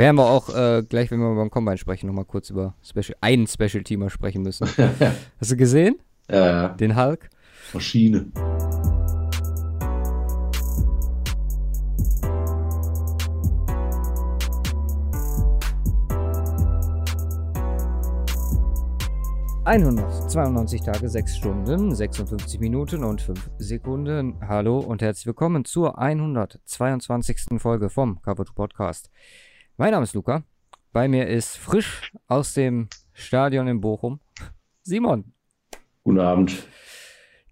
Werden wir auch äh, gleich, wenn wir beim Combine sprechen, nochmal kurz über Special, einen Special-Teamer sprechen müssen. Hast du gesehen? Ja, ja. Den Hulk? Maschine. 192 Tage, 6 Stunden, 56 Minuten und 5 Sekunden. Hallo und herzlich willkommen zur 122. Folge vom 2 Podcast. Mein Name ist Luca. Bei mir ist frisch aus dem Stadion in Bochum Simon. Guten Abend.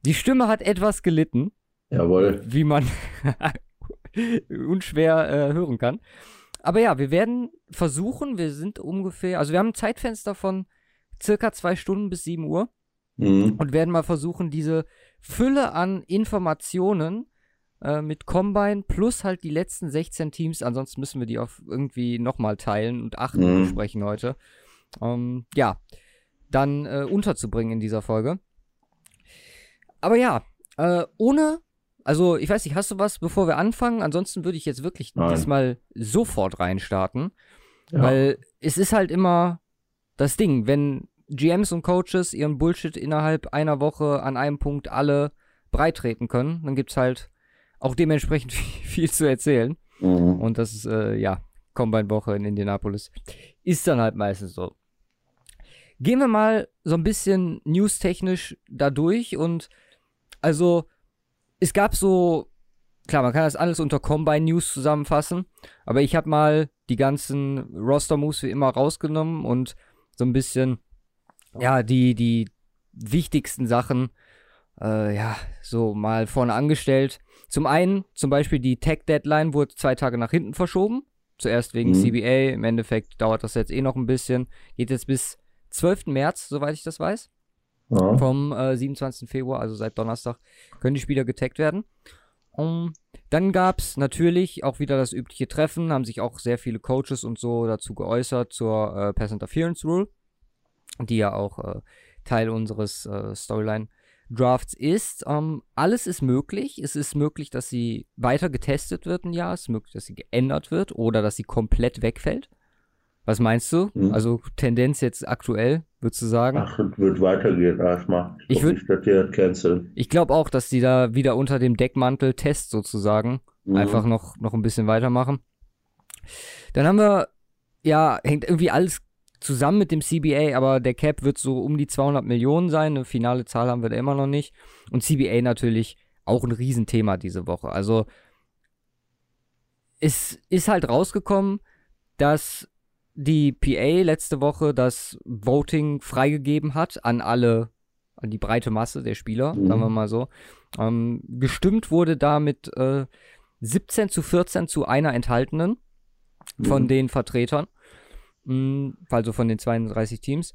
Die Stimme hat etwas gelitten. Jawohl. Wie man unschwer äh, hören kann. Aber ja, wir werden versuchen, wir sind ungefähr, also wir haben ein Zeitfenster von circa zwei Stunden bis 7 Uhr Mhm. und werden mal versuchen, diese Fülle an Informationen äh, mit Combine plus halt die letzten 16 Teams, ansonsten müssen wir die auf irgendwie nochmal teilen und acht Mhm. besprechen heute. Ähm, ja, dann äh, unterzubringen in dieser Folge. Aber ja, äh, ohne, also ich weiß nicht, hast du was, bevor wir anfangen? Ansonsten würde ich jetzt wirklich Nein. diesmal sofort reinstarten. Ja. Weil es ist halt immer das Ding, wenn GMs und Coaches ihren Bullshit innerhalb einer Woche an einem Punkt alle breitreten können, dann gibt's halt auch dementsprechend viel, viel zu erzählen. Mhm. Und das ist, äh, ja, Combine-Woche in Indianapolis. Ist dann halt meistens so. Gehen wir mal so ein bisschen newstechnisch da durch und also es gab so, klar, man kann das alles unter Combine News zusammenfassen, aber ich habe mal die ganzen Roster-Moves wie immer rausgenommen und so ein bisschen, ja, die, die wichtigsten Sachen, äh, ja, so mal vorne angestellt. Zum einen, zum Beispiel die Tech-Deadline wurde zwei Tage nach hinten verschoben. Zuerst wegen Mhm. CBA, im Endeffekt dauert das jetzt eh noch ein bisschen. Geht jetzt bis 12. März, soweit ich das weiß. Ja. Vom äh, 27. Februar, also seit Donnerstag, können die Spieler getaggt werden. Um, dann gab es natürlich auch wieder das übliche Treffen, haben sich auch sehr viele Coaches und so dazu geäußert zur äh, Pass Interference Rule, die ja auch äh, Teil unseres äh, Storyline-Drafts ist. Ähm, alles ist möglich. Es ist möglich, dass sie weiter getestet wird ein Jahr. Es ist möglich, dass sie geändert wird oder dass sie komplett wegfällt. Was meinst du? Mhm. Also Tendenz jetzt aktuell, würdest du sagen? Ach, es wird weitergehen erstmal. Ich Ich würd- würd, nicht, dass die das canceln. Ich glaube auch, dass die da wieder unter dem Deckmantel Test sozusagen Mhm. einfach noch, noch ein bisschen weitermachen. Dann haben wir, ja, hängt irgendwie alles zusammen mit dem CBA, aber der Cap wird so um die 200 Millionen sein. Eine finale Zahl haben wir da immer noch nicht. Und CBA natürlich auch ein Riesenthema diese Woche. Also es ist halt rausgekommen, dass die PA letzte Woche das Voting freigegeben hat an alle, an die breite Masse der Spieler, Mhm. sagen wir mal so. Ähm, gestimmt wurde da mit äh, 17 zu 14 zu einer enthaltenen von Mhm. den Vertretern, also von den 32 Teams.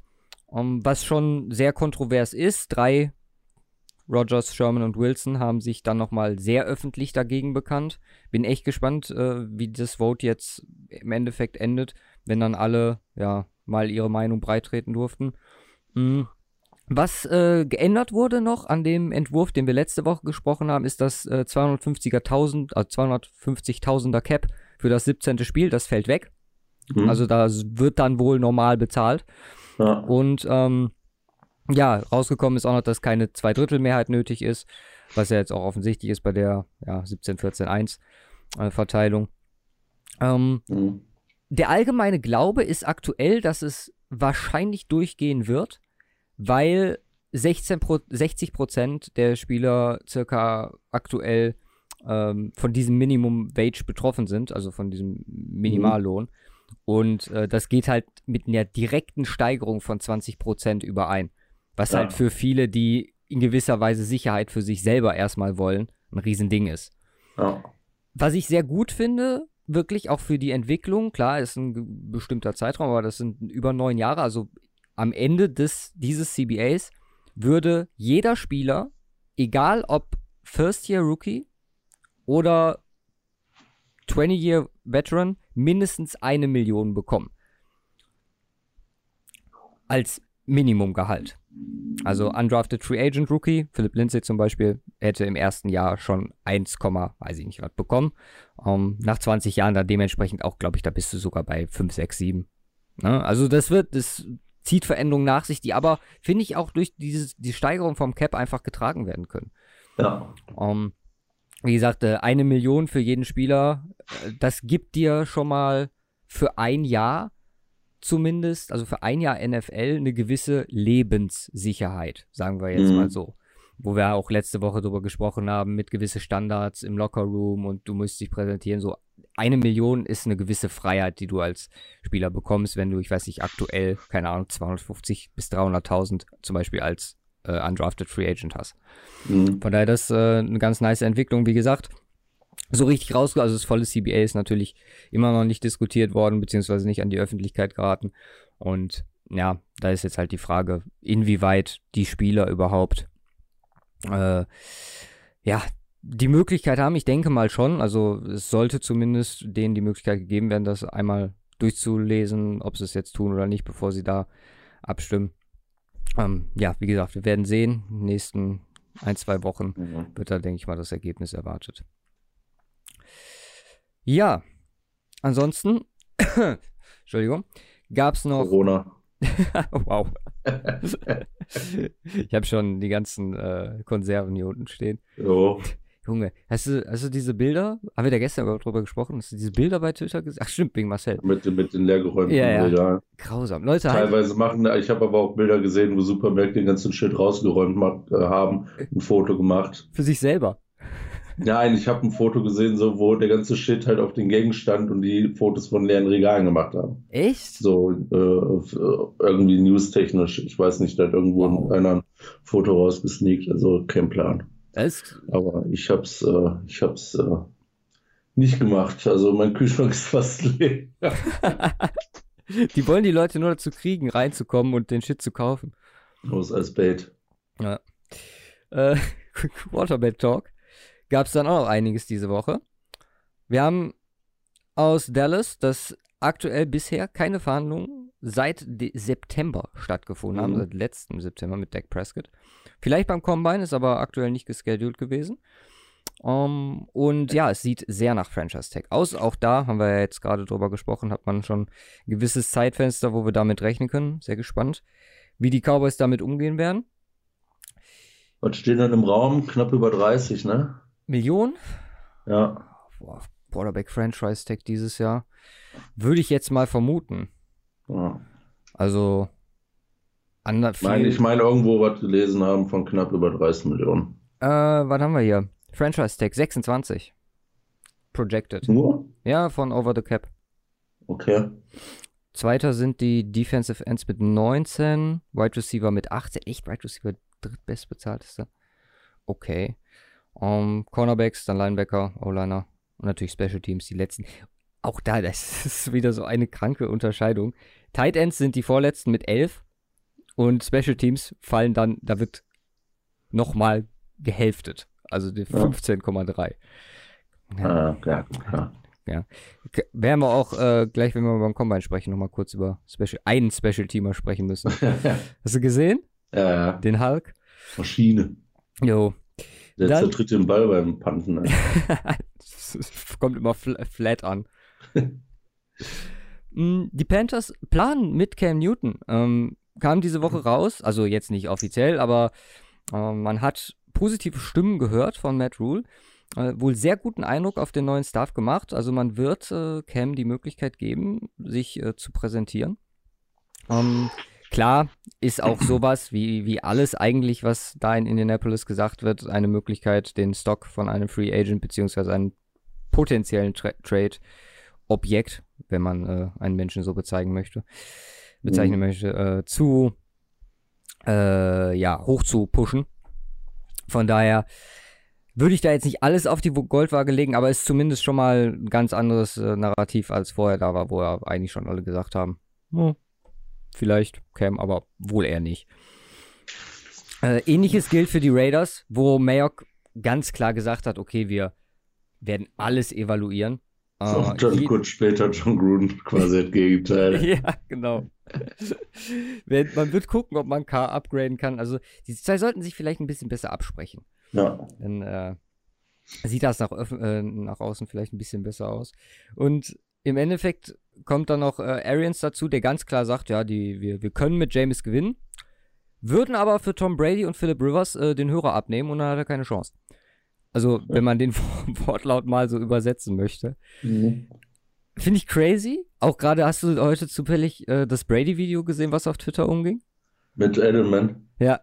Ähm, was schon sehr kontrovers ist, drei Rogers, Sherman und Wilson haben sich dann nochmal sehr öffentlich dagegen bekannt. Bin echt gespannt, äh, wie das Vote jetzt im Endeffekt endet, wenn dann alle ja mal ihre Meinung breitreten durften. Mm. Was äh, geändert wurde noch an dem Entwurf, den wir letzte Woche gesprochen haben, ist das äh, 250.000, also 250.000er Cap für das 17. Spiel. Das fällt weg. Mhm. Also da wird dann wohl normal bezahlt. ja. Und ähm, ja, rausgekommen ist auch noch, dass keine Zweidrittelmehrheit nötig ist, was ja jetzt auch offensichtlich ist bei der ja, 17-14-1 äh, Verteilung. Ähm, Mhm. der allgemeine Glaube ist aktuell, dass es wahrscheinlich durchgehen wird, weil 16 Pro 60 Prozent der Spieler circa aktuell ähm, von diesem Minimum Wage betroffen sind, also von diesem Minimallohn. Und äh, das geht halt mit einer direkten Steigerung von 20 Prozent überein. Was Ja. halt für viele, die in gewisser Weise Sicherheit für sich selber erstmal wollen, ein Riesending ist. ja. Was ich sehr gut finde, wirklich auch für die Entwicklung, klar, ist ein bestimmter Zeitraum, aber das sind über neun Jahre, also am Ende des, dieses CBAs würde jeder Spieler, egal ob First Year Rookie oder 20 Year Veteran, mindestens eine Million bekommen. Als Minimumgehalt. Also undrafted Free Agent Rookie, Philip Lindsay zum Beispiel, hätte im ersten Jahr schon 1, weiß ich nicht was bekommen. Um, ähm, nach 20 Jahren dann dementsprechend auch, glaube ich, da bist du sogar bei 5, 6, 7. Ne? Also das wird, das zieht Veränderungen nach sich, die aber, finde ich, auch durch dieses, die Steigerung vom Cap einfach getragen werden können. Ja. Um, ähm, wie gesagt, äh, eine Million für jeden Spieler, äh, das gibt dir schon mal für ein Jahr zumindest, also für ein Jahr NFL, eine gewisse Lebenssicherheit, sagen wir jetzt mhm. mal so. Wo wir auch letzte Woche darüber gesprochen haben, mit gewisse Standards im Lockerroom und du musst dich präsentieren. So eine Million ist eine gewisse Freiheit, die du als Spieler bekommst, wenn du, ich weiß nicht, aktuell, keine Ahnung, 250 bis 300.000 zum Beispiel als äh, undrafted Free Agent hast. Mhm. Von daher das äh, eine ganz nice Entwicklung, wie gesagt so richtig raus, also das volle CBA ist natürlich immer noch nicht diskutiert worden, beziehungsweise nicht an die Öffentlichkeit geraten. Und ja, da ist jetzt halt die Frage, inwieweit die Spieler überhaupt äh, ja, die Möglichkeit haben. Ich denke mal schon. Also es sollte zumindest denen die Möglichkeit gegeben werden, das einmal durchzulesen, ob sie es jetzt tun oder nicht, bevor sie da abstimmen. Ähm, ja, wie gesagt, wir werden sehen. In den nächsten ein, zwei Wochen mhm. wird da, denke ich mal, das Ergebnis erwartet. Ja, ansonsten, Entschuldigung, gab es noch. Corona. wow. ich habe schon die ganzen äh, Konserven hier unten stehen. Jo. Junge, hast du, hast du diese Bilder? Haben wir da gestern darüber gesprochen? Hast du diese Bilder bei Twitter gesehen? Ach, stimmt, wegen Marcel. Mit, mit den leergeräumten ja, ja. Bildern. Grausam. Leute, Teilweise halt... machen, ich habe aber auch Bilder gesehen, wo Supermärkte den ganzen Shit rausgeräumt macht, äh, haben, ein Foto gemacht. Für sich selber. Nein, ich habe ein Foto gesehen, so, wo der ganze Shit halt auf den Gängen stand und die Fotos von leeren Regalen gemacht haben. Echt? So äh, irgendwie newstechnisch. Ich weiß nicht, da hat irgendwo wow. einer ein Foto rausgesneakt, also kein Plan. Es? Aber ich hab's, äh, ich hab's äh, nicht gemacht. Also mein Kühlschrank ist fast leer. die wollen die Leute nur dazu kriegen, reinzukommen und den Shit zu kaufen. Los als Bait. Ja. Äh, Waterbed Talk gab es dann auch noch einiges diese Woche. Wir haben aus Dallas, dass aktuell bisher keine Verhandlungen seit September stattgefunden haben, mhm. seit letztem September mit Dak Prescott. Vielleicht beim Combine, ist aber aktuell nicht gescheduled gewesen. Um, und ja, es sieht sehr nach Franchise Tag aus. Auch da haben wir ja jetzt gerade drüber gesprochen, hat man schon ein gewisses Zeitfenster, wo wir damit rechnen können. Sehr gespannt, wie die Cowboys damit umgehen werden. Was steht dann im Raum? Knapp über 30, ne? Millionen? Ja. Boah, Quarterback Franchise Tag dieses Jahr. Würde ich jetzt mal vermuten. Ja. Also. Ich meine, ich meine, irgendwo was gelesen haben von knapp über 30 Millionen. Äh, was haben wir hier? Franchise Tag 26. Projected. Nur? Ja, von Over the Cap. Okay. Zweiter sind die Defensive Ends mit 19, Wide Receiver mit 18. Echt, Wide Receiver drittbestbezahltester. Okay. Um, Cornerbacks, dann Linebacker, O-Liner und natürlich Special Teams, die letzten. Auch da, das ist wieder so eine kranke Unterscheidung. Tight Ends sind die vorletzten mit 11 und Special Teams fallen dann, da wird nochmal gehälftet. Also die 15,3. Ja. ja, klar. Ja. Werden wir auch äh, gleich, wenn wir beim Combine sprechen, nochmal kurz über Special, einen Special Teamer sprechen müssen. Hast du gesehen? Ja, ja. Den Hulk? Maschine. Jo, der dann, zertritt den Ball beim Panten. Ne? kommt immer fl flat an. Mm, die Panthers planen mit Cam Newton. Ähm, kam diese Woche raus, also jetzt nicht offiziell, aber äh, man hat positive Stimmen gehört von Matt Rule. Äh, wohl sehr guten Eindruck auf den neuen Staff gemacht. Also man wird äh, Cam die Möglichkeit geben, sich äh, zu präsentieren. Ähm, Klar ist auch sowas wie, wie alles eigentlich, was da in Indianapolis gesagt wird, eine Möglichkeit, den Stock von einem Free Agent beziehungsweise einem potenziellen Tra Trade-Objekt, wenn man äh, einen Menschen so bezeichnen möchte, bezeichnen mhm. möchte, äh, zu äh, ja, hoch zu pushen. Von daher würde ich da jetzt nicht alles auf die Goldwaage legen, aber ist zumindest schon mal ein ganz anderes äh, Narrativ als vorher da war, wo ja eigentlich schon alle gesagt haben, hm, vielleicht Cam, aber wohl eher nicht. Äh, ähnliches gilt für die Raiders, wo Mayock ganz klar gesagt hat, okay, wir werden alles evaluieren. Äh, dann kurz später John Gruden quasi das Gegenteil. ja, genau. man wird gucken, ob man K upgraden kann. Also, die zwei sollten sich vielleicht ein bisschen besser absprechen. Ja. Dann äh, sieht das nach, äh, nach außen vielleicht ein bisschen besser aus. Und im Endeffekt kommt dann noch äh, Arians dazu, der ganz klar sagt, ja, die, wir, wir können mit James gewinnen, würden aber für Tom Brady und Philip Rivers äh, den Hörer abnehmen und dann hat er keine Chance. Also, wenn man den Wortlaut mal so übersetzen möchte. Mhm. Finde ich crazy. Auch gerade hast du heute zufällig äh, das Brady-Video gesehen, was auf Twitter umging? Mit Edelman. Ja.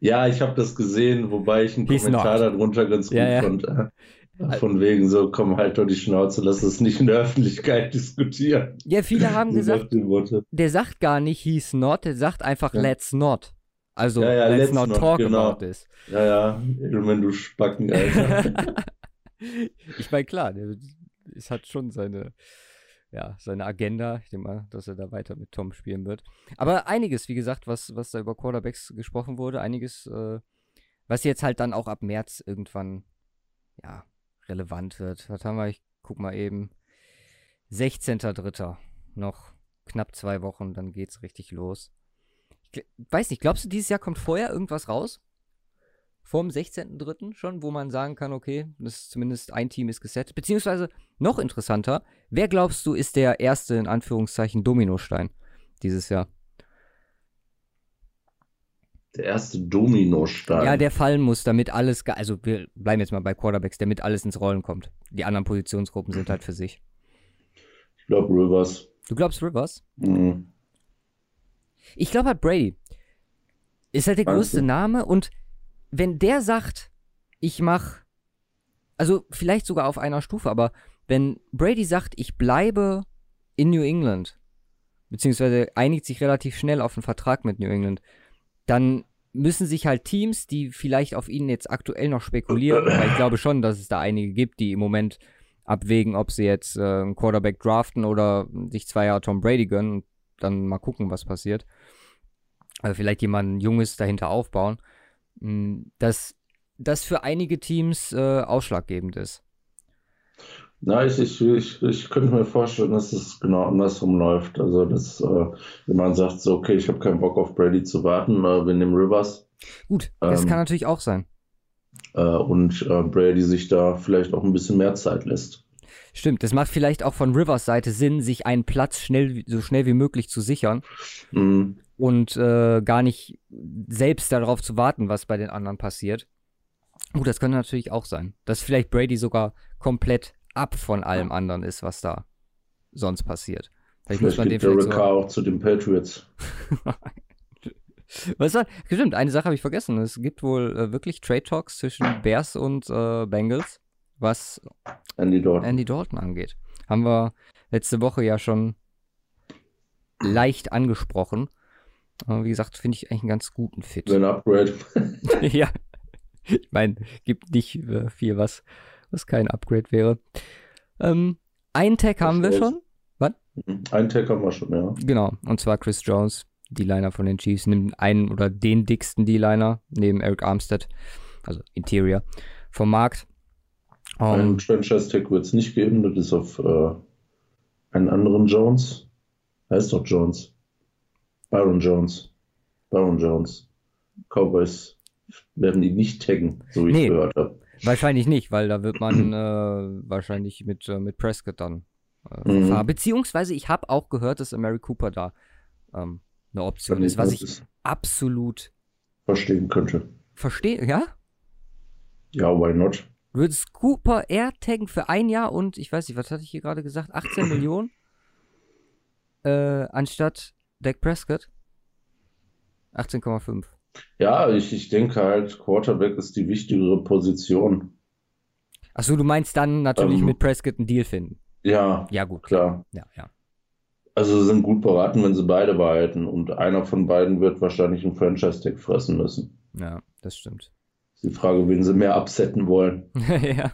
Ja, ich habe das gesehen, wobei ich einen He's Kommentar not. darunter ganz gut Ja, ja. fand. Äh, von wegen so, komm halt doch die Schnauze, lass es nicht in der Öffentlichkeit diskutieren. Ja, viele haben gesagt, der sagt gar nicht he's not, der sagt einfach Ja. let's not. Also Ja, ja, let's, let's not, not, talk genau. about this. Ja, ja, Edelman, du Spacken, Alter. ich meine, klar, es hat schon seine, ja, seine Agenda. Ich denke mal, dass er da weiter mit Tom spielen wird. Aber einiges, wie gesagt, was, was da über Quarterbacks gesprochen wurde, einiges, äh, was jetzt halt dann auch ab März irgendwann, ja, relevant wird. Was haben wir? Ich guck mal eben. 16.03. Noch knapp zwei Wochen, dann geht's richtig los. Ich weiß nicht, glaubst du, dieses Jahr kommt vorher irgendwas raus? Vorm 16.03. schon, wo man sagen kann, okay, das ist zumindest ein Team ist gesetzt. Beziehungsweise noch interessanter, wer glaubst du ist der erste, in Anführungszeichen, Dominostein dieses Jahr? Der erste Dominostein. Ja, der fallen muss, damit alles, also wir bleiben jetzt mal bei Quarterbacks, damit alles ins Rollen kommt. Die anderen Positionsgruppen sind halt für sich. Ich glaube Rivers. Du glaubst Rivers? Mhm. Ich glaube halt Brady. Ist halt der Meinst größte? Name und wenn der sagt, ich mach, also vielleicht sogar auf einer Stufe, aber wenn Brady sagt, ich bleibe in New England, beziehungsweise einigt sich relativ schnell auf einen Vertrag mit New England, dann müssen sich halt Teams, die vielleicht auf ihn jetzt aktuell noch spekulieren, weil ich glaube schon, dass es da einige gibt, die im Moment abwägen, ob sie jetzt äh, einen Quarterback draften oder sich zwei Jahre Tom Brady gönnen und dann mal gucken, was passiert. Also vielleicht jemanden Junges dahinter aufbauen, mh, dass das für einige Teams äh, ausschlaggebend ist. Na, ich, ich, ich, ich könnte mir vorstellen, dass es genau andersrum läuft. Also, dass äh, man sagt, so, okay, ich habe keinen Bock auf Brady zu warten, äh, wir nehmen Rivers Gut, das Ähm, kann natürlich auch sein. äh, und äh, Brady sich da vielleicht auch ein bisschen mehr Zeit lässt. Stimmt, das macht vielleicht auch von Rivers Seite Sinn, sich einen Platz schnell, so schnell wie möglich zu sichern Mhm. und äh, gar nicht selbst darauf zu warten, was bei den anderen passiert. Gut, das könnte natürlich auch sein, dass vielleicht Brady sogar komplett ab von allem anderen ist, was da sonst passiert. Vielleicht muss Vielleicht man den vielleicht Derek sogar auch zu den Patriots. Was war? Stimmt, eine Sache habe ich vergessen. Es gibt wohl äh, wirklich Trade Talks zwischen Bears und äh, Bengals, was Andy Dalton. Andy Dalton angeht. Haben wir letzte Woche ja schon leicht angesprochen. Aber wie gesagt, finde ich eigentlich einen ganz guten Fit. Ein Upgrade. ja. Ich meine, gibt nicht äh, viel, was, was kein Upgrade wäre. Ähm, einen Tag haben wir schon. Einen Tag haben wir schon, ja. Genau, und zwar Chris Jones, D-Liner von den Chiefs, nimmt einen oder den dicksten D-Liner neben Eric Armstead, also Interior, vom Markt. Ähm, Einen Franchise-Tag wird es nicht geben, das ist auf äh, einen anderen Jones. Heißt doch Jones. Byron Jones. Byron Jones. Cowboys werden ihn nicht taggen, so wie Nee. ich gehört habe. wahrscheinlich nicht, weil da wird man äh, wahrscheinlich mit, äh, mit Prescott dann äh, Mhm. verfahren. Beziehungsweise ich habe auch gehört, dass Mary Cooper da ähm, eine Option ist, was ich absolut verstehen könnte. verstehe. Ja? Ja, why not? Würdest Cooper Air taggen für ein Jahr und ich weiß nicht, was hatte ich hier gerade gesagt? 18 Millionen? Äh, anstatt Dak Prescott? 18,5. Ja, ich, ich denke halt, Quarterback ist die wichtigere Position. Achso, du meinst dann natürlich Ähm. mit Prescott einen Deal finden. Ja, Ja, gut. klar. Ja, ja. Also sie sind gut beraten, wenn sie beide behalten. Und einer von beiden wird wahrscheinlich einen Franchise-Tag fressen müssen. Ja, das stimmt. Die Frage, wen sie mehr absetzen wollen. ja.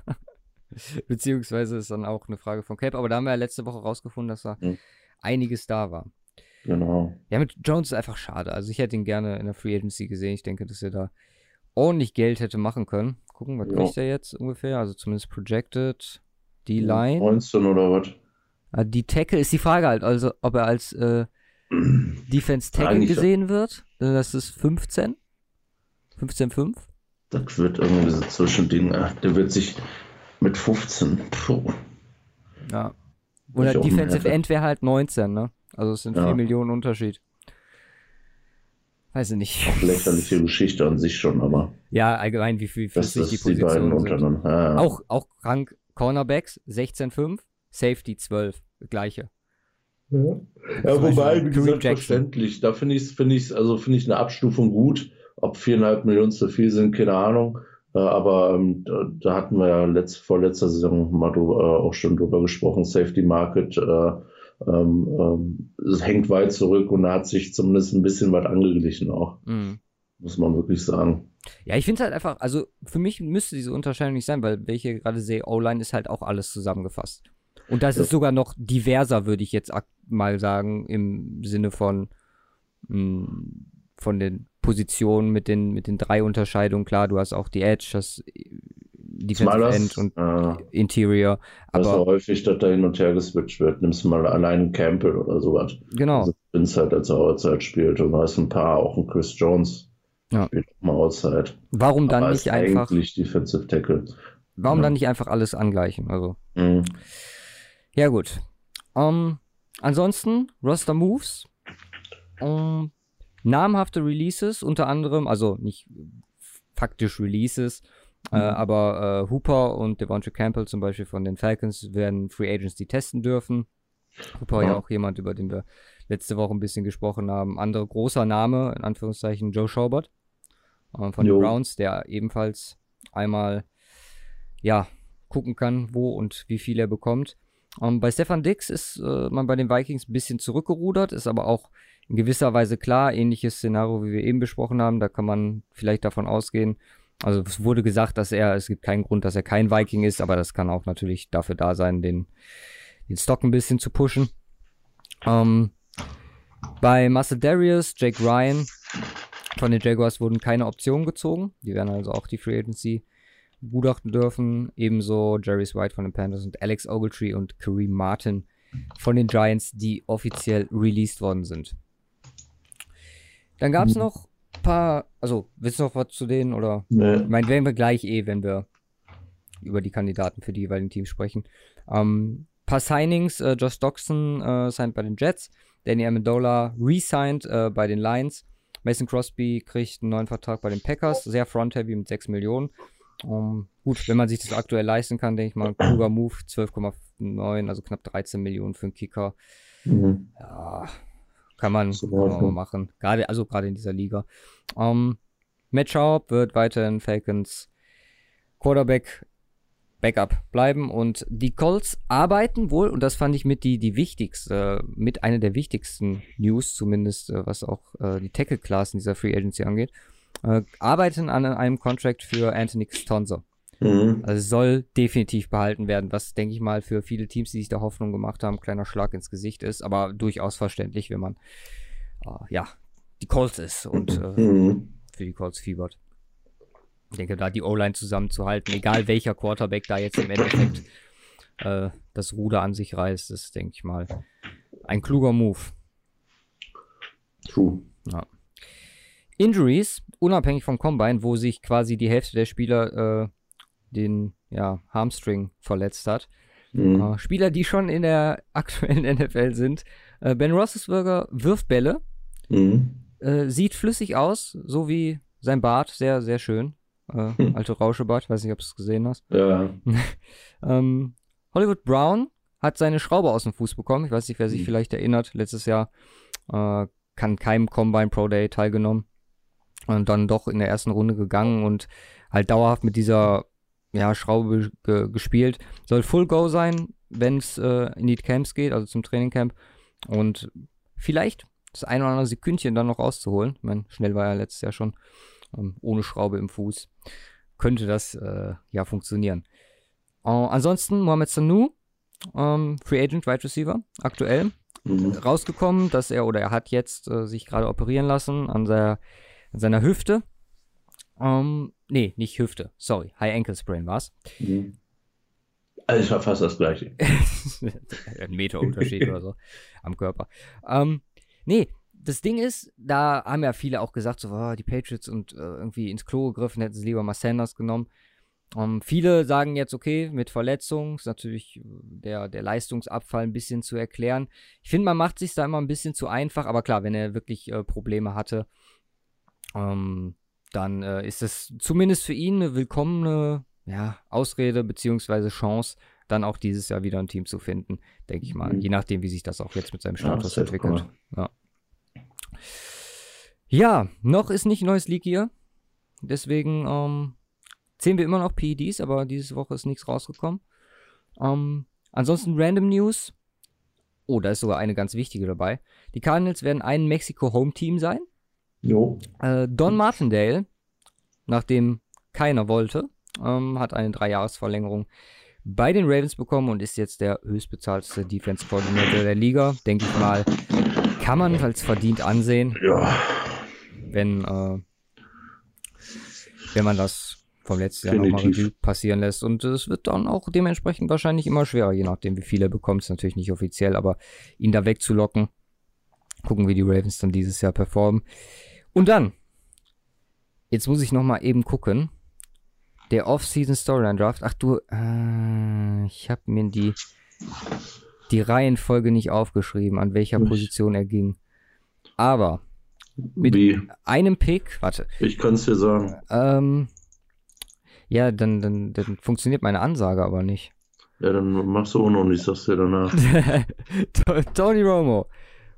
Beziehungsweise ist dann auch eine Frage von Cape, aber da haben wir ja letzte Woche rausgefunden, dass da Hm. einiges da war. Genau. Ja, mit Jones ist einfach schade. Also ich hätte ihn gerne in der Free Agency gesehen. Ich denke, dass er da ordentlich Geld hätte machen können. Gucken, was Ja. kriegt er jetzt ungefähr? Also zumindest projected. Die Line. 19 oder was? Ah, Die Tackle ist die Frage halt, also ob er als äh, Defense Tackle gesehen wird. Das ist 15. 15,5. Das wird irgendwie so Zwischending. Ach, der wird sich mit 15. Puh. Ja. Oder Defensive. End wäre halt 19, ne? Also es sind Ja. 4 Millionen Unterschied. Weiß ich nicht. Lächerliche Geschichte an sich schon, aber Ja, allgemein, wie viel das ist die die beiden Positionen sind. Ja, ja. Auch, auch krank. Cornerbacks 16,5. Safety 12. Gleiche. Ja, ja wobei, wie gesagt, Jackson. verständlich. Da finde ich finde ich also finde ich eine Abstufung gut. Ob viereinhalb Millionen zu viel sind, keine Ahnung. Äh, aber ähm, da, hatten wir ja letzt, vor letzter Saison mal drüber, äh, auch schon drüber gesprochen. Safety Market äh, ähm, es hängt weit zurück und da hat sich zumindest ein bisschen was angeglichen auch, Mhm. muss man wirklich sagen. Ja, ich finde es halt einfach, also für mich müsste diese Unterscheidung nicht sein, weil hier gerade sehe, O-Line ist halt auch alles zusammengefasst. Und das Ja. ist sogar noch diverser, würde ich jetzt mal sagen, im Sinne von, mh, von den Positionen mit den, mit den drei Unterscheidungen. Klar, du hast auch die Edge, das Defensive Zumal das, End und äh, Interior. das Aber so häufig, dass da hin und her geswitcht wird. Nimmst du mal allein Campbell oder sowas. genau, Also Vince halt als er Outside spielt und da ist ein paar, auch ein Chris Jones Ja. spielt auch mal Outside. warum dann aber nicht einfach, eigentlich Defensive Tackle. warum ja. dann nicht einfach alles angleichen? Also, Mhm. Ja, gut. Ähm, ansonsten, Roster Moves. Ähm, namhafte Releases, unter anderem, also nicht faktisch Releases, äh, Mhm. aber äh, Hooper und Devontae Campbell zum Beispiel von den Falcons werden Free Agents, die testen dürfen. Hooper ja Ja. auch jemand, über den wir letzte Woche ein bisschen gesprochen haben. Andere großer Name, in Anführungszeichen, Joe Schaubert äh, von Jo. den Browns, der ebenfalls einmal, ja, gucken kann, wo und wie viel er bekommt. Ähm, bei Stefan Dix ist äh, man bei den Vikings ein bisschen zurückgerudert, ist aber auch in gewisser Weise klar, ähnliches Szenario, wie wir eben besprochen haben, da kann man vielleicht davon ausgehen. Also es wurde gesagt, dass er, es gibt keinen Grund, dass er kein Viking ist, aber das kann auch natürlich dafür da sein, den, den Stock ein bisschen zu pushen. Ähm, bei Marcel Darius, Jake Ryan von den Jaguars wurden keine Optionen gezogen. Die werden also auch die Free Agency begutachten dürfen. Ebenso Jerry's White von den Panthers und Alex Ogletree und Kareem Martin von den Giants, die offiziell released worden sind. Dann gab es Mhm. noch ein paar, also willst du noch was zu denen oder? Nee. Ich meine, werden wir gleich eh, wenn wir über die Kandidaten für die jeweiligen Teams sprechen. Ähm, paar Signings, äh, Josh Doxson äh, signed bei den Jets, Danny Amendola re-signed äh, bei den Lions, Mason Crosby kriegt einen neuen Vertrag bei den Packers, sehr front-heavy mit 6 Millionen. Ähm, gut, wenn man sich das aktuell leisten kann, denke ich mal, ein kluger Move, 12,9, also knapp 13 Millionen für einen Kicker. Mhm. Ja, kann man, So kann man weit, mal machen. Gerade, also gerade in dieser Liga. Ähm, Matt Schaub wird weiterhin Falcons Quarterback Backup bleiben und die Colts arbeiten wohl, und das fand ich mit die, die wichtigste, mit einer der wichtigsten News, zumindest äh, was auch äh, die Tackle-Class in dieser Free Agency angeht, äh, arbeiten an einem Contract für Anthony Stonzo. Mhm. Also es soll definitiv behalten werden, was, denke ich mal, für viele Teams, die sich da Hoffnung gemacht haben, ein kleiner Schlag ins Gesicht ist, aber durchaus verständlich, wenn man, äh, ja, die Colts ist und äh, Mhm. für die Colts fiebert. Ich denke, da die O-Line zusammenzuhalten, egal welcher Quarterback da jetzt im Endeffekt äh, das Ruder an sich reißt, ist, denke ich mal, ein kluger Move. True. Injuries, unabhängig vom Combine, wo sich quasi die Hälfte der Spieler äh, den ja, Hamstring verletzt hat. Mhm. Äh, Spieler, die schon in der aktuellen NFL sind. Äh, ben Roethlisberger wirft Bälle, Mhm. äh, sieht flüssig aus, so wie sein Bart, sehr, sehr schön. Äh, Hm. alte Rauschebart, weiß nicht, ob du es gesehen hast. Ja. Ähm, Hollywood Brown hat seine Schraube aus dem Fuß bekommen. Ich weiß nicht, wer sich Mhm. vielleicht erinnert. Letztes Jahr äh, kann keinem Combine Pro Day teilgenommen. Und dann doch in der ersten Runde gegangen und halt dauerhaft mit dieser ja, Schraube ge gespielt. Soll Full Go sein, wenn es äh, in die Camps geht, also zum Trainingcamp. Und vielleicht das ein oder andere Sekündchen dann noch rauszuholen. Ich meine, schnell war er letztes Jahr schon ähm, ohne Schraube im Fuß. Könnte das äh, ja funktionieren. Äh, ansonsten Mohamed Sanu, ähm, Free Agent, Wide Receiver, aktuell Mhm. rausgekommen, dass er oder er hat jetzt äh, sich gerade operieren lassen an, der, an seiner Hüfte. Ähm, nee, nicht Hüfte, sorry, High Ankle Sprain war's. Mhm. Also ich war fast das gleiche. Ein Meter Unterschied oder so am Körper. Ähm, Nee, das Ding ist, da haben ja viele auch gesagt, so, oh, die Patriots und äh, irgendwie ins Klo gegriffen, hätten sie lieber mal Sanders genommen. Ähm, viele sagen jetzt, okay, mit Verletzung ist natürlich der, der Leistungsabfall ein bisschen zu erklären. Ich finde, man macht sich da immer ein bisschen zu einfach, aber klar, wenn er wirklich äh, Probleme hatte, ähm, dann äh, ist es zumindest für ihn eine willkommene ja, Ausrede bzw. Chance, dann auch dieses Jahr wieder ein Team zu finden, denke ich mal. Mhm. Je nachdem, wie sich das auch jetzt mit seinem Status ja, entwickelt. Ja. ja, noch ist nicht neues League hier. Deswegen ähm, zählen wir immer noch PEDs, aber diese Woche ist nichts rausgekommen. Ähm, ansonsten Random News. Oh, da ist sogar eine ganz wichtige dabei. Die Cardinals werden ein Mexiko-Home-Team sein. Jo. Äh, Don Martindale, nachdem keiner wollte, ähm, hat eine Dreijahresverlängerung bei den Ravens bekommen und ist jetzt der höchstbezahlte Defense Coordinator der Liga. Denke ich mal, kann man als verdient ansehen. Ja. Wenn, äh, wenn man das vom letzten Jahr nochmal Revue passieren lässt. Und es wird dann auch dementsprechend wahrscheinlich immer schwerer, je nachdem, wie viel er bekommt. Ist natürlich nicht offiziell, aber ihn da wegzulocken. Gucken, wie die Ravens dann dieses Jahr performen. Und dann, jetzt muss ich nochmal eben gucken. Der Off-Season Storyline Draft. Ach du, äh, ich habe mir die, die Reihenfolge nicht aufgeschrieben, an welcher Position er ging. Aber mit Wie? einem Pick, warte. Ich kann es dir sagen. Ähm, ja, dann, dann, dann funktioniert meine Ansage aber nicht. Ja, dann machst du auch noch nicht, sagst du danach. Tony Romo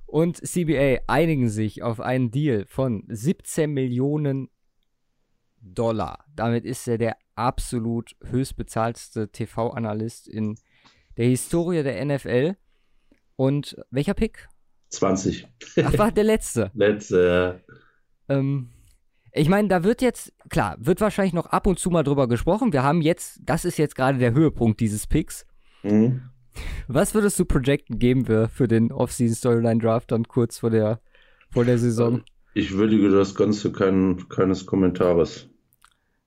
und CBA einigen sich auf einen Deal von 17 Millionen Dollar. Damit ist er der absolut höchstbezahlteste TV-Analyst in der Historie der NFL. Und welcher Pick? 20. Ach, war der letzte. letzte, ja. Ähm, ich meine, da wird jetzt, klar, wird wahrscheinlich noch ab und zu mal drüber gesprochen. Wir haben jetzt, das ist jetzt gerade der Höhepunkt dieses Picks. Mhm. Was würdest du projecten geben wir für den Off-Season Storyline Draft dann kurz vor der, vor der Saison? Ich würdige das Ganze kein, keines Kommentares.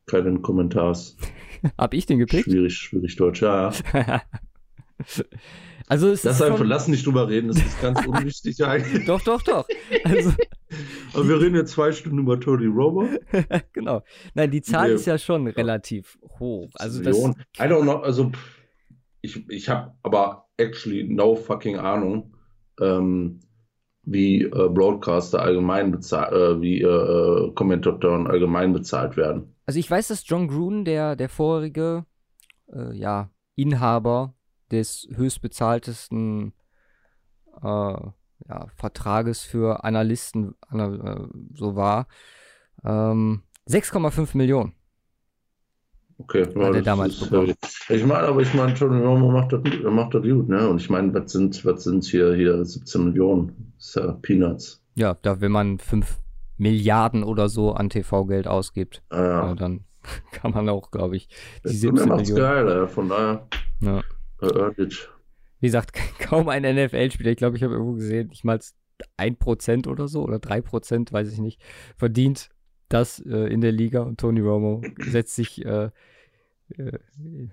Keinen Kommentars. Hab ich den gepickt? Schwierig, schwierig Deutsch, ja. Also es das ist einfach, lass nicht drüber reden, das ist ganz unwichtig eigentlich. doch, doch, doch. Also, Aber wir reden jetzt zwei Stunden über Tony Romo. genau. Nein, die Zahl nee. ist ja schon relativ hoch. Also das, I don't know, also ich, ich habe aber actually no fucking Ahnung, ähm, wie äh, Broadcaster allgemein bezahlt, äh, wie äh, Kommentatoren allgemein bezahlt werden. Also ich weiß, dass John Gruden, der, der vorherige äh, ja, Inhaber des höchstbezahltesten äh, ja, Vertrages für Analysten äh, so war. Ähm, 6,5 Millionen. Okay, hat ja, damals ist, bekommen. Ich meine, aber ich meine, John Romo macht das, macht das gut, ne? Und ich meine, was sind, was sind hier, hier 17 Millionen? Das ist ja Peanuts. Ja, da, wenn man 5 Milliarden oder so an TV-Geld ausgibt, ah, ja. dann kann man auch, glaube ich, die 17 Millionen. geil, von daher. Ja. Wie gesagt, kaum ein NFL-Spieler, ich glaube, ich habe irgendwo gesehen, nicht mal 1% oder so oder 3%, weiß ich nicht, verdient das äh, in der Liga und Tony Romo setzt sich, äh, äh,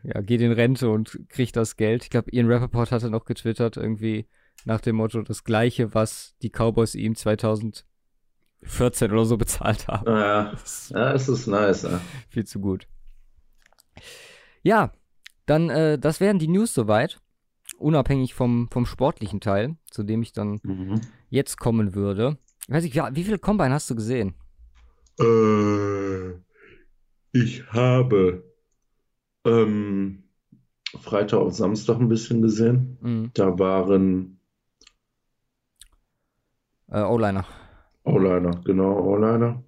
ja, geht in Rente und kriegt das Geld. Ich glaube, Ian Rappaport hatte noch getwittert, irgendwie nach dem Motto, das gleiche, was die Cowboys ihm 2014 oder so bezahlt haben. Ja, ja es ist nice. Ja. Viel zu gut. Ja, dann, äh, das wären die News soweit. Unabhängig vom, vom sportlichen Teil, zu dem ich dann mhm. jetzt kommen würde. Ich weiß nicht, wie, wie viele Combine hast du gesehen? Äh, ich habe ähm, Freitag und Samstag ein bisschen gesehen. Mhm. Da waren äh, O-Liner. O-Liner, genau, O-Liner.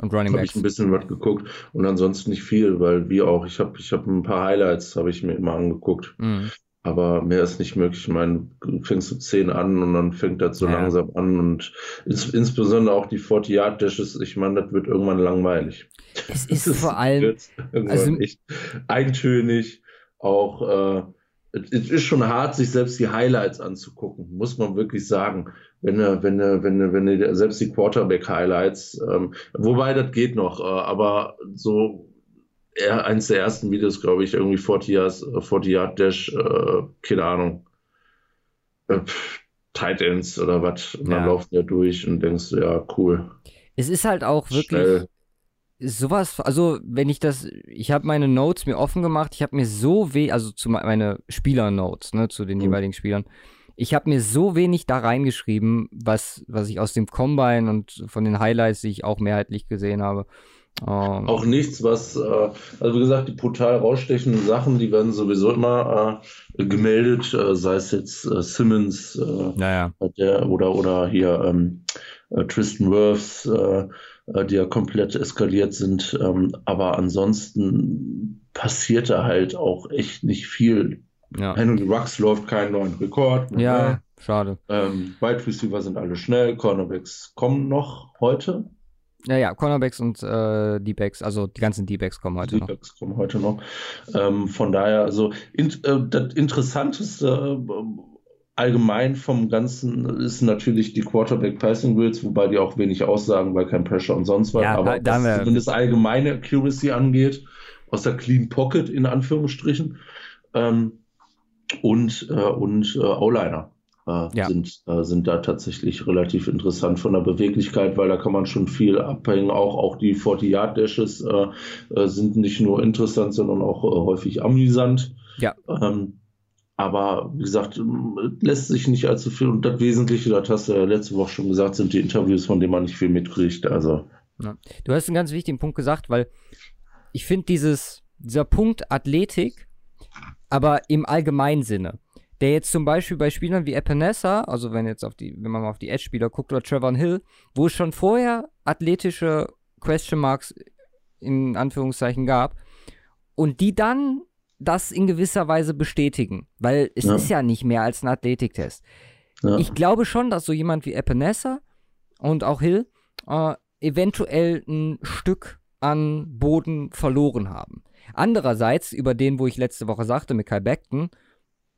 Und Running. Habe ich ein bisschen was geguckt und ansonsten nicht viel, weil wie auch, ich habe ich hab ein paar Highlights, habe ich mir immer angeguckt. Mhm. Aber mehr ist nicht möglich. Ich meine, du fängst du 10 an und dann fängt das so ja. langsam an und ins, insbesondere auch die 40 Yard Dashes, ich meine, das wird irgendwann langweilig. Es ist vor allem also, echt eintönig, auch äh, es ist schon hart, sich selbst die Highlights anzugucken, muss man wirklich sagen. Wenn wenn wenn wenn selbst die Quarterback-Highlights, ähm, wobei das geht noch, äh, aber so eher eins der ersten Videos, glaube ich, irgendwie 40 Yard, 40 Yard Dash, äh, keine Ahnung. Äh, Tight Ends oder was. Und dann Ja. laufen ja durch und denkst, du, ja, cool. Es ist halt auch wirklich Schnell. sowas, also wenn ich das, ich habe meine Notes mir offen gemacht, ich habe mir so weh, also zu me- meine Spieler-Notes, ne, zu den Mhm. jeweiligen Spielern, ich habe mir so wenig da reingeschrieben, was, was ich aus dem Combine und von den Highlights, die ich auch mehrheitlich gesehen habe. Ähm, Auch nichts, was, äh, also wie gesagt, die brutal rausstechenden Sachen, die werden sowieso immer äh, gemeldet, äh, sei es jetzt äh, Simmons, äh, naja, der, oder, oder hier ähm, äh, Tristan Wirfs, die ja komplett eskaliert sind. Ähm, aber ansonsten passiert da halt auch echt nicht viel. ja. Henry Rux läuft keinen neuen Rekord. Ja, schade. Ähm, Wide Receiver sind alle schnell, Cornerbacks kommen noch heute. Ja, ja, Cornerbacks und äh, D-Backs, also die ganzen D-Backs kommen heute noch. Bucks kommen heute noch. Ähm, von daher, also in, äh, das Interessanteste äh, allgemein vom Ganzen ist natürlich die Quarterback Passing Wheels, wobei die auch wenig aussagen, weil kein Pressure und sonst was. Ja, Aber da- was zumindest allgemeine Accuracy angeht, aus der Clean Pocket in Anführungsstrichen ähm, und, äh, und äh, O-Liner. Äh, Ja. sind, äh, sind da tatsächlich relativ interessant von der Beweglichkeit, weil da kann man schon viel abhängen. Auch, auch die 40-Yard-Dashes äh, äh, sind nicht nur interessant, sondern auch äh, häufig amüsant. Ja. Ähm, aber wie gesagt, lässt sich nicht allzu viel. Und das Wesentliche, das hast du ja letzte Woche schon gesagt, sind die Interviews, von denen man nicht viel mitkriegt. Also, Du hast einen ganz wichtigen Punkt gesagt, weil ich finde dieses, dieser Punkt Athletik, aber im allgemeinen Sinne, der jetzt zum Beispiel bei Spielern wie Epinesa, also wenn jetzt auf die, wenn man mal auf die Edge-Spieler guckt, oder Trevor Hill, wo es schon vorher athletische Question Marks in Anführungszeichen gab, und die dann das in gewisser Weise bestätigen, weil es Ja. ist ja nicht mehr als ein Athletiktest. ja. Ich glaube schon, dass so jemand wie Epinesa und auch Hill äh, eventuell ein Stück an Boden verloren haben. Andererseits, über den, wo ich letzte Woche sagte, mit Kai Beckton.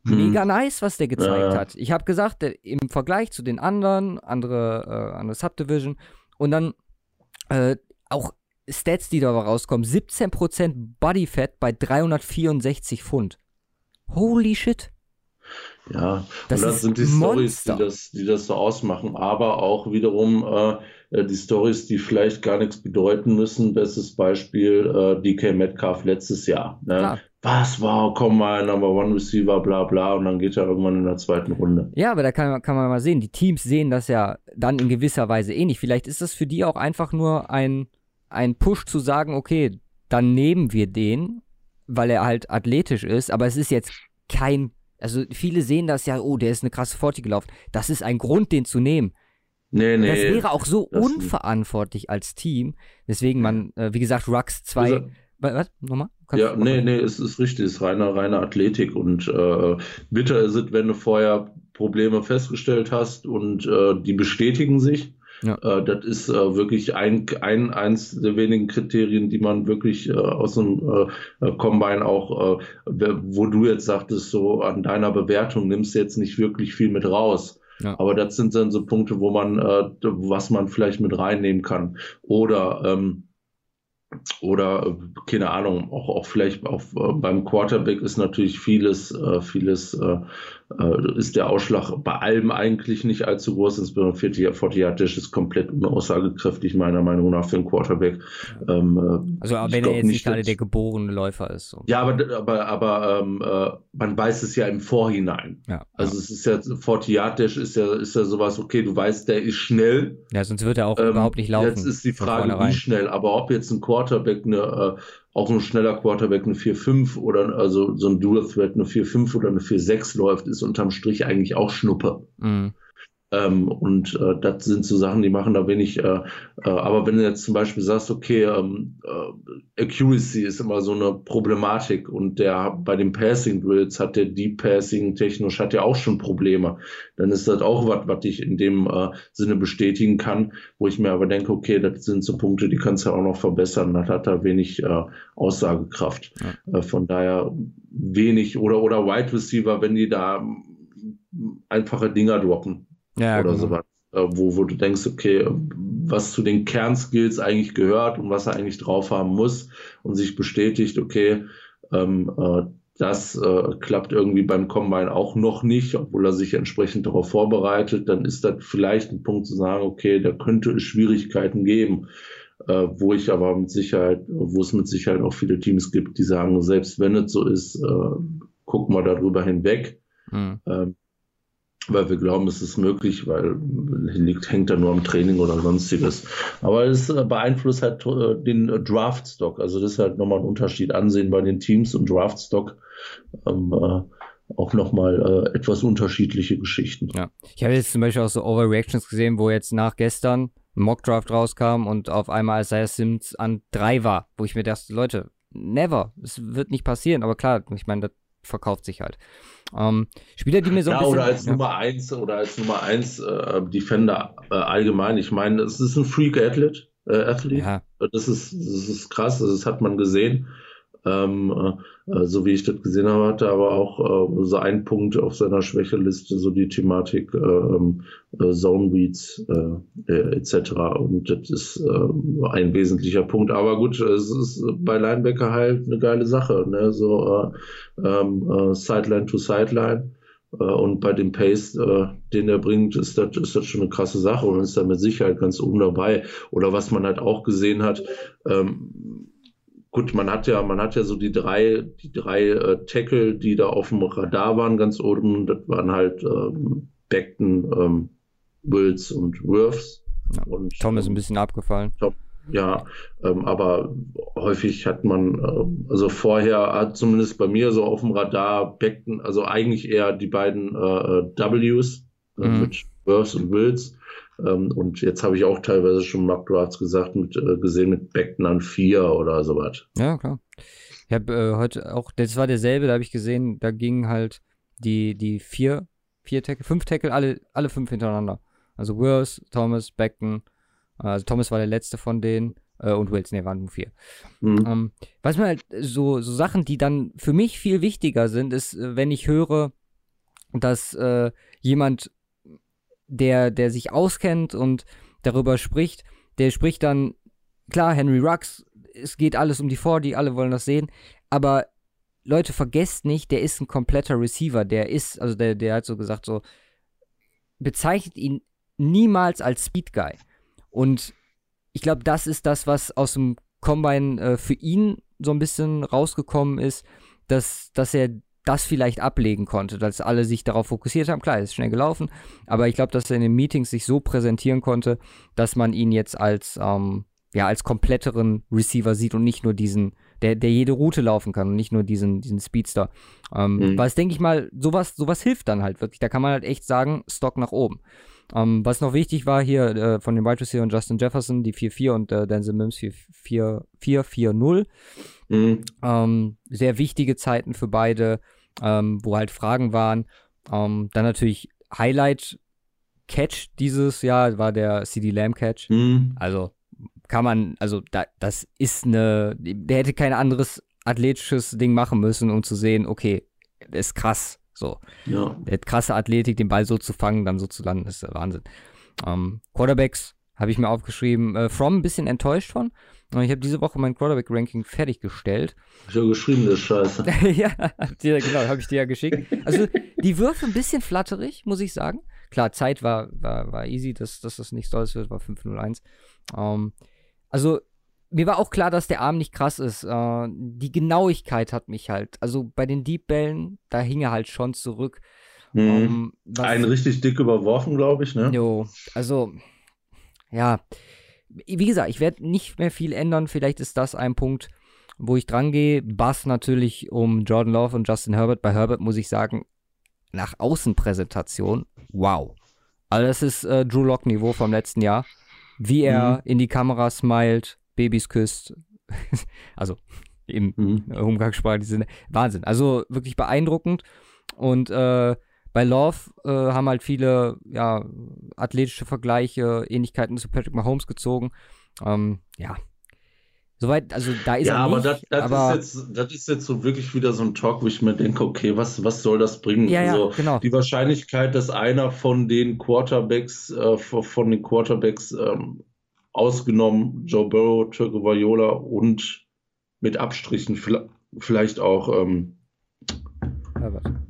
Mega nice, was der gezeigt Ja, hat. Ich habe gesagt, der, im Vergleich zu den anderen, andere, äh, andere Subdivision und dann äh, auch Stats, die da rauskommen, 17% Bodyfat bei 364 Pfund. Holy shit. Ja, Das und das sind die Stories, die das, die das so ausmachen, aber auch wiederum äh, äh, die Stories, die vielleicht gar nichts bedeuten müssen. Bestes Beispiel äh, DK Metcalf letztes Jahr. Ne? Was war, komm mal, Number One Receiver, bla bla, und dann geht er irgendwann in der zweiten Runde. Ja, aber da kann, man- kann man mal sehen, die Teams sehen das ja dann in gewisser Weise ähnlich. Vielleicht ist das für die auch einfach nur ein, ein Push zu sagen, okay, dann nehmen wir den, weil er halt athletisch ist, aber es ist jetzt kein, also viele sehen das ja, oh, der ist eine krasse 40 gelaufen. Das ist ein Grund, den zu nehmen. Nee, nee. Das wäre auch so unverantwortlich als Team. Deswegen man, äh, wie gesagt, Rux 2. Was? Nochmal? Kannst Ja, nee, nee, es ist richtig, es ist reine, reine Athletik und äh, bitter ist es, wenn du vorher Probleme festgestellt hast und äh, die bestätigen sich. Ja. Äh, das ist äh, wirklich ein, ein, eins der wenigen Kriterien, die man wirklich äh, aus dem äh, Combine auch, äh, wo du jetzt sagtest, so an deiner Bewertung nimmst du jetzt nicht wirklich viel mit raus. Ja. Aber das sind dann so Punkte, wo man, äh, was man vielleicht mit reinnehmen kann. Oder ähm, oder äh, keine Ahnung, auch, auch vielleicht auch äh, beim Quarterback ist natürlich vieles, äh, vieles ist der Ausschlag bei allem eigentlich nicht allzu groß, insbesondere 40 40 Yard Dash ist komplett unaussagekräftig, meiner Meinung nach, für einen Quarterback. Ähm, äh, Also, ich wenn er jetzt nicht gerade der geborene Läufer ist. So. ja, aber, aber, aber ähm, äh, man weiß es ja im Vorhinein. Ja, Also es ist ja 40 Yard Dash ist ja, ist ja sowas, okay, du weißt, der ist schnell, ja, sonst wird er auch ähm, überhaupt nicht laufen. Jetzt ist die Frage, wie schnell, aber ob jetzt ein Quarterback eine, äh, auch ein schneller Quarterback eine 4-5 oder also so ein Dual Threat eine 4-5 oder eine 4-6 läuft, ist unterm Strich eigentlich auch Schnuppe. Mhm. Ähm, und äh, das sind so Sachen, die machen da wenig. Äh, äh, aber wenn du jetzt zum Beispiel sagst, okay, ähm, äh, Accuracy ist immer so eine Problematik und der bei den Passing Drills hat der Deep Passing technisch hat ja auch schon Probleme, dann ist das auch was, was ich in dem äh, Sinne bestätigen kann, wo ich mir aber denke, okay, das sind so Punkte, die kannst du auch noch verbessern. Das hat da wenig äh, Aussagekraft. Äh, von daher wenig oder oder Wide Receiver, wenn die da einfache Dinger droppen Ja, oder genau. sowas, äh, wo, wo du denkst, okay, was zu den Kernskills eigentlich gehört und was er eigentlich drauf haben muss und sich bestätigt, okay, ähm, äh, das äh, klappt irgendwie beim Combine auch noch nicht, obwohl er sich entsprechend darauf vorbereitet, dann ist das vielleicht ein Punkt zu sagen, okay, da könnte es Schwierigkeiten geben, äh, wo ich aber mit Sicherheit, wo es mit Sicherheit auch viele Teams gibt, die sagen, selbst wenn es so ist, äh, gucken wir darüber hinweg. Mhm. Ähm, weil wir glauben, es ist möglich, weil liegt, hängt da nur am Training oder sonstiges. Aber es äh, beeinflusst halt äh, den Draftstock. Also das ist halt nochmal ein Unterschied ansehen bei den Teams und Draftstock. Ähm, äh, auch nochmal äh, etwas unterschiedliche Geschichten. Ja. Ich habe jetzt zum Beispiel auch so Overreactions gesehen, wo jetzt nach gestern ein Mockdraft rauskam und auf einmal Isaiah Sims an drei war, wo ich mir dachte, Leute, never, es wird nicht passieren. Aber klar, ich meine, das verkauft sich halt. Ähm, Spieler, die mir so ein ja, bisschen, oder als ja. Nummer 1 oder als Nummer 1 äh, Defender äh, allgemein. Ich meine, es ist ein Freak Athlete, äh. Ja. Das ist das ist krass, das hat man gesehen. Ähm, äh, so wie ich das gesehen habe, hatte aber auch äh, so ein Punkt auf seiner Schwächeliste, so die Thematik äh, ähm, äh, Zone Reads äh, äh, etc. Und das ist äh, ein wesentlicher Punkt. Aber gut, es ist bei Linebacker halt eine geile Sache, ne? so äh, ähm, äh, Sideline to Sideline. Äh, und bei dem Pace, äh, den er bringt, ist das, ist das schon eine krasse Sache und ist da mit Sicherheit ganz oben dabei. Oder was man halt auch gesehen hat, ähm, gut, man hat ja, man hat ja so die drei, die drei äh, Tackle, die da auf dem Radar waren, ganz oben. Das waren halt ähm, Beckton, ähm, Wills und Wirfs. Ja, und, Tom ist ein ähm, bisschen abgefallen. Tom, ja, ähm, aber häufig hat man, äh, also vorher hat zumindest bei mir so auf dem Radar Beckton, also eigentlich eher die beiden äh, äh Ws mhm. mit Wirfs und Wills. Ähm, und jetzt habe ich auch teilweise schon Mark Drafts gesagt, mit, äh, gesehen mit Beckton an 4 oder sowas. Ja, klar. Ich habe äh, heute auch, das war derselbe, da habe ich gesehen, da gingen halt die, die vier, vier Tackle, fünf Tackle, alle, alle fünf hintereinander. Also Wills, Thomas, Beckton, äh, also Thomas war der letzte von denen äh, und Wills, ne, waren nur vier. Mhm. Ähm, was mir halt so, so Sachen, die dann für mich viel wichtiger sind, ist, äh, wenn ich höre, dass äh, jemand der, der sich auskennt und darüber spricht, der spricht dann, klar, Henry Rux, es geht alles um die 40, alle wollen das sehen, aber Leute, vergesst nicht, der ist ein kompletter Receiver, der ist, also der, der hat so gesagt, so, bezeichnet ihn niemals als Speed Guy. Und ich glaube, das ist das, was aus dem Combine äh, für ihn so ein bisschen rausgekommen ist, dass, dass er das vielleicht ablegen konnte, dass alle sich darauf fokussiert haben. Klar, er ist schnell gelaufen, aber ich glaube, dass er in den Meetings sich so präsentieren konnte, dass man ihn jetzt als, ähm, ja, als kompletteren Receiver sieht und nicht nur diesen, der, der jede Route laufen kann und nicht nur diesen, diesen Speedster. Ähm, mhm. Weil es, denke ich mal, sowas, sowas hilft dann halt wirklich. Da kann man halt echt sagen, Stock nach oben. Ähm, was noch wichtig war hier äh, von den Wide Receiver und Justin Jefferson, die 4-4 und äh, Denzel Mims 4-4-0. Mhm. Ähm, sehr wichtige Zeiten für beide, ähm, wo halt Fragen waren. Ähm, dann natürlich Highlight Catch dieses Jahr war der CD Lamb Catch. Mhm. Also kann man, also da, das ist eine, der hätte kein anderes athletisches Ding machen müssen, um zu sehen, okay, ist krass. So. Ja. Der hat krasse Athletik, den Ball so zu fangen, dann so zu landen, ist der Wahnsinn. Ähm, Quarterbacks habe ich mir aufgeschrieben. Äh, From ein bisschen enttäuscht von. Ich habe diese Woche mein Quarterback-Ranking fertiggestellt. Ich habe geschrieben, das scheiße. ja, genau, habe ich dir ja geschickt. Also die Würfe ein bisschen flatterig, muss ich sagen. Klar, Zeit war, war, war easy, dass, dass das nichts Tolles wird, war 5-0-1. Ähm, also mir war auch klar, dass der Arm nicht krass ist. Äh, die Genauigkeit hat mich halt. Also bei den Deep-Bällen, da hing er halt schon zurück. Mhm. Um, ähm, Einen richtig dick überworfen, glaube ich, ne? Jo, also ja, wie gesagt, ich werde nicht mehr viel ändern. Vielleicht ist das ein Punkt, wo ich dran gehe. Bass natürlich um Jordan Love und Justin Herbert. Bei Herbert muss ich sagen, nach Außenpräsentation, wow. Also das ist äh, Drew Lock Niveau vom letzten Jahr. Wie er mhm. in die Kamera smilet, Babys küsst. also im mhm. Umgangssprache, Sinne. Wahnsinn. Also wirklich beeindruckend. Und äh, bei Love äh, haben halt viele ja, athletische Vergleiche, Ähnlichkeiten zu Patrick Mahomes gezogen. Ähm, ja. Soweit, also da ist ja, er aber nicht. Das, das, aber ist jetzt, das ist jetzt so wirklich wieder so ein Talk, wo ich mir denke, okay, was, was soll das bringen? Ja, ja, also, genau. Die Wahrscheinlichkeit, dass einer von den Quarterbacks, äh, von den Quarterbacks ähm, ausgenommen Joe Burrow, Türke Viola und mit Abstrichen vielleicht auch ähm, Herbert.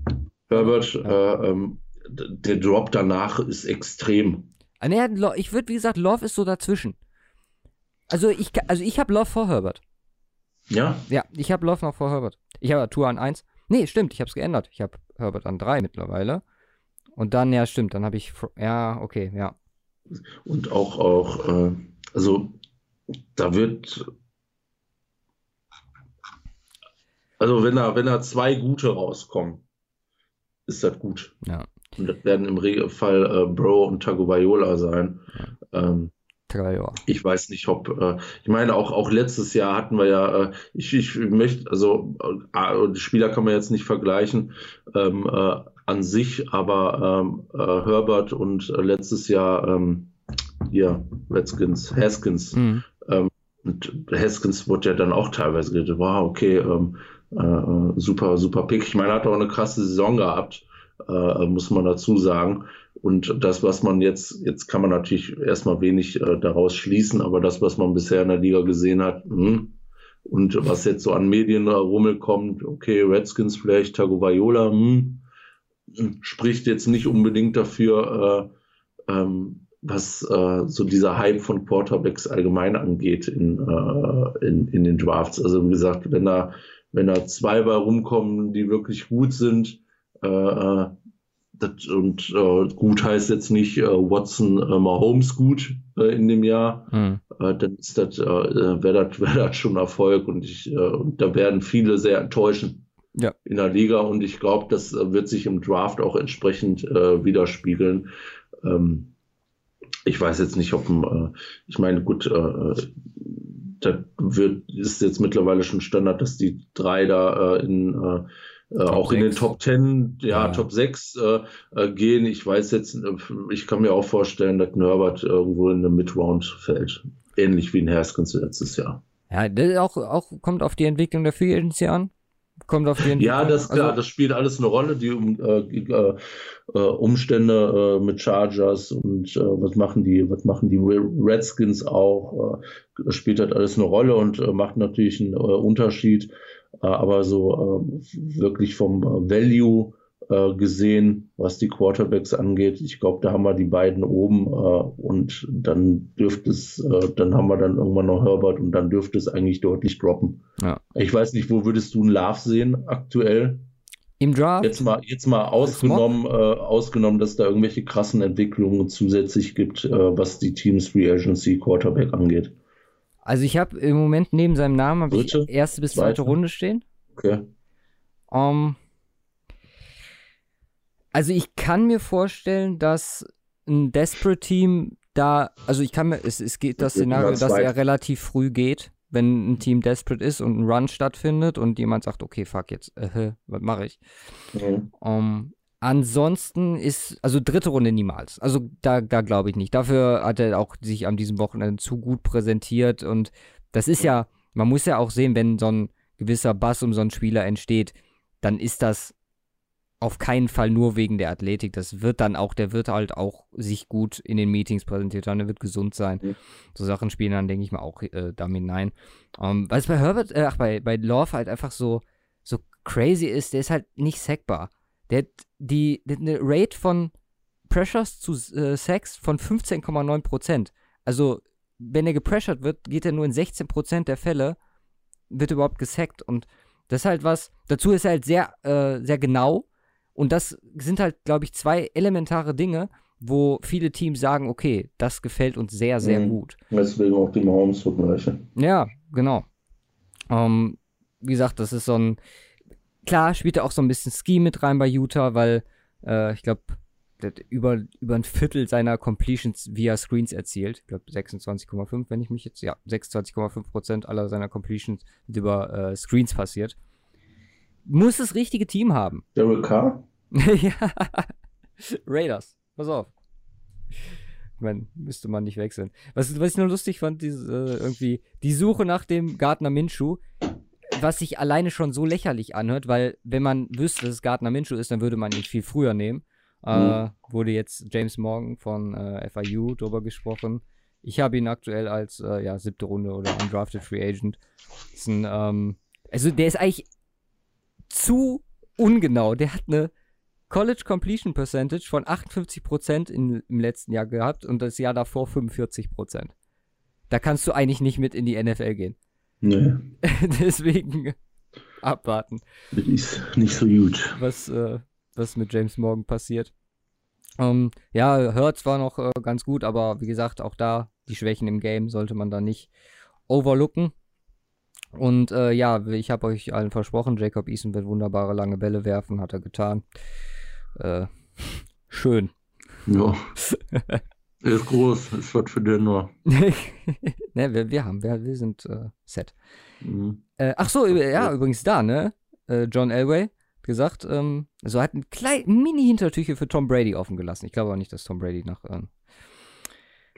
Herbert, ja. äh, ähm, der Drop danach ist extrem. Ah, ich würde, wie gesagt, Love ist so dazwischen. Also ich, also ich habe Love vor Herbert. Ja? Ja, ich habe Love noch vor Herbert. Ich habe Tour an 1. Nee, stimmt, ich habe es geändert. Ich habe Herbert an 3 mittlerweile. Und dann, ja, stimmt, dann habe ich, ja, okay, ja. Und auch, auch, äh, also da wird, also wenn da, wenn da zwei gute rauskommen, ist das gut. Ja. Und das werden im Regelfall äh, Bro und Tagovailoa sein. Ja. Ähm, ich weiß nicht, ob, äh, ich meine, auch, auch letztes Jahr hatten wir ja, äh, ich, ich möchte, also äh, die Spieler kann man jetzt nicht vergleichen ähm, äh, an sich, aber ähm, äh, Herbert und äh, letztes Jahr ähm, hier, Redskins, Haskins, mhm. Ähm, und Haskins wurde ja dann auch teilweise gedacht, wow, okay, ähm, super, super Pick. Ich meine, er hat auch eine krasse Saison gehabt, muss man dazu sagen. Und das, was man jetzt, jetzt kann man natürlich erstmal wenig äh, daraus schließen, aber das, was man bisher in der Liga gesehen hat, mh, hm, und was jetzt so an Medien Rummel kommt, okay, Redskins vielleicht, Tagovailoa, mh, hm, spricht jetzt nicht unbedingt dafür, äh, ähm, was äh, so dieser Hype von Quarterbacks allgemein angeht in, äh, in, in den Drafts. Also wie gesagt, wenn da, wenn da zwei bei rumkommen, die wirklich gut sind, äh, äh das, und äh, gut heißt jetzt nicht äh, Watson äh, Mahomes gut äh, in dem Jahr, mhm. äh, dann ist das, äh, wäre das, wär das schon Erfolg und ich, äh, und da werden viele sehr enttäuschen ja. in der Liga und ich glaube, das äh, wird sich im Draft auch entsprechend äh, widerspiegeln. Ähm, ich weiß jetzt nicht, ob, äh, ich meine, gut, äh, da wird, ist jetzt mittlerweile schon Standard, dass die drei da äh, in äh, äh, auch 6. in den Top 10, ja, ja. Top 6 äh, äh, gehen. Ich weiß jetzt, äh, ich kann mir auch vorstellen, dass Norbert irgendwo in der Midround fällt. Ähnlich wie in Haskins letztes Jahr. Ja, das auch, auch kommt auf die Entwicklung der Free Agency an. Kommt auf die Entwicklung. Ja, das klar, also, das spielt alles eine Rolle, die äh, äh, Umstände mit Chargers und was machen die, was machen die Redskins auch, das spielt halt alles eine Rolle und macht natürlich einen Unterschied. Äh, aber so äh, wirklich vom äh, gesehen, was die Quarterbacks angeht. Ich glaube, da haben wir die beiden oben und dann dürfte es, dann haben wir dann irgendwann noch Herbert und dann dürfte es eigentlich deutlich droppen. Ja. Ich weiß nicht, wo würdest du einen Love sehen aktuell? Im Draft? Jetzt mal, jetzt mal ausgenommen, äh, ausgenommen, dass da irgendwelche krassen Entwicklungen zusätzlich gibt, äh, was die Teams Free Agency Quarterback angeht. Also ich habe im Moment neben seinem Namen habe ich erste bis zweite, zweite Runde stehen. Okay. Um, also ich kann mir vorstellen, dass ein Desperate Team da, also ich kann mir, es, es geht das Szenario, dass er relativ früh geht, wenn ein Team desperate ist und ein Run stattfindet und jemand sagt, okay, fuck jetzt, äh, was mache ich? Mhm. Um, Ansonsten ist, also dritte Runde niemals. Also da, da glaube ich nicht. Dafür hat er auch sich an diesem Wochenende zu gut präsentiert und das ist ja, man muss ja auch sehen, wenn so ein gewisser Bass um so einen Spieler entsteht, dann ist das auf keinen Fall nur wegen der Athletik. Das wird dann auch, der wird halt auch sich gut in den Meetings präsentiert haben, der wird gesund sein. Mhm. So Sachen spielen dann, denke ich mal, auch äh, damit nein. Um, ähm, was bei Herbert, äh, ach, bei, bei Love halt einfach so, so crazy ist, der ist halt nicht sackbar. Der hat die, die eine Rate von Pressures zu äh, Sacks von 15,9% Also, wenn er gepressured wird, geht er nur in 16% der Fälle, wird überhaupt gesackt. Und das ist halt was, dazu ist er halt sehr, äh, sehr genau. Und das sind halt, glaube ich, zwei elementare Dinge, wo viele Teams sagen, okay, das gefällt uns sehr, sehr mhm. gut. Deswegen auch die Mahomes-Vergleiche. Ja, genau. Ähm, wie gesagt, das ist so ein, klar spielt er auch so ein bisschen Ski mit rein bei Utah, weil äh, ich glaube, über, über ein Viertel seiner Completions via Screens erzielt. Ich glaube 26,5, wenn ich mich jetzt, ja, 26,5 Prozent aller seiner Completions sind über äh, Screens passiert. Muss das richtige Team haben. Derek Carr? ja. Raiders, pass auf. Ich meine, müsste man nicht wechseln. Was, was ich nur lustig fand, diese, äh, irgendwie die Suche nach dem Gardner Minshew was sich alleine schon so lächerlich anhört, weil wenn man wüsste, dass es Gardner Minshew ist, dann würde man ihn viel früher nehmen. Äh, mhm. Wurde jetzt James Morgan von äh, FIU drüber gesprochen. Ich habe ihn aktuell als äh, ja, siebte Runde oder undrafted Free Agent. Ein, ähm, also der ist eigentlich zu ungenau. Der hat eine College Completion Percentage von 58% in, im letzten Jahr gehabt und das Jahr davor 45%. Da kannst du eigentlich nicht mit in die NFL gehen. Nee, Deswegen abwarten, das ist nicht so gut. was, äh, was mit James Morgan passiert. Ähm, ja, Hurts war noch äh, ganz gut, aber wie gesagt, auch da die Schwächen im Game sollte man da nicht overlooken. Und äh, ja, ich habe euch allen versprochen, Jacob Eason wird wunderbare lange Bälle werfen, hat er getan. Äh, schön. Ja. Er ist groß, ist was für den nur. ne, wir, wir haben, wir, wir sind äh, set. Mhm. Äh, ach so, ja, übrigens da, ne? Äh, John Elway hat gesagt, ähm, also hat ein klein Mini-Hintertüche für Tom Brady offen gelassen. Ich glaube aber nicht, dass Tom Brady nach, ähm,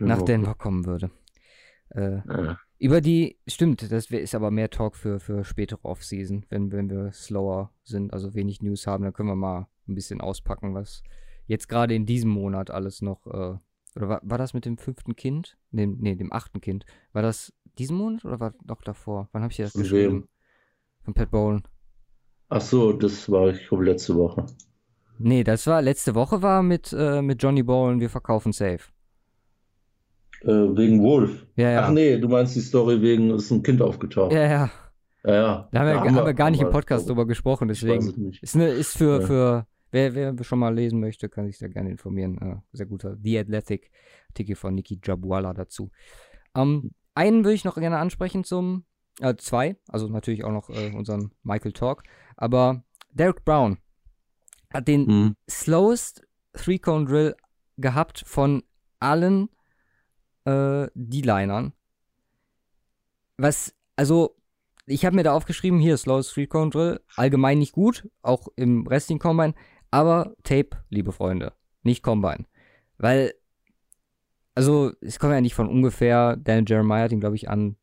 nach. Denver kommen würde. Äh, Ja. Über die, stimmt, das ist aber mehr Talk für, für spätere Offseason, wenn, wenn wir slower sind, also wenig News haben, dann können wir mal ein bisschen auspacken, was jetzt gerade in diesem Monat alles noch, äh, oder war, war das mit dem fünften Kind? Nee, nee, dem achten Kind. War das diesen Monat oder war noch davor? Wann habe ich das Von geschrieben? wem? Von Pat Bowlen. Ach so, das war, ich glaube, letzte Woche. Nee, das war, letzte Woche war mit, äh, mit Johnny Bowlen, wir verkaufen safe. Äh, wegen Wolf. Ja, ja. Ach nee, du meinst die Story wegen, ist ein Kind aufgetaucht. Ja, ja. Ja, ja. Da haben wir, Da haben wir gar nicht im wir- Podcast drüber gesprochen, deswegen. Ist, ne, ist für, Ja. für wer, wer schon mal lesen möchte, kann sich da gerne informieren. Äh, sehr guter The Athletic Artikel von Niki Jabuala dazu. Ähm, einen würde ich noch gerne ansprechen zum, äh, zwei, also natürlich auch noch äh, unseren Michael Talk, aber Derek Brown hat den Mhm. slowest Three-Cone Drill gehabt von allen äh, D-Linern. Was, also, ich habe mir da aufgeschrieben, hier, slowest Three-Cone Drill, allgemein nicht gut, auch im Wrestling Combine, aber Tape, liebe Freunde, nicht Combine. Weil, also, es kommt ja nicht von ungefähr, Dan Jeremiah hat ihn, glaube ich, an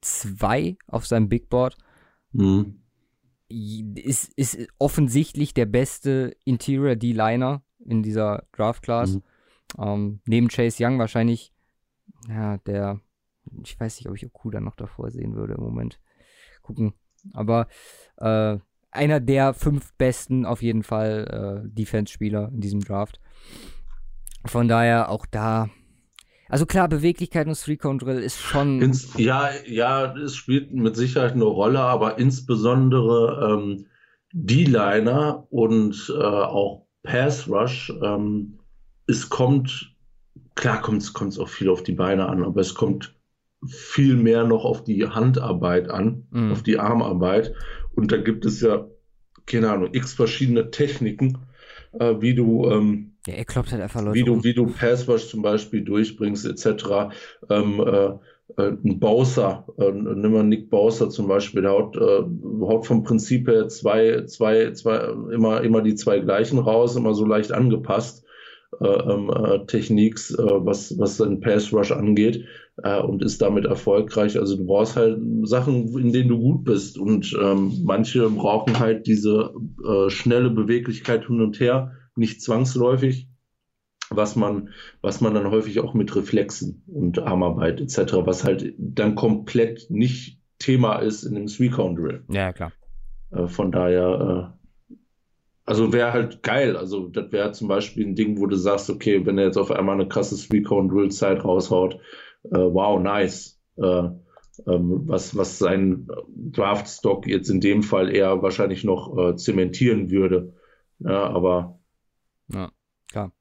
zwei auf seinem Big Board Mhm. ist, ist offensichtlich der beste Interior D-Liner in dieser Draft Class. Mhm. Ähm, neben Chase Young wahrscheinlich, ja, der, ich weiß nicht, ob ich Okuda noch davor sehen würde im Moment. Gucken. Aber äh, einer der fünf besten auf jeden Fall äh, Defense-Spieler in diesem Draft. Von daher auch da. Also klar, Beweglichkeit und Three-Cone-Drill ist schon. Ins, ja, ja, es spielt mit Sicherheit eine Rolle, aber insbesondere ähm, D-Liner und äh, auch Pass Rush, ähm, es kommt, klar kommt es auch viel auf die Beine an, aber es kommt viel mehr noch auf die Handarbeit an, Mhm. auf die Armarbeit. Und da gibt es ja, keine Ahnung, x verschiedene Techniken, äh, wie du ähm, ja, er kloppt halt einfach Leute wie du, wie du Passwash zum Beispiel durchbringst, etc. Ähm, äh, äh, ein Bowser, äh, nimm mal Nick Bowser zum Beispiel, der haut, äh, haut vom Prinzip her zwei, zwei, zwei, immer, immer die zwei gleichen raus, immer so leicht angepasst. Äh, ähm, äh, Techniks, äh, was, was den Pass Rush angeht, äh, und ist damit erfolgreich. Also du brauchst halt Sachen, in denen du gut bist. Und ähm, manche brauchen halt diese äh, schnelle Beweglichkeit hin und her, nicht zwangsläufig, was man, was man dann häufig auch mit Reflexen und Armarbeit etc., was halt dann komplett nicht Thema ist in dem Three-Count-Drill. Ja, klar. Äh, von daher, äh, also wäre halt geil. Also das wäre zum Beispiel ein Ding, wo du sagst, okay, wenn er jetzt auf einmal eine krasse Three-Count-Drill-Zeit raushaut, äh, wow, nice. Äh, ähm, was, was sein Draft-Stock jetzt in dem Fall eher wahrscheinlich noch äh, zementieren würde. Ja, aber Klar.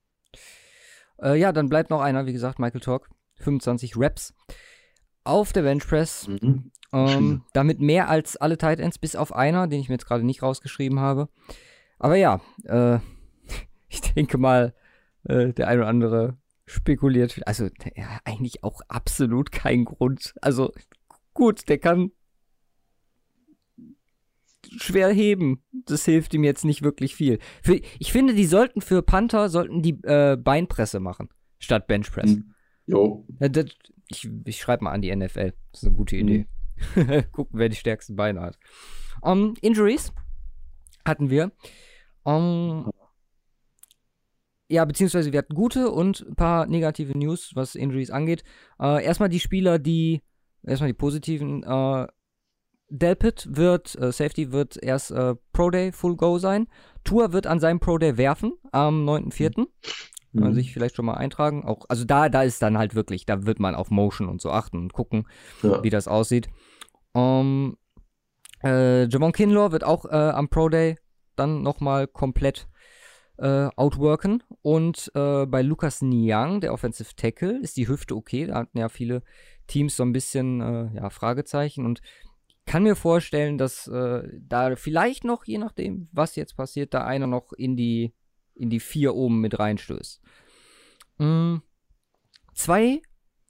Äh, ja, dann bleibt noch einer, wie gesagt, Michael Talk. 25 Reps auf der Benchpress. mhm. Ähm, damit mehr als alle Tight Ends, bis auf einer, den ich mir jetzt gerade nicht rausgeschrieben habe. Aber ja, äh, ich denke mal, äh, der ein oder andere spekuliert. Also, ja, eigentlich auch absolut kein Grund. Also, gut, der kann schwer heben. Das hilft ihm jetzt nicht wirklich viel. Für, ich finde, die sollten für Panther sollten die äh, Beinpresse machen, statt Benchpress. Mhm. Jo, das, ich ich schreibe mal an die NFL. Das ist eine gute Idee. Gucken, wer die stärksten Beine hat. Um, Injuries hatten wir. Um, ja, beziehungsweise wir hatten gute und ein paar negative News, was Injuries angeht. Äh, erstmal die Spieler, die, erstmal die positiven. Äh, Delpit wird, äh, Safety wird erst äh, Pro Day Full Go sein. Tour wird an seinem Pro Day werfen am 9.4. Kann man Mhm. sich vielleicht schon mal eintragen. Auch, also da, da ist dann halt wirklich, da wird man auf Motion und so achten und gucken, Ja. wie das aussieht. Um, äh, Javon Kinlaw wird auch äh, am Pro Day dann nochmal komplett äh, outworken. Und äh, bei Lukas Niang, der Offensive Tackle, ist die Hüfte okay. Da hatten ja viele Teams so ein bisschen äh, ja, Fragezeichen. Und kann mir vorstellen, dass äh, da vielleicht noch, je nachdem, was jetzt passiert, da einer noch in die, in die vier oben mit reinstößt. Mm, zwei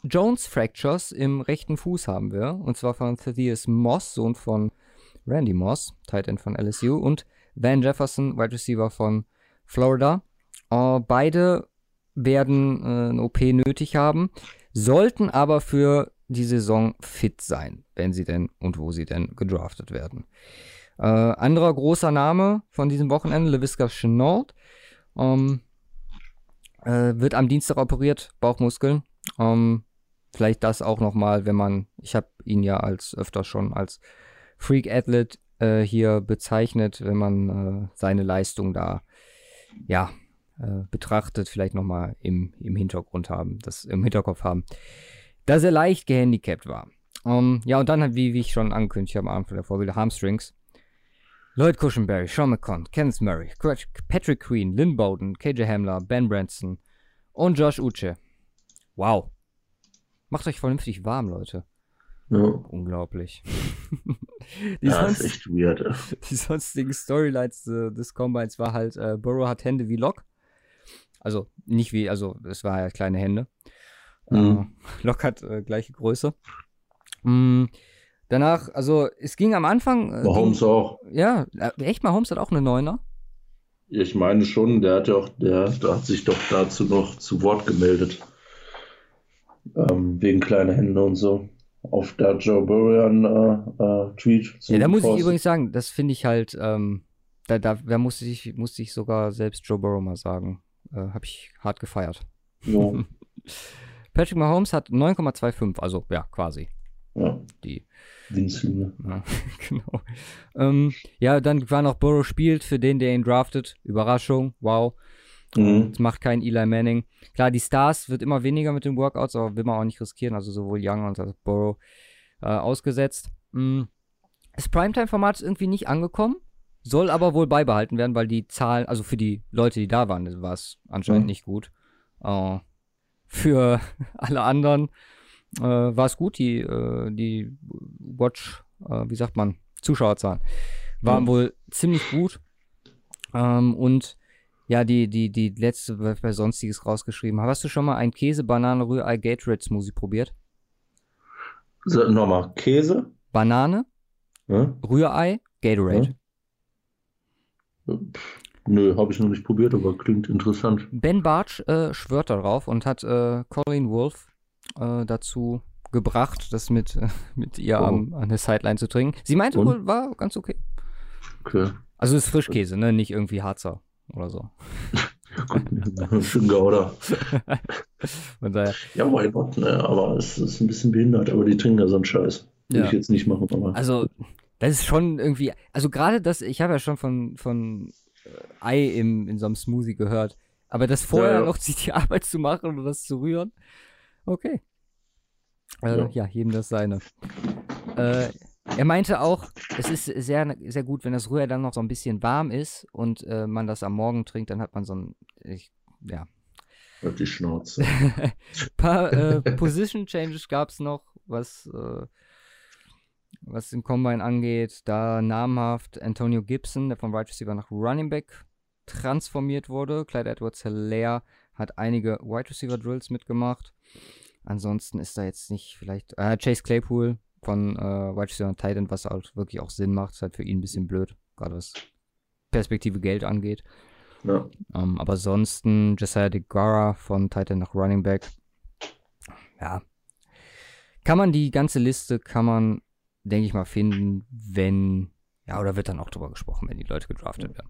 Jones Fractures im rechten Fuß haben wir. Und zwar von Thaddeus Moss, Sohn von Randy Moss, Tight End von LSU, und Van Jefferson, Wide Receiver von Florida. Äh, beide werden äh, eine OP nötig haben, sollten aber für die Saison fit sein, wenn sie denn und wo sie denn gedraftet werden. Äh, anderer großer Name von diesem Wochenende, LaVisca Chenault, ähm, äh, wird am Dienstag operiert, Bauchmuskeln. Ähm, vielleicht das auch nochmal, wenn man, ich habe ihn ja als öfter schon als Freak Athlete äh, hier bezeichnet, wenn man äh, seine Leistung da, ja, äh, betrachtet, vielleicht nochmal im, im Hintergrund haben, das im Hinterkopf haben, dass er leicht gehandicapt war. Ähm, ja, und dann, halt, wie, wie ich schon angekündigt habe am Anfang der Vorbilder, Hamstrings. Lloyd Cushenberry, Sean McCon, Kenneth Murray, Patrick Queen, Lynn Bowden, KJ Hamler, Ben Branson und Josh Uche. Wow. Macht euch vernünftig warm, Leute. Ja. Unglaublich. die, ja, ist sonst, echt weird. die sonstigen Storylines äh, des Combines war halt, äh, Burrow hat Hände wie Lock. Also nicht wie, also es war ja kleine Hände. Mhm. Äh, Lock hat äh, gleiche Größe. Mm, danach, also es ging am Anfang. Äh, Mahomes auch. ging, ja, äh, echt, Mahomes hat auch eine Neuner. Ich meine schon, der hat ja auch, der, der hat sich doch dazu noch zu Wort gemeldet. Ähm, wegen kleiner Hände und so. Auf der Joe Burrow äh, äh, Tweet. zu Ja, da muss ich posten. übrigens sagen, das finde ich halt, ähm, da, da, da musste ich, musste ich sogar selbst Joe Burrow mal sagen. Äh, Habe ich hart gefeiert. Ja, Patrick Mahomes hat 9,25, also ja, quasi. ja. Die, Winzlinge. ja, genau. Ähm, ja, dann war noch Burrow spielt für den, der ihn draftet. Überraschung, wow. Mhm. Es macht kein Eli Manning. Klar, die Stars wird immer weniger mit den Workouts, aber will man auch nicht riskieren. Also sowohl Young als auch Burrow äh, ausgesetzt. Mm. Das Primetime-Format ist irgendwie nicht angekommen, soll aber wohl beibehalten werden, weil die Zahlen, also für die Leute, die da waren, war es anscheinend Mhm. nicht gut. Äh, für alle anderen äh, war es gut. Die, äh, die Watch, äh, wie sagt man, Zuschauerzahlen waren Mhm. wohl ziemlich gut. Ähm, und ja, die, die, die letzte, was bei Sonstiges rausgeschrieben. Hast du schon mal ein Käse, Banane, Rührei, Gatorade Smoothie probiert? So, nochmal, Käse? Banane, Ja? Rührei, Gatorade. Pff, Nö, habe ich noch nicht probiert, aber klingt interessant. Ben Bartsch äh, schwört darauf und hat äh, Colleen Wolf äh, dazu gebracht, das mit, äh, mit ihr Oh. am, an der Sideline zu trinken. Sie meinte Und? wohl, war ganz okay. Okay. Also es ist Frischkäse, ne? Nicht irgendwie Harzer oder so. Schön oder? Von daher, Ja, why not, ne? Aber es ist ein bisschen behindert, aber die trinken da so einen Scheiß. Will Ja. ich jetzt nicht machen, aber. Also, das ist schon irgendwie, also gerade das, ich habe ja schon von, von äh, Ei im, in so einem Smoothie gehört, aber das vorher Ja, ja. noch sich die Arbeit zu machen und das zu rühren, okay. Äh, ja. Ja. jedem das seine. Äh, er meinte auch, es ist sehr, sehr gut, wenn das Rührei dann noch so ein bisschen warm ist und äh, man das am Morgen trinkt, dann hat man so ein, ich, ja, Halt die Schnauze. paar äh, Position Changes gab es noch, was, äh, was den Combine angeht. Da namhaft Antonio Gibson, der vom Wide Receiver nach Running Back transformiert wurde. Clyde Edwards Hilaire hat einige Wide Receiver Drills mitgemacht. Ansonsten ist da jetzt nicht vielleicht. Äh, Chase Claypool von äh, Wide Receiver und Titan, was halt wirklich auch Sinn macht. Ist halt für ihn ein bisschen blöd, gerade was Perspektive Geld angeht. Ja. Ähm, aber ansonsten Josiah DeGuara von Titan nach Running Back. Ja. Kann man die ganze Liste, kann man, denke ich mal, finden, wenn, ja, oder wird dann auch drüber gesprochen, wenn die Leute gedraftet werden.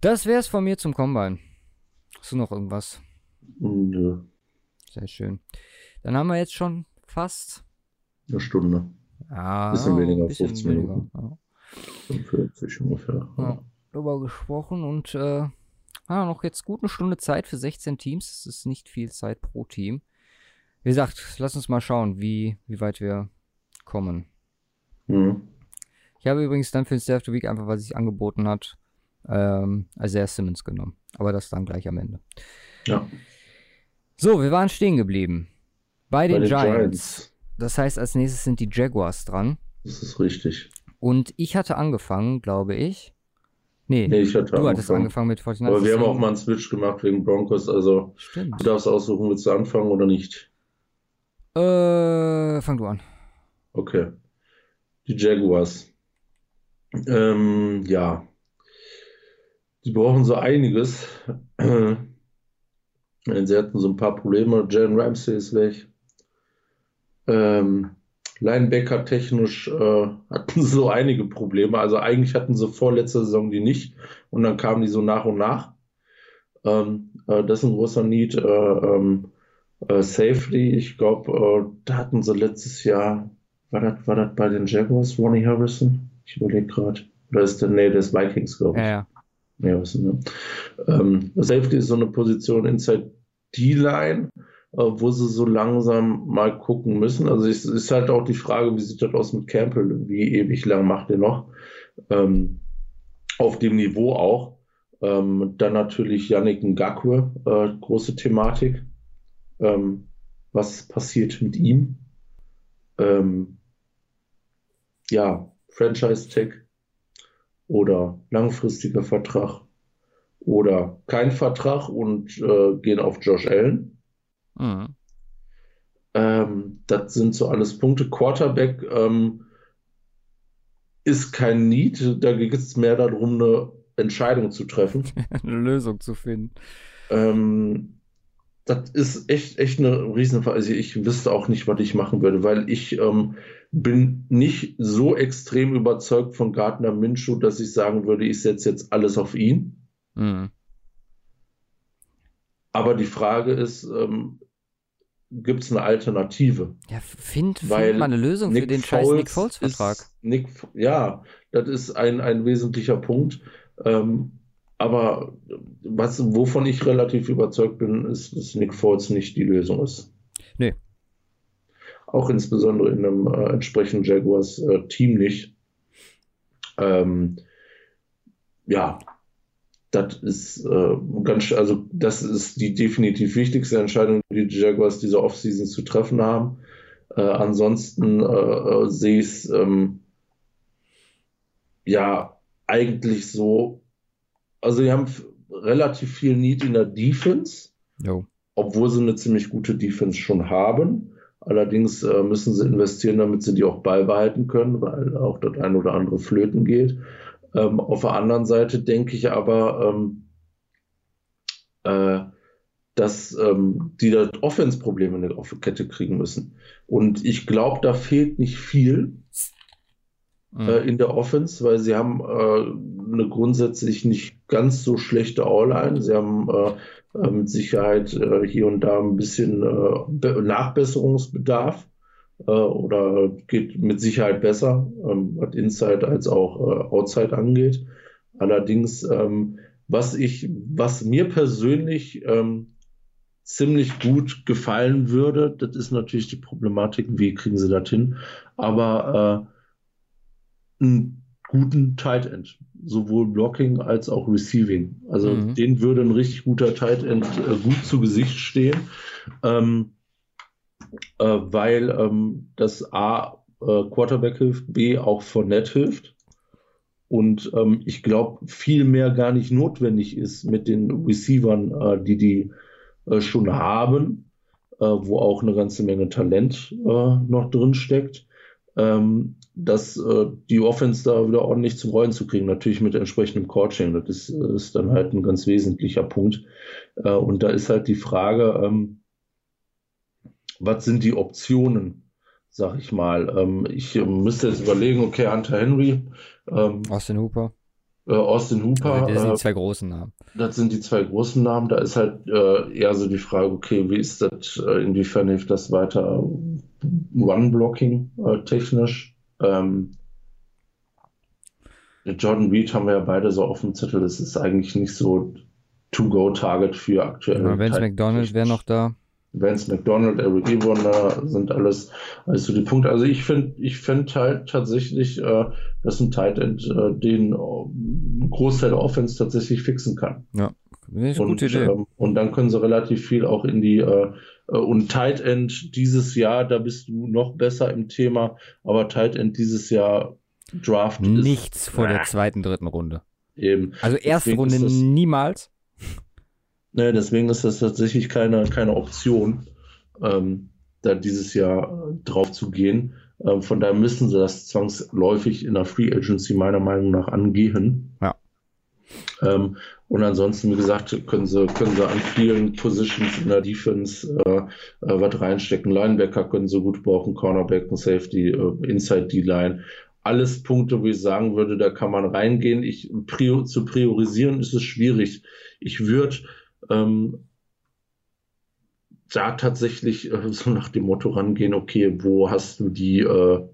Das wäre es von mir zum Combine. Hast du noch irgendwas? Nö. Sehr schön. Dann haben wir jetzt schon fast Eine Stunde. Ja, Bisschen weniger, ein bisschen 15 weniger. Minuten. Ja. 45 ungefähr. Ja. Darüber gesprochen und äh, ah, noch jetzt gut eine Stunde Zeit für 16 Teams. Das ist nicht viel Zeit pro Team. Wie gesagt, lass uns mal schauen, wie, wie weit wir kommen. Mhm. Ich habe übrigens dann für den the Week einfach, was sich angeboten hat, ähm, Isaiah Simmons genommen. Aber das dann gleich am Ende. Ja. So, wir waren stehen geblieben. Bei den, Bei den Giants. Giants. Das heißt, als nächstes sind die Jaguars dran. Das ist richtig. Und ich hatte angefangen, glaube ich. Nee, Nee, ich hatte du hattest angefangen. angefangen mit 49 Aber wir haben auch mal einen Switch gemacht wegen Broncos. Also Stimmt. du darfst aussuchen, willst du anfangen oder nicht? Äh, fang du an. Okay. Die Jaguars. Ähm, ja. Die brauchen so einiges. Sie hatten so ein paar Probleme. Jalen Ramsey ist weg. Ähm, Linebacker technisch äh, hatten sie so einige Probleme. Also eigentlich hatten sie vorletzte Saison die nicht und dann kamen die so nach und nach. Ähm, äh, das ist ein großer Need. Äh, ähm, äh, Safety, ich glaube, äh, da hatten sie letztes Jahr, war das, war das bei den Jaguars, Ronnie Harrison? Ich überlege gerade. Oder ist der, nee, der ist Vikings, glaube ich. Ja, ja. Ja, was denn, ne? Ähm, Safety ist so eine Position inside D-Line, wo sie so langsam mal gucken müssen. Also es ist halt auch die Frage, wie sieht das aus mit Campbell? Wie ewig lang macht er noch? Ähm, auf dem Niveau auch. Ähm, dann natürlich Yannick Ngakwe, äh, große Thematik. Ähm, was passiert mit ihm? Ähm, ja, Franchise-Tag oder langfristiger Vertrag oder kein Vertrag und äh, gehen auf Josh Allen. Mhm. Ähm, das sind so alles Punkte. Quarterback ähm, ist kein Need, da geht es mehr darum, eine Entscheidung zu treffen. Eine Lösung zu finden. Ähm, das ist echt, echt eine Riesenfrage. Also ich wüsste auch nicht, was ich machen würde, weil ich ähm, bin nicht so extrem überzeugt von Gardner Minshew, dass ich sagen würde, ich setze jetzt alles auf ihn. Mhm. Aber die Frage ist, ähm, gibt es eine Alternative? Ja, find, find Weil mal eine Lösung für den scheiß Nick Foles-Vertrag. Nick, ja, das ist ein, ein wesentlicher Punkt. Ähm, aber was, wovon ich relativ überzeugt bin, ist, dass Nick Foles nicht die Lösung ist. Nee. Auch insbesondere in einem äh, entsprechenden Jaguars-Team nicht. Ähm, ja, das ist äh, ganz, also das ist die definitiv wichtigste Entscheidung, die die Jaguars diese Offseason zu treffen haben. Äh, ansonsten äh, äh, sehe ich es ähm, ja eigentlich so, also die haben relativ viel Need in der Defense, Jo. obwohl sie eine ziemlich gute Defense schon haben. Allerdings äh, müssen sie investieren, damit sie die auch beibehalten können, weil auch das ein oder andere flöten geht. Ähm, auf der anderen Seite denke ich aber, ähm, äh, dass ähm, die da Offense-Probleme auf die Kette kriegen müssen. Und ich glaube, da fehlt nicht viel Mhm. äh, in der Offense, weil sie haben äh, eine grundsätzlich nicht ganz so schlechte O-Line. Sie haben äh, äh, mit Sicherheit äh, hier und da ein bisschen Be- Nachbesserungsbedarf oder geht mit Sicherheit besser, ähm, was Inside als auch äh, Outside angeht. Allerdings, ähm, was ich, was mir persönlich ähm, ziemlich gut gefallen würde, das ist natürlich die Problematik, wie kriegen sie das hin, aber äh, einen guten Tight End, sowohl Blocking als auch Receiving. Also Mhm. den würde ein richtig guter Tight End äh, gut zu Gesicht stehen, ähm, äh, weil ähm, das A äh, Quarterback hilft, B auch Fournette hilft. Und ähm, ich glaube, viel mehr gar nicht notwendig ist mit den Receivern, äh, die die äh, schon haben, äh, wo auch eine ganze Menge Talent äh, noch drin steckt, ähm, dass äh, die Offense da wieder ordentlich zum Rollen zu kriegen. Natürlich mit entsprechendem Coaching. Das ist, ist dann halt ein ganz wesentlicher Punkt. Äh, und da ist halt die Frage, ähm, was sind die Optionen, sag ich mal. Ähm, ich äh, müsste jetzt überlegen, okay, Hunter Henry, ähm, Austin Hooper. äh, Austin Hooper, Also, das sind äh, die zwei großen Namen. das sind die zwei großen Namen. Da ist halt äh, eher so die Frage, okay, wie ist das, äh, inwiefern hilft das weiter Run-Blocking äh, technisch. Ähm, Jordan Reed haben wir ja beide so auf dem Zettel. Das ist eigentlich nicht so To-Go-Target für aktuell. Ja, Vance McDonald wäre noch da. Vance McDonald, Eric Ebron, sind alles also die Punkte. Also ich finde, ich finde halt tatsächlich, äh, dass ein Tight End äh, den äh, Großteil der Offense tatsächlich fixen kann. Ja, ist eine gute Idee. Ähm, und dann können sie relativ viel auch in die äh, äh, und Tight End dieses Jahr, da bist du noch besser im Thema, aber Tight End dieses Jahr Draft Nichts vor der zweiten, dritten Runde. Eben. Also erste Runde ist niemals. Ne, deswegen ist das tatsächlich keine, keine Option, ähm, da dieses Jahr äh, drauf zu gehen. Ähm, von daher müssen sie das zwangsläufig in der Free Agency meiner Meinung nach angehen. Ja. Ähm, und ansonsten, wie gesagt, können sie, können sie an vielen Positions in der Defense äh, äh, was reinstecken. Linebacker können sie gut brauchen, Cornerback und Safety, äh, Inside D-Line. Alles Punkte, wo ich sagen würde, da kann man reingehen. Ich, prior, zu priorisieren ist es schwierig. Ich würde ähm, da tatsächlich äh, so nach dem Motto rangehen, okay, wo hast du die äh,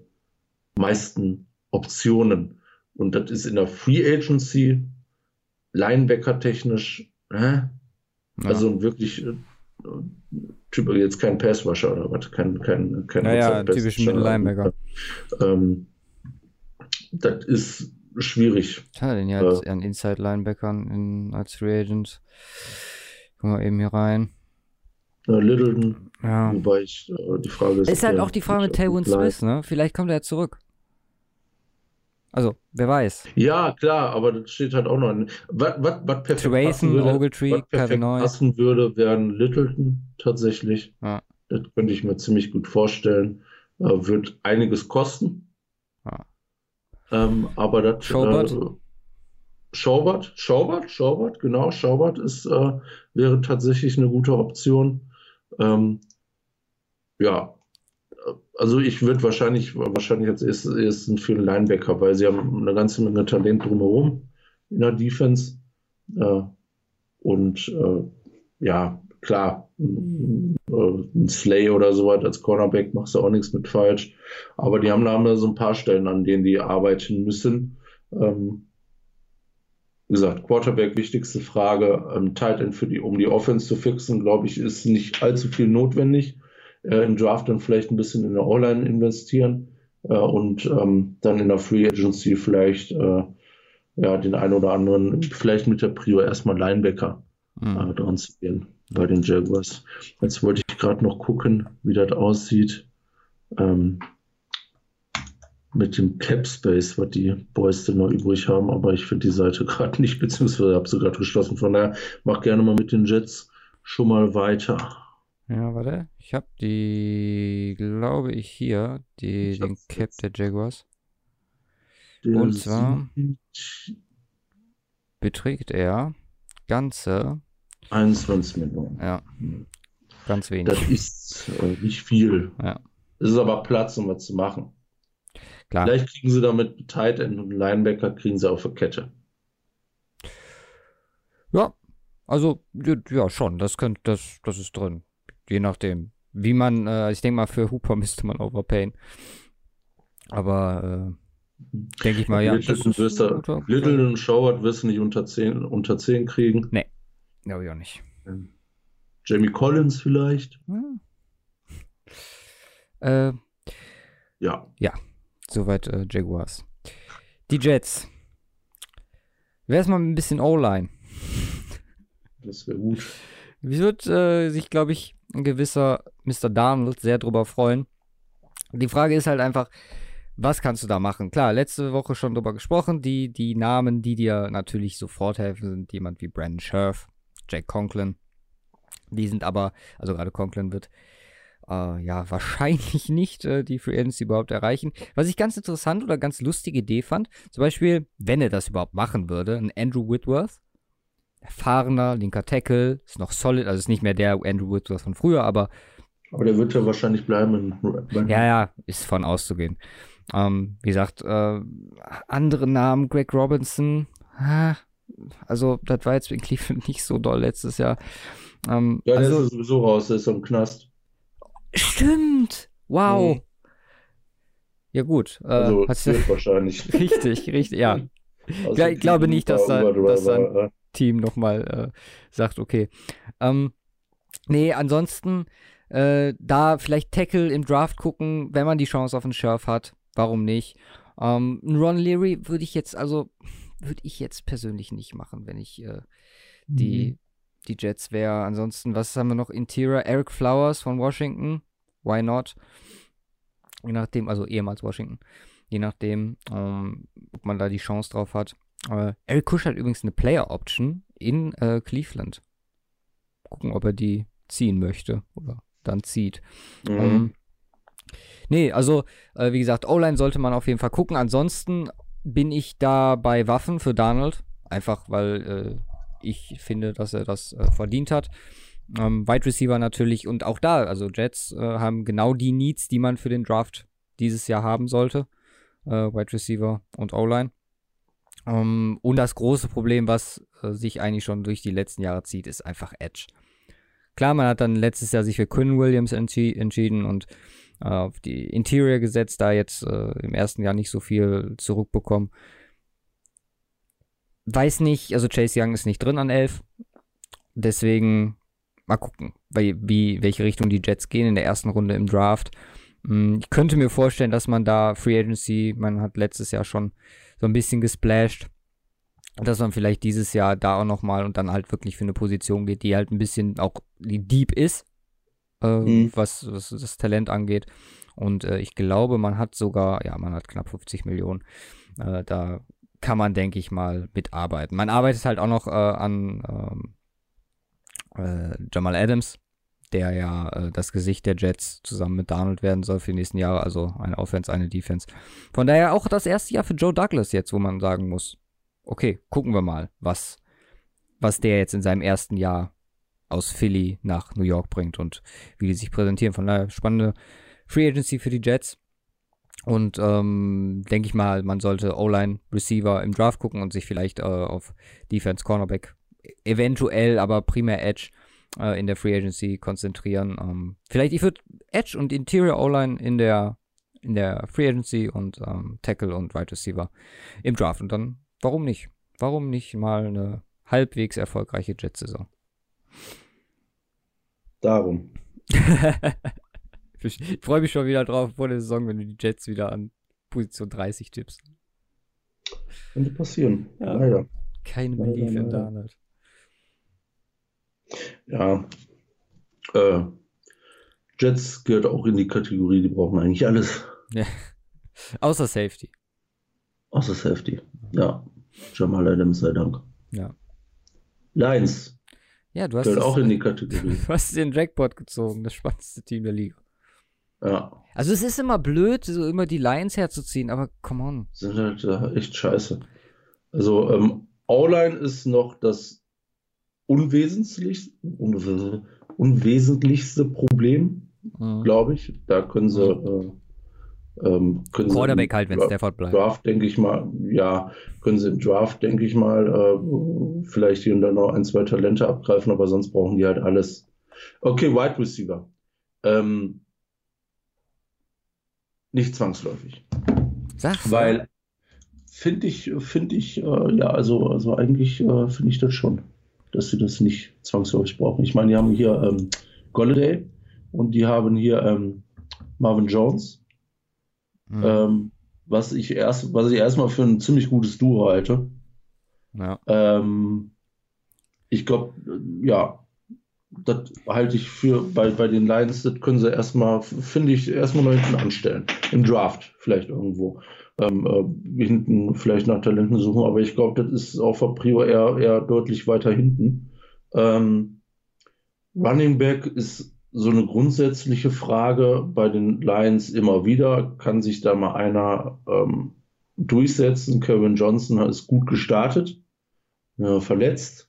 meisten Optionen? Und das ist in der Free Agency, Linebacker technisch, äh? Ja. also wirklich äh, Typ, jetzt kein Passwasher oder was, kein, kein, kein Ja, ja, Outside typischen Passwasher. Linebacker. Ähm, das ist schwierig. Hat er denn jetzt an Inside-Linebackern in, als Free Agent? Gucken wir eben hier rein. Äh, Littleton, Ja. wobei ich äh, die Frage ist. Ist halt der auch die Frage mit bleibt. Smith, ne? Vielleicht kommt er ja zurück. Also, wer weiß. Ja, klar, aber das steht halt auch noch. in- Was, was, was perfekt passen Trayson, würde, Ogletree, was perfekt passen würde, wären Littleton tatsächlich. Ja. Das könnte ich mir ziemlich gut vorstellen. Äh, wird einiges kosten. Ja. Ähm, aber das. Schobert? Äh, Schaubert, Schaubert, Schaubert, genau, Schaubert ist, äh, wäre tatsächlich eine gute Option. Ähm, ja, also ich würde wahrscheinlich, wahrscheinlich als erstes, ersten für einen Linebacker, weil sie haben eine ganze Menge Talent drumherum in der Defense. Äh, und äh, ja, klar, m- äh, ein Slay oder sowas als Cornerback machst du auch nichts mit falsch. Aber die haben da, haben da so ein paar Stellen, an denen die arbeiten müssen. Ähm, wie gesagt, Quarterback, wichtigste Frage. Ähm, Tight End für die, um die Offense zu fixen, glaube ich, ist nicht allzu viel notwendig. Äh, Im Draft dann vielleicht ein bisschen in der O-Line investieren äh, und ähm, dann in der Free Agency vielleicht äh, ja, den einen oder anderen, vielleicht mit der Prio erstmal Linebacker Hm. äh, dran zu gehen bei den Jaguars. Jetzt wollte ich gerade noch gucken, wie das aussieht. Ähm, mit dem Cap Space, was die Boys denn noch übrig haben, aber ich finde die Seite gerade nicht, beziehungsweise habe sie gerade geschlossen. Von daher mach gerne mal mit den Jets schon mal weiter. Ja, warte. Ich habe die, glaube ich, hier, die, Ich den Cap der Jaguars. Der Und zwar- Beträgt er ganze, 21 Millionen. ja, ganz wenig. Das ist äh, nicht viel. Ja. Es ist aber Platz, um was zu machen. Klar. Vielleicht kriegen sie damit Tight End und Linebacker kriegen sie auf der Kette. Ja, also, ja, ja, schon, das könnte, das, das ist drin. Je nachdem. Wie man, äh, ich denke mal, für Hooper müsste man overpayen. Aber, äh, denke ich mal, ja. das Littleton ist guter- Littleton und Schauert wirst du nicht unter 10, unter 10 kriegen. Glaube ich auch nicht. Jamie Collins vielleicht. Hm. Äh, Ja. Soweit äh, Jaguars. Die Jets. Wäre es mal ein bisschen O-Line. Das wäre gut. Wird äh, sich, glaube ich, ein gewisser Mr. Darnold sehr drüber freuen. Die Frage ist halt einfach, was kannst du da machen? Klar, letzte Woche schon drüber gesprochen. Die, die Namen, die dir natürlich sofort helfen, sind jemand wie Brandon Scherf, Jack Conklin. Die sind aber, also gerade Conklin wird äh, ja wahrscheinlich nicht äh, die Free Agency überhaupt erreichen. Was ich ganz interessant oder ganz lustige Idee fand, zum Beispiel, wenn er das überhaupt machen würde, ein Andrew Whitworth, erfahrener linker Tackle, ist noch solid, also ist nicht mehr der Andrew Whitworth von früher, aber Aber der wird ja wahrscheinlich bleiben. Ja, ja, ist von auszugehen. Ähm, wie gesagt, äh, andere Namen, Greg Robinson, ah, also das war jetzt in Cleveland nicht so doll letztes Jahr. Ähm, ja, der also, ist sowieso raus, der ist am Knast. Stimmt. Wow. Mhm. Ja, gut. Äh, also hast du wahrscheinlich. richtig, richtig, ja. Also ich glaube nicht, dass, da, dass sein äh. Team nochmal äh, sagt, okay. Ähm, nee, ansonsten äh, da vielleicht Tackle im Draft gucken, wenn man die Chance auf einen Sheriff hat. Warum nicht? Ähm, Ron Leary würde ich jetzt, also würde ich jetzt persönlich nicht machen, wenn ich äh, die, mhm. Die Jets wäre. Ansonsten, was haben wir noch? Interior, Eric Flowers von Washington. Why not? Je nachdem, also ehemals Washington. Je nachdem, ähm, ob man da die Chance drauf hat. Äh, Eric Kusch hat übrigens eine Player Option in äh, Cleveland. Gucken, ob er die ziehen möchte oder dann zieht. Mhm. Ähm, nee, also, äh, wie gesagt, O-Line sollte man auf jeden Fall gucken. Ansonsten bin ich da bei Waffen für Donald. Einfach, weil äh, ich finde, dass er das äh, verdient hat. Ähm, Wide Receiver natürlich und auch da, also Jets äh, haben genau die Needs, die man für den Draft dieses Jahr haben sollte. Äh, Wide Receiver und O-Line. Ähm, und das große Problem, was äh, sich eigentlich schon durch die letzten Jahre zieht, ist einfach Edge. Klar, man hat dann letztes Jahr sich für Quinn Williams entschi entschieden und äh, auf die Interior gesetzt, da jetzt äh, im ersten Jahr nicht so viel zurückbekommen. Weiß nicht, also Chase Young ist nicht drin an 11. Deswegen mal gucken, weil, wie, welche Richtung die Jets gehen in der ersten Runde im Draft. Hm, ich könnte mir vorstellen, dass man da Free Agency, man hat letztes Jahr schon so ein bisschen gesplashed, dass man vielleicht dieses Jahr da auch nochmal und dann halt wirklich für eine Position geht, die halt ein bisschen auch die deep ist, äh, mhm. was, was, das Talent angeht. Und äh, ich glaube, man hat sogar, ja, man hat knapp 50 Millionen. Äh, da kann man, denke ich mal, mitarbeiten. Man arbeitet halt auch noch äh, an ähm, äh, Jamal Adams, der ja äh, das Gesicht der Jets zusammen mit Donald werden soll für die nächsten Jahre. Also eine Offense, eine Defense. Von daher auch das erste Jahr für Joe Douglas jetzt, wo man sagen muss, okay, gucken wir mal, was, was der jetzt in seinem ersten Jahr aus Philly nach New York bringt und wie die sich präsentieren. Von daher spannende Free Agency für die Jets. Und ähm, denke ich mal, man sollte O-Line Receiver im Draft gucken und sich vielleicht äh, auf Defense Cornerback eventuell, aber primär Edge äh, in der Free Agency konzentrieren. Ähm, vielleicht ich würde Edge und Interior O-Line in der in der Free Agency und ähm, Tackle und Right Receiver im Draft. Und dann, warum nicht? Warum nicht mal eine halbwegs erfolgreiche Jet-Saison? Darum. ich freue mich schon wieder drauf vor der Saison, wenn du die Jets wieder an Position 30 tippst. Könnte passieren. Ja. Leider. Keine Belief in Donald. Ja. Äh, Jets gehört auch in die Kategorie, die brauchen eigentlich alles. Ja. Außer Safety. Außer Safety. Ja. Jamal Adams sei Dank. Ja. Lions. Ja, du hast Gehört auch in die Kategorie. Du hast den Jackpot gezogen, das spannendste Team der Liga. Ja. Also es ist immer blöd, so immer die Lions herzuziehen, aber come on. Sind halt äh, echt scheiße. Also ähm, O-Line ist noch das unwesentlichste, unwesentlichste Problem, mhm. glaube ich. Da können sie äh, ähm, können Quarterback halt, wenn Stafford bleibt. Draft, denke ich mal, ja, können sie im Draft, denke ich mal, äh, vielleicht hier und da noch ein, zwei Talente abgreifen, aber sonst brauchen die halt alles. Okay, Wide Receiver. Ähm, nicht zwangsläufig. Sag. Weil finde ich, finde ich, äh, ja, also, also eigentlich äh, finde ich das schon, dass sie das nicht zwangsläufig brauchen. Ich meine, die haben hier ähm, Golladay und die haben hier ähm, Marvin Jones Mhm. Ähm, was ich erst, was ich erstmal für ein ziemlich gutes Duo halte. Ja. Ähm, ich glaube, ja, das halte ich für bei, bei den Lions, das können sie erstmal, finde ich, erstmal noch hinten anstellen. Im Draft vielleicht irgendwo. Ähm, äh, hinten vielleicht nach Talenten suchen, aber ich glaube, das ist auf der Prio eher, eher deutlich weiter hinten. Ähm, Running Back ist so eine grundsätzliche Frage bei den Lions immer wieder. Kann sich da mal einer ähm, durchsetzen? Kevin Johnson ist gut gestartet, äh, verletzt.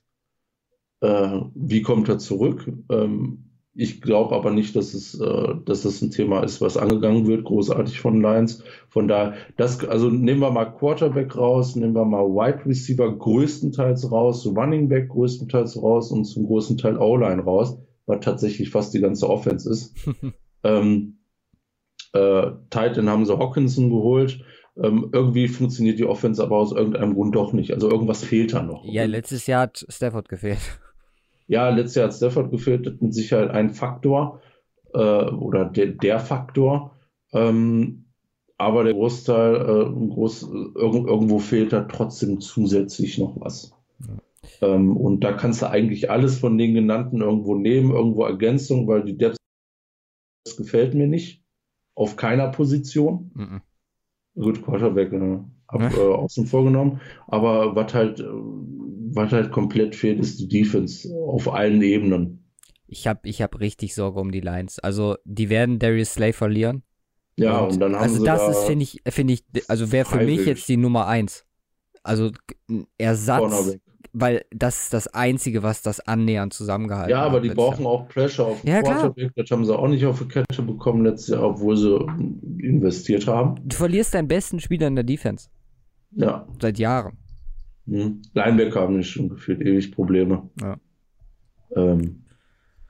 Äh, wie kommt er zurück? Ähm, ich glaube aber nicht, dass es, äh, dass das ein Thema ist, was angegangen wird, großartig von Lions. Von daher, das, also nehmen wir mal Quarterback raus, nehmen wir mal Wide Receiver größtenteils raus, Running Back größtenteils raus und zum großen Teil O-Line raus was tatsächlich fast die ganze Offense ist. ähm, Äh, Titan haben sie Hawkinson geholt. Ähm, irgendwie funktioniert die Offense aber aus irgendeinem Grund doch nicht. Also irgendwas fehlt da noch. Ja, letztes Jahr hat Stafford gefehlt. Ja, letztes Jahr hat Stafford gefehlt, das mit Sicherheit ein Faktor äh, oder der, der Faktor. Ähm, aber der Großteil, äh, groß, irg irgendwo fehlt da trotzdem zusätzlich noch was. Ja. Ähm, und da kannst du eigentlich alles von den genannten irgendwo nehmen, irgendwo Ergänzung, weil die Depth gefällt mir nicht. Auf keiner Position. Mhm. Gut, Quarterback äh, ab, äh, außen vorgenommen. Aber was halt, äh, was halt komplett fehlt, ist die Defense auf allen Ebenen. Ich habe ich hab richtig Sorge um die Lions. Also, die werden Darius Slay verlieren. Ja, und, und dann haben also sie das da ist, finde ich, finde ich, also wäre für mich jetzt die Nummer eins. Also ein Ersatz, weil das ist das Einzige, was das annähernd zusammengehalten Ja, aber hat die brauchen Jahr. auch Pressure auf den Ja, klar. Quarterback. Das haben sie auch nicht auf die Kette bekommen letztes Jahr, obwohl sie investiert haben. Du verlierst deinen besten Spieler in der Defense. Ja. Seit Jahren. Hm. Linebacker haben nicht schon gefühlt ewig Probleme. Ja. Ähm,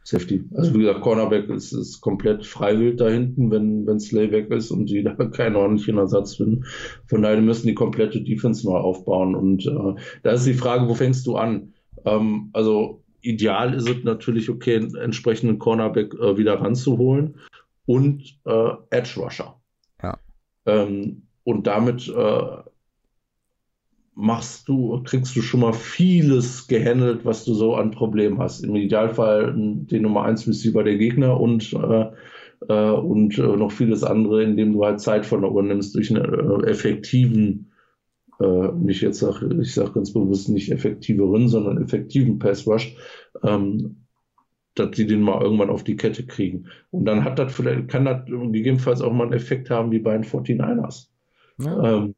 Safety. Also wie gesagt, Cornerback ist, ist komplett freiwillig da hinten, wenn, wenn Slay weg ist und die da keinen ordentlichen Ersatz finden. Von daher müssen die komplette Defense neu aufbauen. Und äh, da ist die Frage, wo fängst du an? Ähm, also ideal ist es natürlich, okay, einen entsprechenden Cornerback äh, wieder ranzuholen und äh, Edge Rusher. Ja. Ähm, und damit äh, machst du, kriegst du schon mal vieles gehandelt, was du so an Problemen hast. Im Idealfall den Nummer 1 Receiver der Gegner und, äh, äh, und äh, noch vieles andere, indem du halt Zeit von der Uhr nimmst durch einen äh, effektiven, äh, nicht jetzt sag, ich sage ganz bewusst nicht effektiveren, sondern effektiven Pass Rush, ähm, dass die den mal irgendwann auf die Kette kriegen. Und dann hat das vielleicht, kann das gegebenenfalls auch mal einen Effekt haben wie bei den 49ers. Ja. Ähm,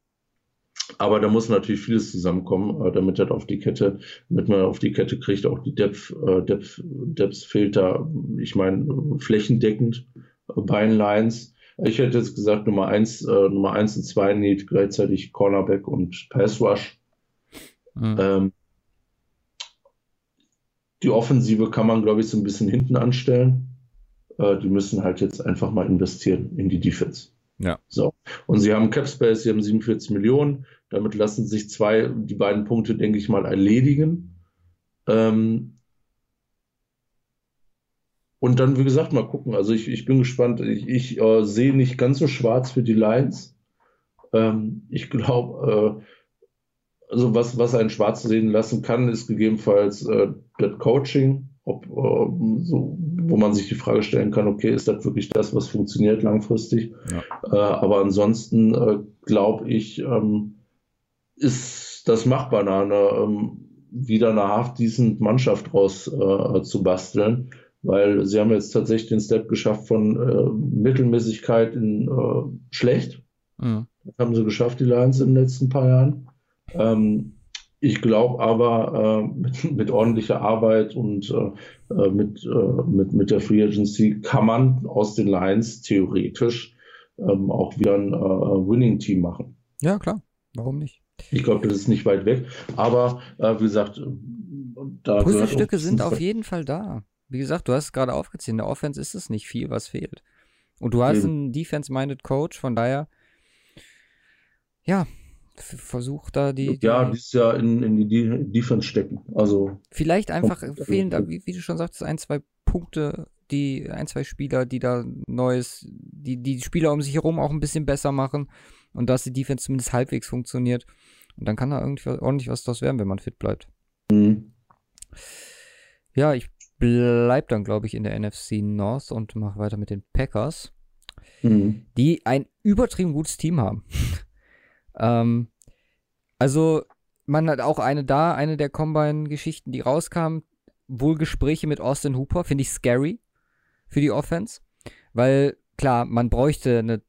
aber da muss natürlich vieles zusammenkommen, äh, damit das auf die Kette, damit man auf die Kette kriegt, auch die Depth, äh, Depth, Depth da, ich meine, flächendeckend äh, bei den Lines. Ich hätte jetzt gesagt, Nummer eins, äh, Nummer eins und zwei need gleichzeitig Cornerback und Pass Rush. Mhm. Ähm, die Offensive kann man, glaube ich, so ein bisschen hinten anstellen. Äh, die müssen halt jetzt einfach mal investieren in die Defense. Ja. So. Und sie haben Cap Space, sie haben 47 Millionen. Damit lassen sich zwei, die beiden Punkte, denke ich mal, erledigen. Ähm, und dann, wie gesagt, mal gucken. Also ich, ich bin gespannt. Ich, ich äh, sehe nicht ganz so schwarz für die Lions. Ähm, ich glaube, äh, also was, was einen schwarz sehen lassen kann, ist gegebenenfalls äh, das Coaching, ob, äh, so, wo man sich die Frage stellen kann, okay, ist das wirklich das, was funktioniert langfristig? Ja. Äh, aber ansonsten äh, glaube ich, ähm, ist das machbar, eine, ähm, wieder eine half decent Mannschaft raus äh, zu basteln, weil sie haben jetzt tatsächlich den Step geschafft von äh, Mittelmäßigkeit in äh, schlecht. Mhm. Das haben sie geschafft, die Lions in den letzten paar Jahren. Ähm, ich glaube aber, äh, mit, mit ordentlicher Arbeit und äh, äh, mit, äh, mit, mit der Free Agency kann man aus den Lions theoretisch ähm, auch wieder ein äh, Winning-Team machen. Ja, klar. Warum nicht? Ich glaube, das ist nicht weit weg. Aber äh, wie gesagt, da Puzzlestücke auch- sind auf jeden Fall da. Wie gesagt, du hast es gerade aufgezählt. In der Offense ist es nicht viel, was fehlt. Und du hast Eben. einen Defense-minded Coach, von daher, ja, f- versuch da die, die Ja, dieses Jahr in, in die De- Defense stecken. Also, vielleicht einfach fehlen da, wie, wie du schon sagtest, ein, zwei Punkte, die, ein, zwei Spieler, die da Neues, die die Spieler um sich herum auch ein bisschen besser machen und dass die Defense zumindest halbwegs funktioniert. Und dann kann da irgendwie ordentlich was draus werden, wenn man fit bleibt. mh. Ja, ich bleib dann, glaube ich, in der NFC North und mache weiter mit den Packers, Mh. die ein übertrieben gutes Team haben. ähm, also, man hat auch eine da, eine der Combine-Geschichten, die rauskam, wohl Gespräche mit Austin Hooper, finde ich scary für die Offense, weil klar, man bräuchte eine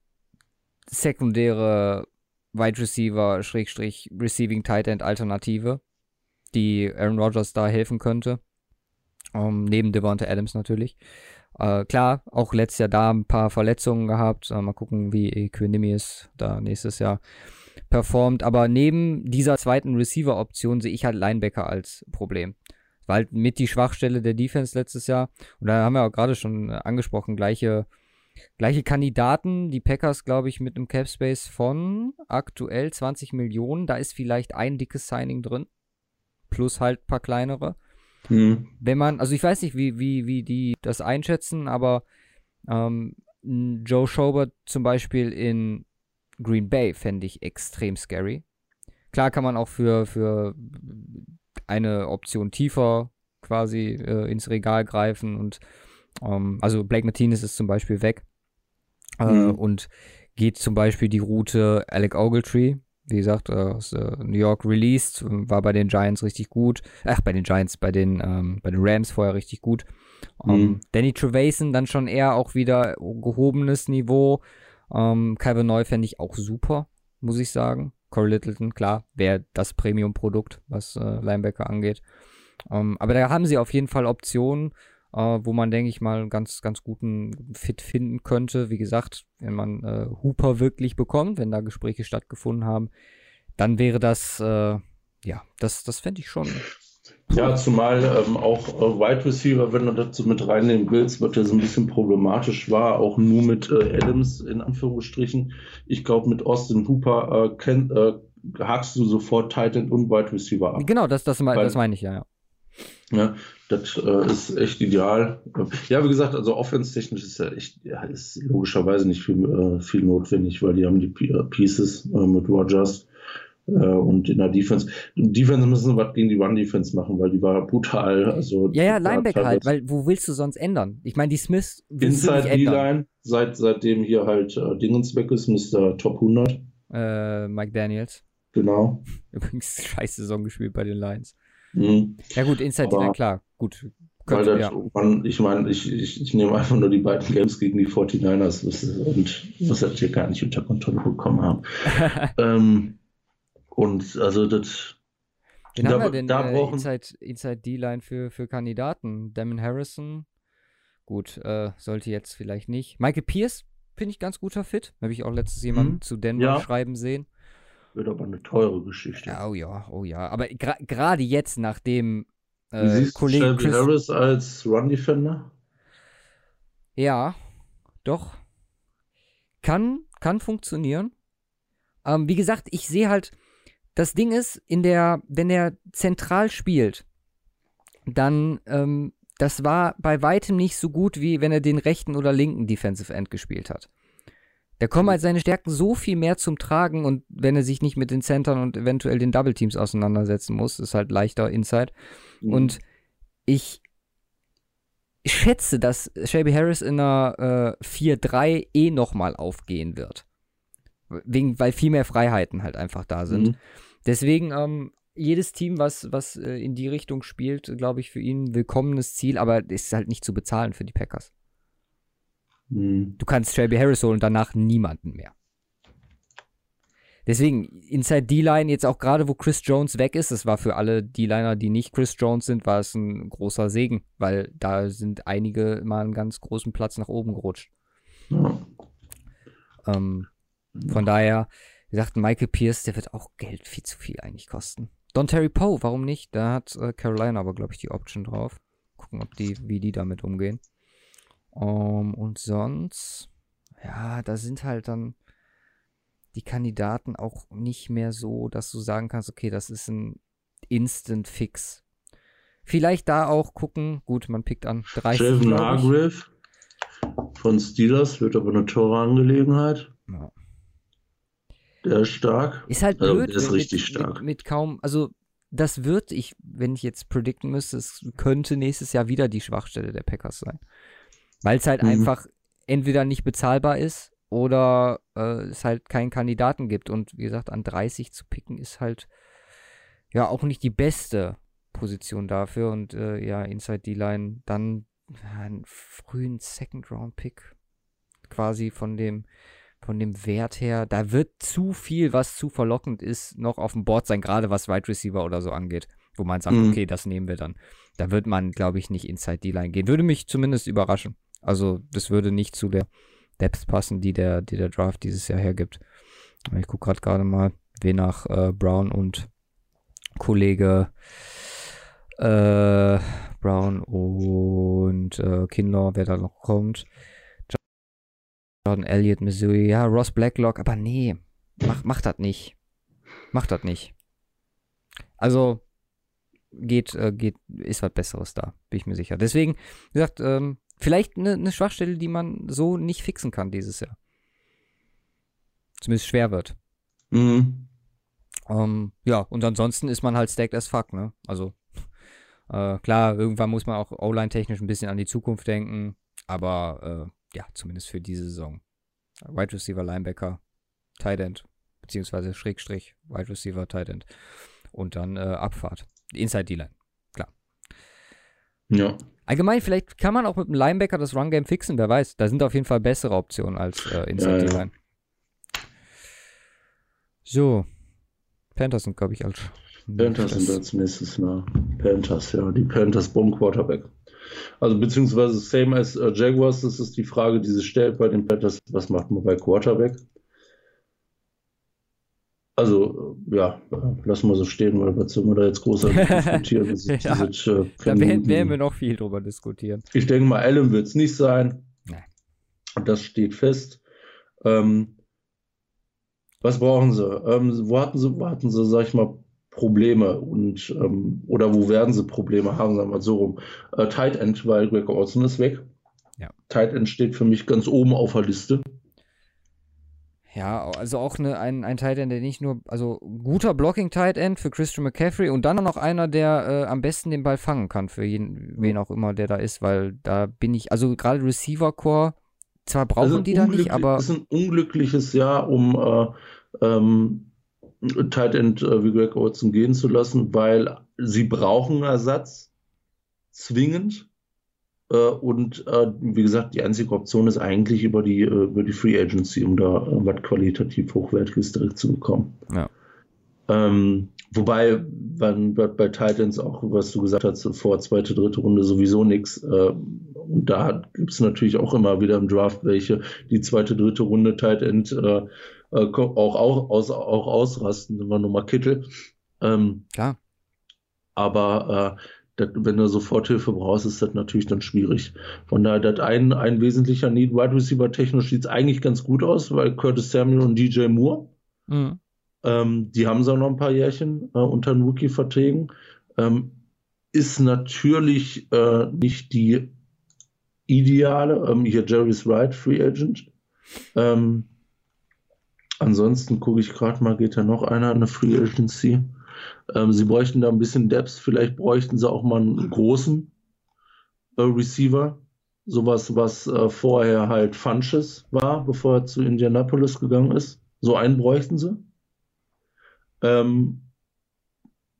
sekundäre Wide Receiver, Schrägstrich, Receiving Tight End Alternative, die Aaron Rodgers da helfen könnte. Ähm, neben Devonta Adams natürlich. Äh, klar, auch letztes Jahr da ein paar Verletzungen gehabt. Äh, mal gucken, wie Equinemius da nächstes Jahr performt. Aber neben dieser zweiten Receiver-Option sehe ich halt Linebacker als Problem. War halt mit die Schwachstelle der Defense letztes Jahr. Und da haben wir auch gerade schon äh, angesprochen, gleiche Gleiche Kandidaten, die Packers, glaube ich, mit einem Cap Space von aktuell 20 Millionen. Da ist vielleicht ein dickes Signing drin. Plus halt ein paar kleinere. Mhm. Wenn man, also ich weiß nicht, wie, wie, wie die das einschätzen, aber ähm, Joe Schobert zum Beispiel in Green Bay fände ich extrem scary. Klar kann man auch für, für eine Option tiefer quasi äh, ins Regal greifen und ähm, also Blake Martinez ist zum Beispiel weg äh, Mhm. und geht zum Beispiel die Route Alec Ogletree, wie gesagt, äh, aus äh, New York released, äh, war bei den Giants richtig gut. Ach, bei den Giants, bei den, ähm, bei den Rams vorher richtig gut. Ähm, Mhm. Danny Trevason dann schon eher auch wieder gehobenes Niveau. Ähm, Calvin Neu fände ich auch super, muss ich sagen. Corey Littleton, klar, wäre das Premium-Produkt, was äh, Linebacker angeht. Ähm, aber da haben sie auf jeden Fall Optionen, äh, wo man, denke ich mal, einen ganz, ganz guten Fit finden könnte. Wie gesagt, wenn man äh, Hooper wirklich bekommt, wenn da Gespräche stattgefunden haben, dann wäre das, äh, ja, das, das fände ich schon. Ja, zumal ähm, auch äh, Wide Receiver, wenn du so mit reinnehmen willst, wird ja so ein bisschen problematisch war, auch nur mit äh, Adams in Anführungsstrichen. Ich glaube, mit Austin Hooper äh, kenn, äh, hakst du sofort Tight End und Wide Receiver ab. Genau, das, das, me- Weil- das meine ich, ja, ja. Ja, das äh, ist echt ideal. Ja, wie gesagt, also offense-technisch ist ja echt, ja, ist logischerweise nicht viel, äh, viel notwendig, weil die haben die äh, Pieces äh, mit Rogers und in der Defense. Defense müssen was gegen die Run-Defense machen, weil die war brutal. Also Ja, ja, Linebacker halt, weil wo willst du sonst ändern? Ich meine, die Smiths Inside. D-Line, seit, seitdem hier halt äh, Dingens weg ist, Mr. Top 100. Äh, Mike Daniels. Genau. Übrigens scheiß Saison gespielt bei den Lions. Mhm. Ja gut, Inside D-Line, klar. Gut. Weil Könnte, das, ja. man, ich meine, ich, ich, ich nehme einfach nur die beiden Games gegen die 49ers das- und muss das hier gar nicht unter Kontrolle bekommen haben. ähm, und also das, Wen Da- haben wir denn da äh, brauchen- Inside, Inside D-Line für, für Kandidaten? Damon Harrison. Gut, äh, sollte jetzt vielleicht nicht. Michael Pierce finde ich ganz guter Fit. Habe ich auch letztens jemanden Mhm. zu Denver Ja. schreiben sehen. wird aber eine teure Geschichte. Ja, oh ja, oh ja. Aber gra- gerade jetzt, nachdem äh, siehst du Kollege Shelby Chris. Harris als Run-Defender? Ja, doch. Kann, kann funktionieren. Ähm, wie gesagt, ich sehe halt, das Ding ist, in der, wenn er zentral spielt, dann, ähm, das war bei weitem nicht so gut, wie wenn er den rechten oder linken Defensive End gespielt hat. Da kommen halt seine Stärken so viel mehr zum Tragen und wenn er sich nicht mit den Centern und eventuell den Double Teams auseinandersetzen muss, ist halt leichter Inside. Und ich schätze, dass Shelby Harris in einer äh, 4-3 eh nochmal aufgehen wird. Wegen, weil viel mehr Freiheiten halt einfach da sind. Mhm. Deswegen, ähm, jedes Team, was, was äh, in die Richtung spielt, glaube ich, für ihn ein willkommenes Ziel, aber ist halt nicht zu bezahlen für die Packers. Mhm. Du kannst Shelby Harris holen und danach niemanden mehr. Deswegen, Inside D-Line, jetzt auch gerade, wo Chris Jones weg ist, das war für alle D-Liner, die nicht Chris Jones sind, war es ein großer Segen, weil da sind einige mal einen ganz großen Platz nach oben gerutscht. Ja. Ähm, von daher, wie gesagt, Michael Pierce, der wird auch Geld viel zu viel eigentlich kosten. Don Terry Poe, warum nicht? Da hat äh, Carolina aber, glaube ich, die Option drauf. Gucken, ob die, wie die damit umgehen. Ähm, und sonst, ja, da sind halt dann die Kandidaten auch nicht mehr so, dass du sagen kannst, okay, das ist ein Instant Fix. Vielleicht da auch gucken, gut, man pickt an 30, Jelvin glaub ich. Hargrave von Steelers wird aber eine teure Angelegenheit. Ja. Der ist stark. Ist halt Also, blöd. der ist richtig mit, stark. Mit, mit kaum, also das wird, ich, wenn ich jetzt predikten müsste, es könnte nächstes Jahr wieder die Schwachstelle der Packers sein. Weil es halt Mhm. einfach entweder nicht bezahlbar ist oder äh, es halt keinen Kandidaten gibt. Und wie gesagt, an 30 zu picken ist halt ja auch nicht die beste Position dafür. Und äh, ja, Inside D-Line dann einen frühen Second-Round-Pick quasi von dem von dem Wert her, da wird zu viel, was zu verlockend ist, noch auf dem Board sein, gerade was Wide Receiver oder so angeht, wo man sagt, Mhm. okay, das nehmen wir dann. Da wird man, glaube ich, nicht Inside D-Line gehen. Würde mich zumindest überraschen. Also, das würde nicht zu der Depth passen, die der, die der Draft dieses Jahr hergibt. Ich gucke gerade gerade mal, wen nach äh, Brown und Kollege äh, Brown und äh, Kinlaw, wer da noch kommt. Jordan Elliott, Missouri, ja, Ross Blacklock, aber nee, mach, mach das nicht. Mach das nicht. Also, geht, äh, geht, ist was Besseres da, bin ich mir sicher. Deswegen, wie gesagt, ähm, vielleicht eine ne Schwachstelle, die man so nicht fixen kann dieses Jahr. Zumindest schwer wird. Mhm. Ähm, ja, und ansonsten ist man halt stacked as fuck, ne? Also, äh, klar, irgendwann muss man auch O-Line-technisch ein bisschen an die Zukunft denken, aber äh, ja, zumindest für diese Saison. Wide Receiver, Linebacker, Tight End, beziehungsweise Schrägstrich, Wide Receiver, Tight End und dann äh, Abfahrt. Inside D-Line, klar. Ja. Allgemein, vielleicht kann man auch mit dem Linebacker das Run-Game fixen, wer weiß. Da sind auf jeden Fall bessere Optionen als äh, Inside ja, D-Line. Ja. So. Panthers sind, glaube ich, als. Panthers sind als nächstes, na. Panthers, ja. Die Panthers Bomb Quarterback. Also beziehungsweise same as uh, Jaguars, das ist die Frage, die sich stellt bei den Panthers, was macht man bei Quarterback? Also, ja, lassen wir so stehen, weil was soll man da jetzt großartig diskutieren? Das ja, das äh, da werden, werden, wir noch viel drüber diskutieren. Ich denke mal, Allen wird es nicht sein. Nein. Das steht fest. Ähm, was brauchen sie? Ähm, wo hatten sie, wo hatten sie, sag ich mal, Probleme und ähm, oder wo werden sie Probleme haben, sagen wir mal so rum. Äh, Tight End, weil Greg Olson ist weg. Ja. Tight End steht für mich ganz oben auf der Liste. Ja, also auch eine, ein, ein Tight End, der nicht nur, also guter Blocking-Tight End für Christian McCaffrey und dann noch einer, der äh, am besten den Ball fangen kann, für jeden, wen auch immer der da ist, weil da bin ich, also gerade Receiver-Core, zwar brauchen also die da nicht, aber. Es ist ein unglückliches Jahr, um äh, ähm, Tight End äh, wie Greg Olson gehen zu lassen, weil sie brauchen Ersatz, zwingend. Äh, und äh, wie gesagt, die einzige Option ist eigentlich über die, äh, über die Free Agency, um da was qualitativ Hochwertiges direkt zu bekommen. Ja. Ähm, wobei wenn, bei Titans auch, was du gesagt hast, vor zweite, dritte Runde sowieso nichts. Äh, und da gibt es natürlich auch immer wieder im Draft welche, die zweite, dritte Runde Tight End äh, auch, auch, aus, auch ausrasten, immer nur mal Kittel. Ähm, Klar. Aber äh, das, wenn du Soforthilfe brauchst, ist das natürlich dann schwierig. Von daher, das ein, ein wesentlicher Need, Wide Receiver technisch sieht es eigentlich ganz gut aus, weil Curtis Samuel und DJ Moore, mhm. ähm, die haben so noch ein paar Jährchen äh, unter den Rookie-Verträgen. Ähm, ist natürlich äh, nicht die ideale, ähm, hier Jerry's Wright, Free Agent. Ähm, ansonsten gucke ich gerade mal, geht da noch einer an eine Free Agency? Ähm, sie bräuchten da ein bisschen Depth, vielleicht bräuchten sie auch mal einen großen äh, Receiver. Sowas, was äh, vorher halt Funches war, bevor er zu Indianapolis gegangen ist. So einen bräuchten sie. Ähm,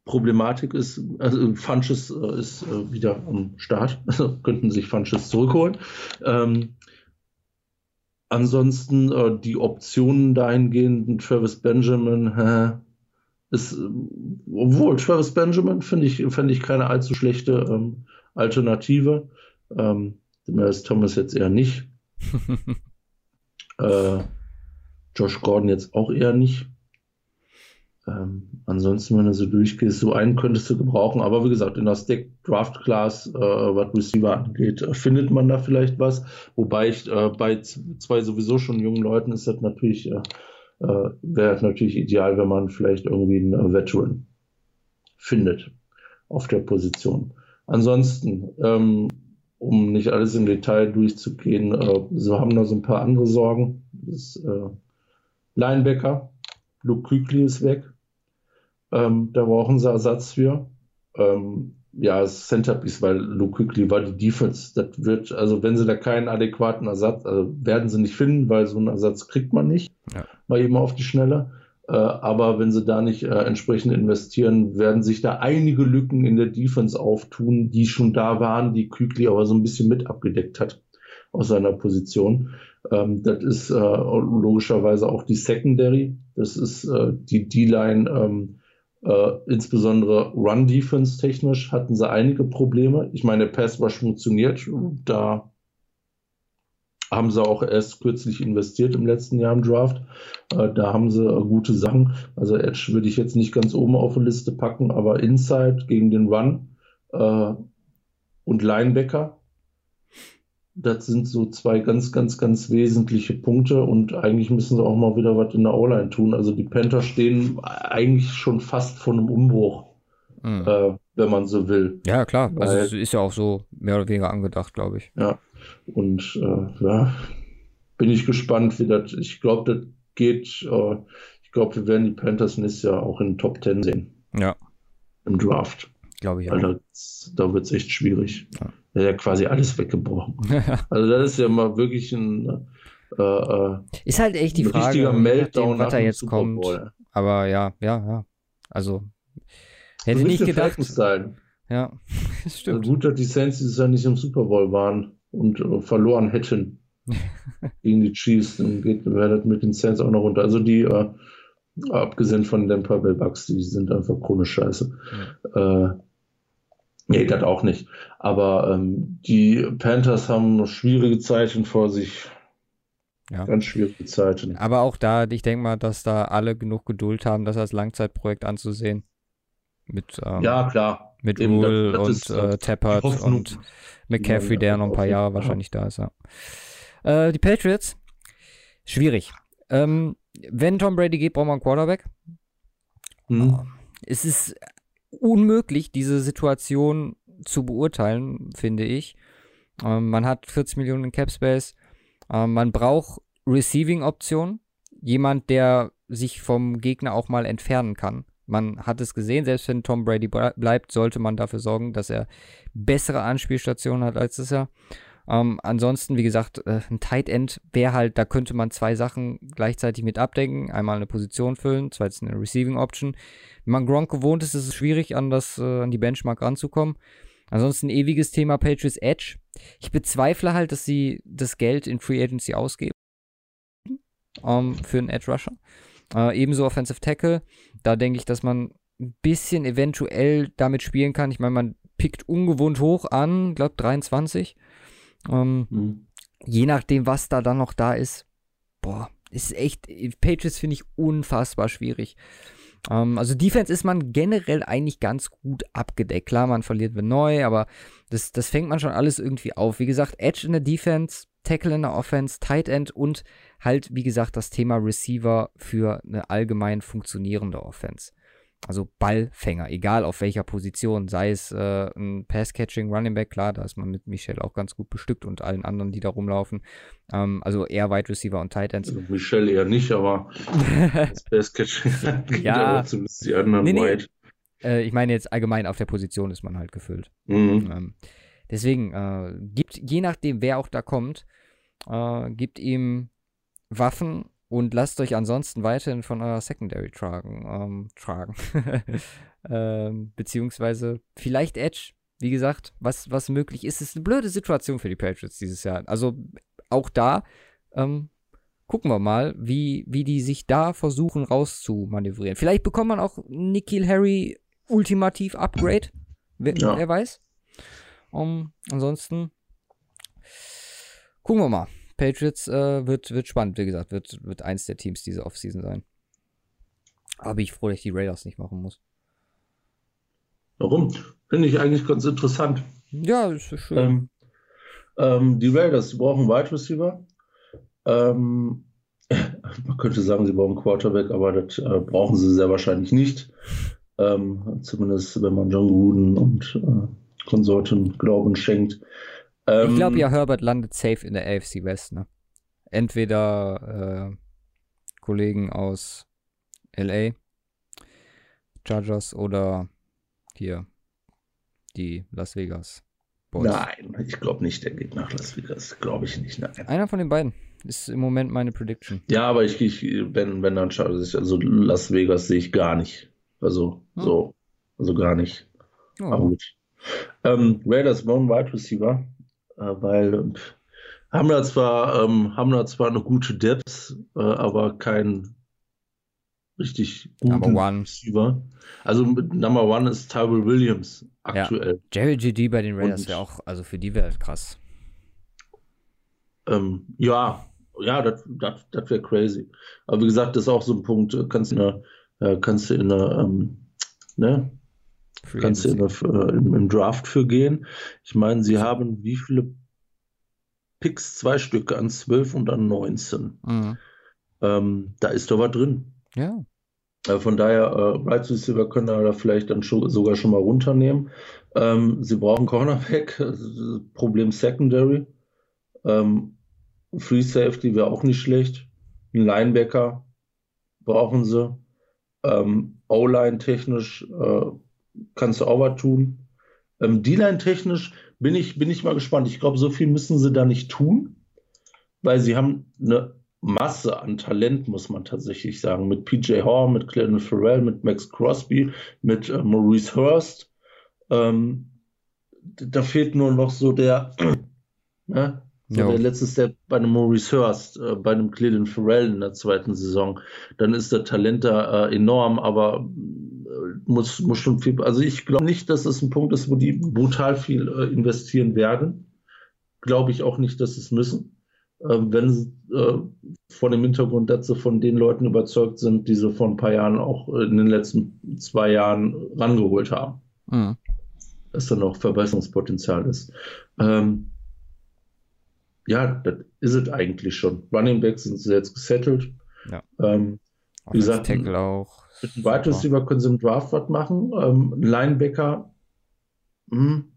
Problematik ist, also Funches äh, ist äh, wieder am Start, also könnten sich Funches zurückholen. Ähm, ansonsten äh, die Optionen dahingehend, Travis Benjamin, hä, ist, obwohl Travis Benjamin finde ich, find ich keine allzu schlechte ähm, Alternative. Ähm, ist Thomas jetzt eher nicht. äh, Josh Gordon jetzt auch eher nicht. Ähm, ansonsten, wenn du so durchgehst, so einen könntest du gebrauchen. Aber wie gesagt, in der Stack Draft Class, äh, was Receiver angeht, äh, findet man da vielleicht was. Wobei ich äh, bei zwei sowieso schon jungen Leuten ist das natürlich äh, äh, wäre natürlich ideal, wenn man vielleicht irgendwie einen Veteran findet auf der Position. Ansonsten, ähm, um nicht alles im Detail durchzugehen, äh, so haben noch so ein paar andere Sorgen. Das äh, Linebacker, Luke Kügli ist weg. Ähm, da brauchen sie Ersatz für. Ähm, ja, Centerpiece, weil Luke Quickly war die Defense. Das wird, also wenn sie da keinen adäquaten Ersatz, also werden sie nicht finden, weil so einen Ersatz kriegt man nicht. Ja. Mal eben auf die Schnelle. Äh, aber wenn sie da nicht äh, entsprechend investieren, werden sich da einige Lücken in der Defense auftun, die schon da waren, die Kügli aber so ein bisschen mit abgedeckt hat aus seiner Position. Ähm, das ist äh, logischerweise auch die Secondary. Das ist äh, die D-Line. Ähm, äh, insbesondere Run-Defense technisch hatten sie einige Probleme. Ich meine, Pass Rush funktioniert. Da haben sie auch erst kürzlich investiert im letzten Jahr im Draft. Äh, da haben sie äh, gute Sachen. Also Edge würde ich jetzt nicht ganz oben auf die Liste packen, aber Inside gegen den Run und Linebacker das sind so zwei ganz, ganz, ganz wesentliche Punkte und eigentlich müssen sie auch mal wieder was in der O-Line tun. Also die Panthers stehen eigentlich schon fast vor einem Umbruch, mhm. äh, wenn man so will. Ja, klar. Also Weil, also ist ja auch so mehr oder weniger angedacht, glaube ich. Ja. Und äh, ja, bin ich gespannt, wie das. Ich glaube, das geht. Äh, ich glaube, wir werden die Panthers nächstes Jahr auch in den Top 10 sehen. Ja. Im Draft. Glaube ich auch. Weil das, da wird es echt schwierig. Ja ja quasi alles weggebrochen. also das ist ja mal wirklich ein äh, äh ist halt echt die Frage, richtiger Meltdown was da jetzt kommt. Aber ja, ja, ja. Also hätte so nicht gedacht. Sein. Ja, das stimmt. Also gut, dass die Saints dieses Jahr nicht im Super Bowl waren und äh, verloren hätten gegen die Chiefs, dann geht wäre das mit den Saints auch noch runter. Also die äh, abgesehen von den Purple Bucks, die sind einfach chronisch scheiße. Ja. Äh, Nee, das auch nicht. Aber ähm, die Panthers haben schwierige Zeiten vor sich. Ja. Ganz schwierige Zeiten. Aber auch da, ich denke mal, dass da alle genug Geduld haben, das als Langzeitprojekt anzusehen. Mit, ähm, ja, klar. Mit Eben, Rule das, das und ist, äh, Tappert und McCaffrey, der noch ein paar Jahre wahrscheinlich da ist. Ja. Äh, die Patriots, schwierig. Ähm, wenn Tom Brady geht, braucht man einen Quarterback. Hm. Es ist unmöglich, diese Situation zu beurteilen, finde ich. Ähm, man hat 40 Millionen in Cap Space. Ähm, man braucht Receiving-Optionen. Jemand, der sich vom Gegner auch mal entfernen kann. Man hat es gesehen, selbst wenn Tom Brady bleibt, sollte man dafür sorgen, dass er bessere Anspielstationen hat als das Jahr. Ähm, ansonsten, wie gesagt, äh, ein Tight End wäre halt, da könnte man zwei Sachen gleichzeitig mit abdecken. Einmal eine Position füllen, zweitens eine Receiving Option. Wenn man Gronk gewohnt ist, ist es schwierig, an, das, äh, an die Benchmark ranzukommen. Ansonsten ewiges Thema Patriots Edge. Ich bezweifle halt, dass sie das Geld in Free Agency ausgeben ähm, für einen Edge Rusher. Äh, ebenso Offensive Tackle. Da denke ich, dass man ein bisschen eventuell damit spielen kann. Ich meine, man pickt ungewohnt hoch an, glaube 23. Ähm, mhm. Je nachdem, was da dann noch da ist, boah, ist echt, Patriots finde ich unfassbar schwierig. Ähm, also Defense ist man generell eigentlich ganz gut abgedeckt. Klar, man verliert wenn neu, aber das, das fängt man schon alles irgendwie auf. Wie gesagt, Edge in der Defense, Tackle in der Offense, Tight End und halt, wie gesagt, das Thema Receiver für eine allgemein funktionierende Offense. Also Ballfänger, egal auf welcher Position, sei es äh, ein Pass-Catching Running Back, klar, da ist man mit Michel auch ganz gut bestückt und allen anderen, die da rumlaufen. Ähm, also eher Wide Receiver und Tight Ends. Also Michel eher nicht, aber das Pass-Catching ja, zumindest die anderen nee, nee. Wide. Äh, ich meine jetzt allgemein auf der Position ist man halt gefüllt. Mhm. Ähm, deswegen äh, gibt, je nachdem, wer auch da kommt, äh, gibt ihm Waffen und lasst euch ansonsten weiterhin von eurer Secondary tragen. Ähm, tragen. ähm, beziehungsweise vielleicht Edge. Wie gesagt, was, was möglich ist, ist eine blöde Situation für die Patriots dieses Jahr. Also auch da ähm, gucken wir mal, wie, wie die sich da versuchen rauszumanövrieren. Vielleicht bekommt man auch Nikhil Harry ultimativ Upgrade. Wer, ja. wer weiß. Um, ansonsten gucken wir mal. Patriots äh, wird, wird spannend, wie gesagt, wird, wird eins der Teams diese Offseason sein. Aber ich froh, dass ich die Raiders nicht machen muss. Warum? Finde ich eigentlich ganz interessant. Ja, ist schön. Ähm, ähm, die Raiders brauchen Wide Receiver. Ähm, man könnte sagen, sie brauchen Quarterback, aber das äh, brauchen sie sehr wahrscheinlich nicht. Ähm, zumindest wenn man John Gruden und äh, Konsorten Glauben schenkt. Ähm, ich glaube ja, Herbert landet safe in der AFC West, ne? Entweder äh, Kollegen aus LA, Chargers oder hier die Las Vegas. Boys. Nein, ich glaube nicht, der geht nach Las Vegas. Glaube ich nicht. Nein. Einer von den beiden ist im Moment meine Prediction. Ja, aber ich, ich wenn, wenn dann Chargers, also Las Vegas sehe ich gar nicht. Also, hm. so, also gar nicht. Oh. Aber gut. Ähm, Raiders One Wide Receiver weil haben da zwar, ähm, haben da zwar eine gute Depth, äh, aber kein richtig guten Number one. Receiver. Also Number One ist Tyrell Williams aktuell. Ja. Jerry GD bei den Raiders wäre auch, also für die wäre krass. Ähm, ja, ja, das wäre crazy. Aber wie gesagt, das ist auch so ein Punkt, äh, kannst du in der, kannst du in der, ähm, ne, Free Kannst du äh, im, im, Draft für gehen. Ich meine, sie haben wie viele Picks, zwei Stücke an 12 und an 19. Mhm. Ähm, da ist doch was drin. Ja. Äh, von daher, äh, Right Receiver können wir da vielleicht dann schon, sogar schon mal runternehmen. Ähm, sie brauchen Cornerback, Problem Secondary. Ähm, Free Safety wäre auch nicht schlecht. Ein Linebacker brauchen sie. Ähm, O-Line technisch äh, kannst du auch was tun. Ähm, D-Line technisch bin ich, bin ich mal gespannt. Ich glaube, so viel müssen sie da nicht tun, weil sie haben eine Masse an Talent, muss man tatsächlich sagen. Mit PJ Hall, mit Clinton Farrell, mit Max Crosby, mit äh, Maurice Hurst. Ähm, da fehlt nur noch so der, ne? so der letzte Step bei einem Maurice Hurst, äh, bei einem Clinton Farrell in der zweiten Saison. Dann ist der Talent da äh, enorm, aber muss, muss schon viel. Also ich glaube nicht, dass es ein Punkt ist, wo die brutal viel äh, investieren werden. Glaube ich auch nicht, dass es müssen. Ähm, wenn sie äh, vor dem Hintergrund, dass sie von den Leuten überzeugt sind, die sie vor ein paar Jahren auch in den letzten zwei Jahren rangeholt haben Mhm. dass da noch Verbesserungspotenzial ist. Ähm, ja, das ist es eigentlich schon. Running Backs sind sie jetzt gesettelt. Ja. Ähm, Wie gesagt, Tackle auch. Mit einem. Wide Receiver können sie im Draft was machen. Ähm, ein Linebacker, hm,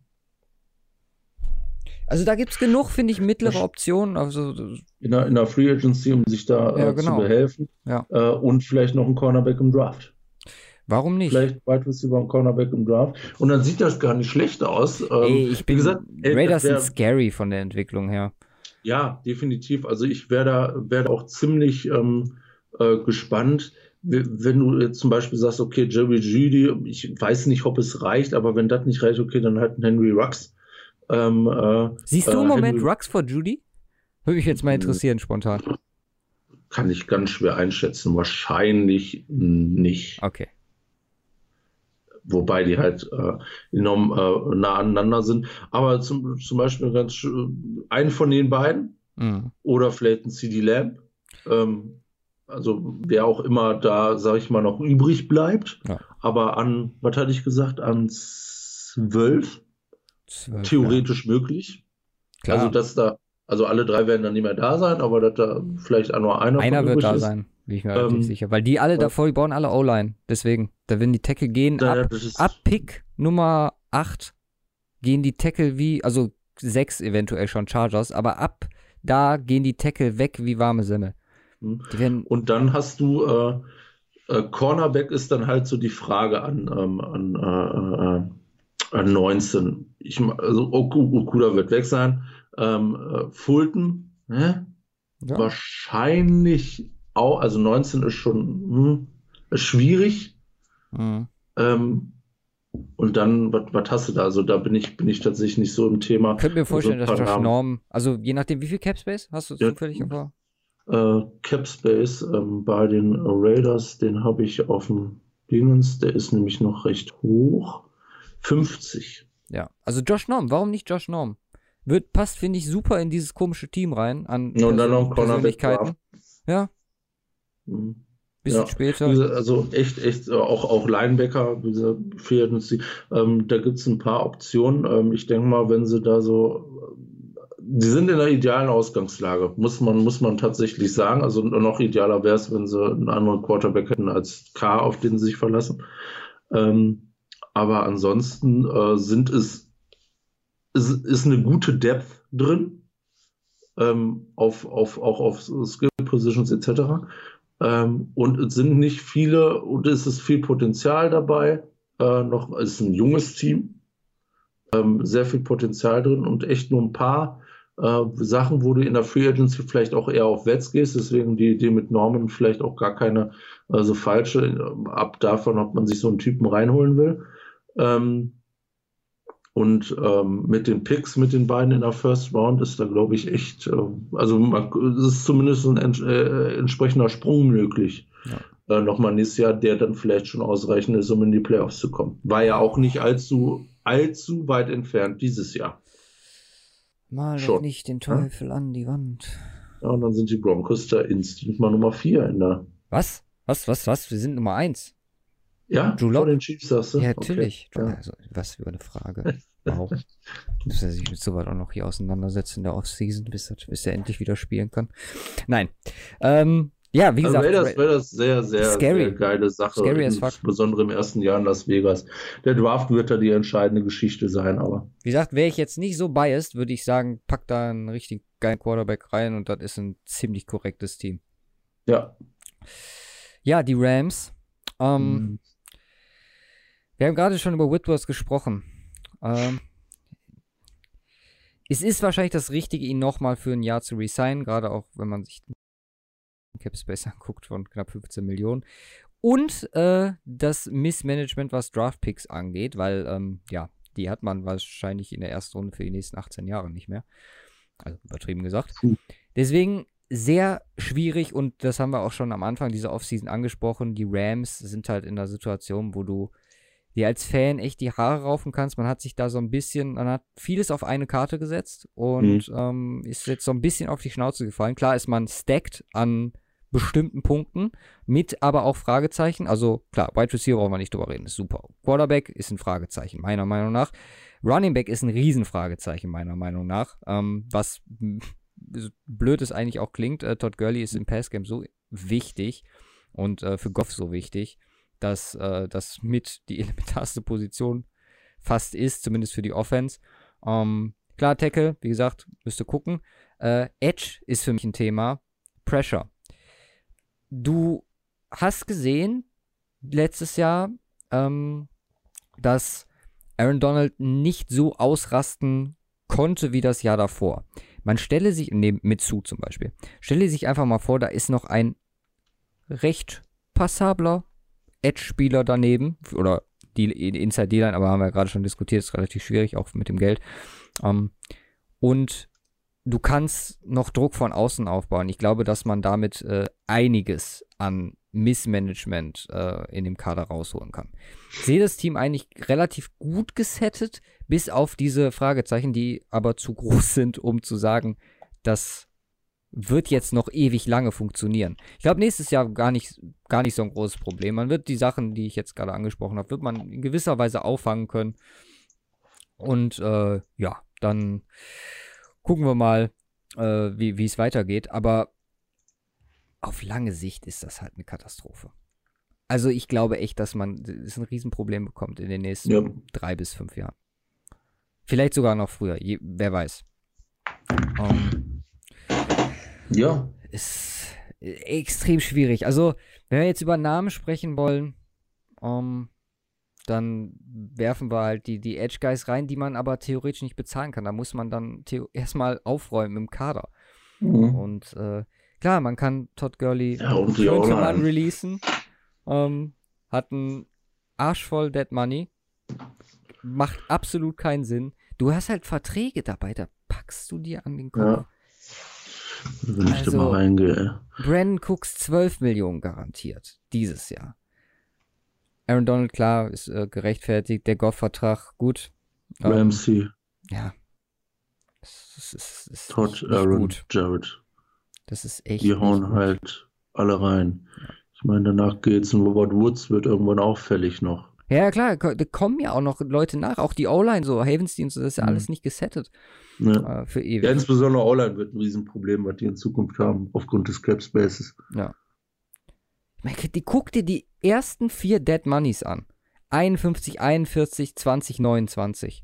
Also da gibt es genug, finde ich, mittlere Optionen. Also in der, in der Free Agency, um sich da äh, Ja, genau. zu behelfen. Ja. Äh, und vielleicht noch ein Cornerback im Draft. warum nicht? Vielleicht Wide Receiver und Cornerback im Draft. Und dann sieht das gar nicht schlecht aus. Ähm, Ey, ich wie bin, gesagt, ey, Raiders das wär- sind scary von der Entwicklung her. Ja, definitiv. Also ich wäre da, wär da auch ziemlich ähm, äh, gespannt, wenn du jetzt zum Beispiel sagst, okay, Jerry Judy, ich weiß nicht, ob es reicht, aber wenn das nicht reicht, okay, dann halt ein Henry Rux. Ähm, äh, Siehst du äh, im Moment Henry- Rux vor Judy? Würde mich jetzt mal interessieren, spontan. kann ich ganz schwer einschätzen. Wahrscheinlich nicht. Okay. Wobei die halt äh, enorm äh, nah aneinander sind. Aber zum, zum Beispiel ganz sch- einen von den beiden Mhm. oder vielleicht ein CD Lamb. Ähm, also wer auch immer da, sag ich mal, noch übrig bleibt. Ja. Aber an, was hatte ich gesagt, an zwölf Zwölf, theoretisch möglich. Ja. Klar, Also dass da, also alle drei werden dann nicht mehr da sein, aber dass da vielleicht auch nur einer, einer wird da ist. sein, bin ich mir Ähm, relativ sicher. Weil die alle ja. davor, die bauen alle O-Line. Deswegen, da werden die Tackle gehen Da, ab, ab Pick Nummer 8 gehen die Tackle wie, also 6 eventuell schon Chargers, aber ab da gehen die Tackle weg wie warme Semmel. Hm. Werden, Und dann hast du äh, äh, Cornerback ist dann halt so die Frage an, ähm, an, äh, äh, an 19. Ich, also Oku, Okuda wird weg sein. Ähm, äh, Fulton, ja, wahrscheinlich auch, also 19 ist schon hm, ist schwierig. mhm. Ähm, und dann, was hast du da? Also da bin ich, bin ich tatsächlich nicht so im Thema. Könnt mir vorstellen, Also dass Josh. Norm, also je nachdem, wie viel Cap Space hast du Ja. zufällig vor? Äh, Cap Space ähm, bei den Raiders, den habe ich auf dem Dingens, der ist nämlich noch recht hoch. 50. Ja, also Josh Norm, warum nicht Josh Norm? Wird, passt, finde ich, super in dieses komische Team rein an Ja, und dann noch Persönlichkeiten. Ja, Mhm. bisschen Ja. später. Also echt, echt, auch, auch Linebacker, gesagt, fehlt uns die. Ähm, da gibt es ein paar Optionen. Ähm, ich denke mal, wenn sie da so, die sind in der idealen Ausgangslage, muss man, muss man tatsächlich sagen. Also noch idealer wäre es, wenn sie einen anderen Quarterback hätten als K, auf den sie sich verlassen. Ähm, aber ansonsten äh, sind es, es ist eine gute Depth drin, ähm, auf, auf, auch auf Skill Positions etc. Ähm, und es sind nicht viele, und es ist viel Potenzial dabei. Äh, noch es ist ein junges Team, ähm, sehr viel Potenzial drin und echt nur ein paar äh, Sachen, wo du in der Free Agency vielleicht auch eher auf Wets gehst. Deswegen die Idee mit Norman vielleicht auch gar keine äh, so falsche, ab davon, ob man sich so einen Typen reinholen will. Ähm, und ähm, mit den Picks, mit den beiden in der First Round ist da, glaube ich, echt, äh, also man, es ist zumindest ein ents äh, entsprechender Sprung möglich. Äh, Nochmal nächstes Jahr, der dann vielleicht schon ausreichend ist, um in die Playoffs zu kommen. War ja auch nicht allzu, allzu weit entfernt dieses Jahr. Mal doch nicht den Teufel an die Wand. Ja, und dann sind die Broncos da instant mal Nummer 4 in der. Was? Was, was, was? Wir sind Nummer 1. Ja, Drew vor Lock? den Chiefs sagst du? Ja, Okay. natürlich. Ja. Also, was für eine Frage. Wow. Muss er sich mit so weit auch noch hier auseinandersetzen in der Offseason, bis, bis er endlich wieder spielen kann. Nein. Ähm, ja, wie Also gesagt. Raiders, Raiders sehr, sehr, Scary. sehr geile Sache. Scary as fuck. Insbesondere im ersten Jahr in Las Vegas. Der Draft wird da die entscheidende Geschichte sein, aber Wie gesagt, wäre ich jetzt nicht so biased, würde ich sagen, pack da einen richtig geilen Quarterback rein und das ist ein ziemlich korrektes Team. ja. Ja, die Rams. Ähm, Mhm. Wir haben gerade schon über Whitworth gesprochen. Ähm, es ist wahrscheinlich das Richtige, ihn nochmal für ein Jahr zu resignen, gerade auch wenn man sich Cap Space anguckt von knapp 15 Millionen. Und äh, das Missmanagement, was Draftpicks angeht, weil, ähm, ja, die hat man wahrscheinlich in der ersten Runde für die nächsten 18 Jahre nicht mehr. Also übertrieben gesagt. Puh. Deswegen sehr schwierig und das haben wir auch schon am Anfang dieser Offseason angesprochen. Die Rams sind halt in einer Situation, wo du dir als Fan echt die Haare raufen kannst. Man hat sich da so ein bisschen, man hat vieles auf eine Karte gesetzt und ähm, ist jetzt so ein bisschen auf die Schnauze gefallen. Klar ist man stacked an bestimmten Punkten, mit aber auch Fragezeichen. Also klar, Wide Receiver brauchen wir nicht drüber reden, ist super. Quarterback ist ein Fragezeichen, meiner Meinung nach. Running Back ist ein Riesenfragezeichen, meiner Meinung nach. Ähm, was blöd es eigentlich auch klingt, äh, Todd Gurley ist im Passgame so wichtig und äh, für Goff so wichtig, dass äh, das mit die elementarste Position fast ist, zumindest für die Offense. Ähm, klar, Tackle, wie gesagt, müsste gucken. Äh, Edge ist für mich ein Thema. Pressure. Du hast gesehen, letztes Jahr, ähm, dass Aaron Donald nicht so ausrasten konnte wie das Jahr davor. Man stelle sich, neben mit zu zum Beispiel, stelle sich einfach mal vor, da ist noch ein recht passabler Edge-Spieler daneben, oder die Inside D-Line, aber haben wir gerade schon diskutiert, ist relativ schwierig, auch mit dem Geld. Ähm, und du kannst noch Druck von außen aufbauen. Ich glaube, dass man damit äh, einiges an Missmanagement äh, in dem Kader rausholen kann. Ich sehe das Team eigentlich relativ gut gesettet, bis auf diese Fragezeichen, die aber zu groß sind, um zu sagen, das wird jetzt noch ewig lange funktionieren. Ich glaube, nächstes Jahr gar nicht, gar nicht so ein großes Problem. Man wird die Sachen, die ich jetzt gerade angesprochen habe, wird man in gewisser Weise auffangen können. Und äh, ja, dann gucken wir mal, äh, wie es weitergeht. Aber auf lange Sicht ist das halt eine Katastrophe. Also ich glaube echt, dass man das ein Riesenproblem bekommt in den nächsten Ja. drei bis fünf Jahren. Vielleicht sogar noch früher, je, wer weiß. Ähm, Ja, ist äh, extrem schwierig. Also, wenn wir jetzt über Namen sprechen wollen, ähm, dann werfen wir halt die, die Edge Guys rein, die man aber theoretisch nicht bezahlen kann. Da muss man dann erstmal aufräumen im Kader. Mhm. Und äh, klar, man kann Todd Gurley Ja, und die könnte man O-Line. releasen. Ähm, hat einen Arsch voll Dead Money. Macht absolut keinen Sinn. Du hast halt Verträge dabei, da packst du dir an den Kopf. Ja. Wenn ich Also- da mal reingehe. Brandon Cooks 12 Millionen garantiert dieses Jahr. Aaron Donald, klar, ist äh, gerechtfertigt. Der Goff-Vertrag, gut. Ähm, Ramsey, Ja. Ist, ist, ist Todd, Aaron, gut. Jared. Das ist echt. Die hauen halt alle rein. Ich meine, danach geht's und Robert Woods wird irgendwann auch fällig noch. Ja, ja, klar, da kommen ja auch noch Leute nach. Auch die O-Line, so Havenstein, so, das ist ja Mhm. alles nicht gesettet Ne? äh, für ewig. Ja, insbesondere O-Line wird ein Riesenproblem, was die in Zukunft haben, aufgrund des Cap Spaces. Meine, die, guck dir die ersten vier Dead Moneys an. 51, 41, 20, 29.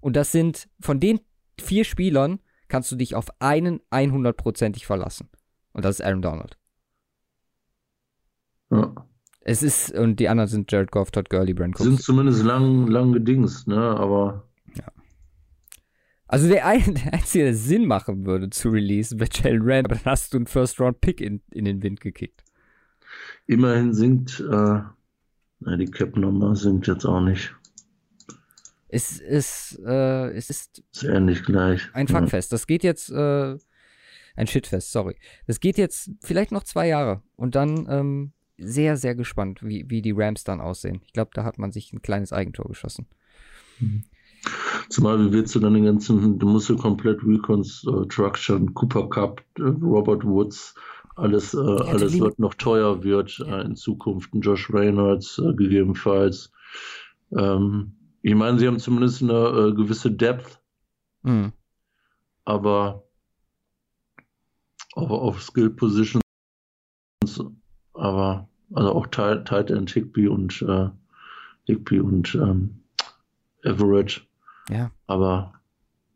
Und das sind, von den vier Spielern kannst du dich auf einen 100%ig verlassen. Und das ist Aaron Donald. Ja. Es ist, und die anderen sind Jared Goff, Todd Gurley, Brent Sind Cooks. zumindest lang, lang gedingst, ne? Aber Also der, ein, der Einzige, der Sinn machen würde zu releasen, wäre Jalen Rand, aber dann hast du einen First-Round-Pick in, in den Wind gekickt. Immerhin sinkt, äh, na, die Cap-Nummer sinkt jetzt auch nicht. Es ist, äh, es ist Ist ähnlich gleich. Ein Ja. Fuckfest. Das geht jetzt, äh, ein Shitfest, sorry. Das geht jetzt vielleicht noch zwei Jahre. Und dann ähm, sehr, sehr gespannt, wie, wie die Rams dann aussehen. Ich glaube, da hat man sich ein kleines Eigentor geschossen. Zumal, wie willst du dann den ganzen, du musst ja komplett reconstruction, Cooper Cup, äh, Robert Woods, alles, äh, alles, was noch teuer wird äh, in Zukunft, ein Josh Reynolds äh, gegebenenfalls. Ähm, Ich meine, sie haben zumindest eine äh, gewisse Depth, Mhm. aber auch auf Skill Positions, aber also auch Tight, Tight End Higby und äh, Higby und ähm, Average. Ja. Aber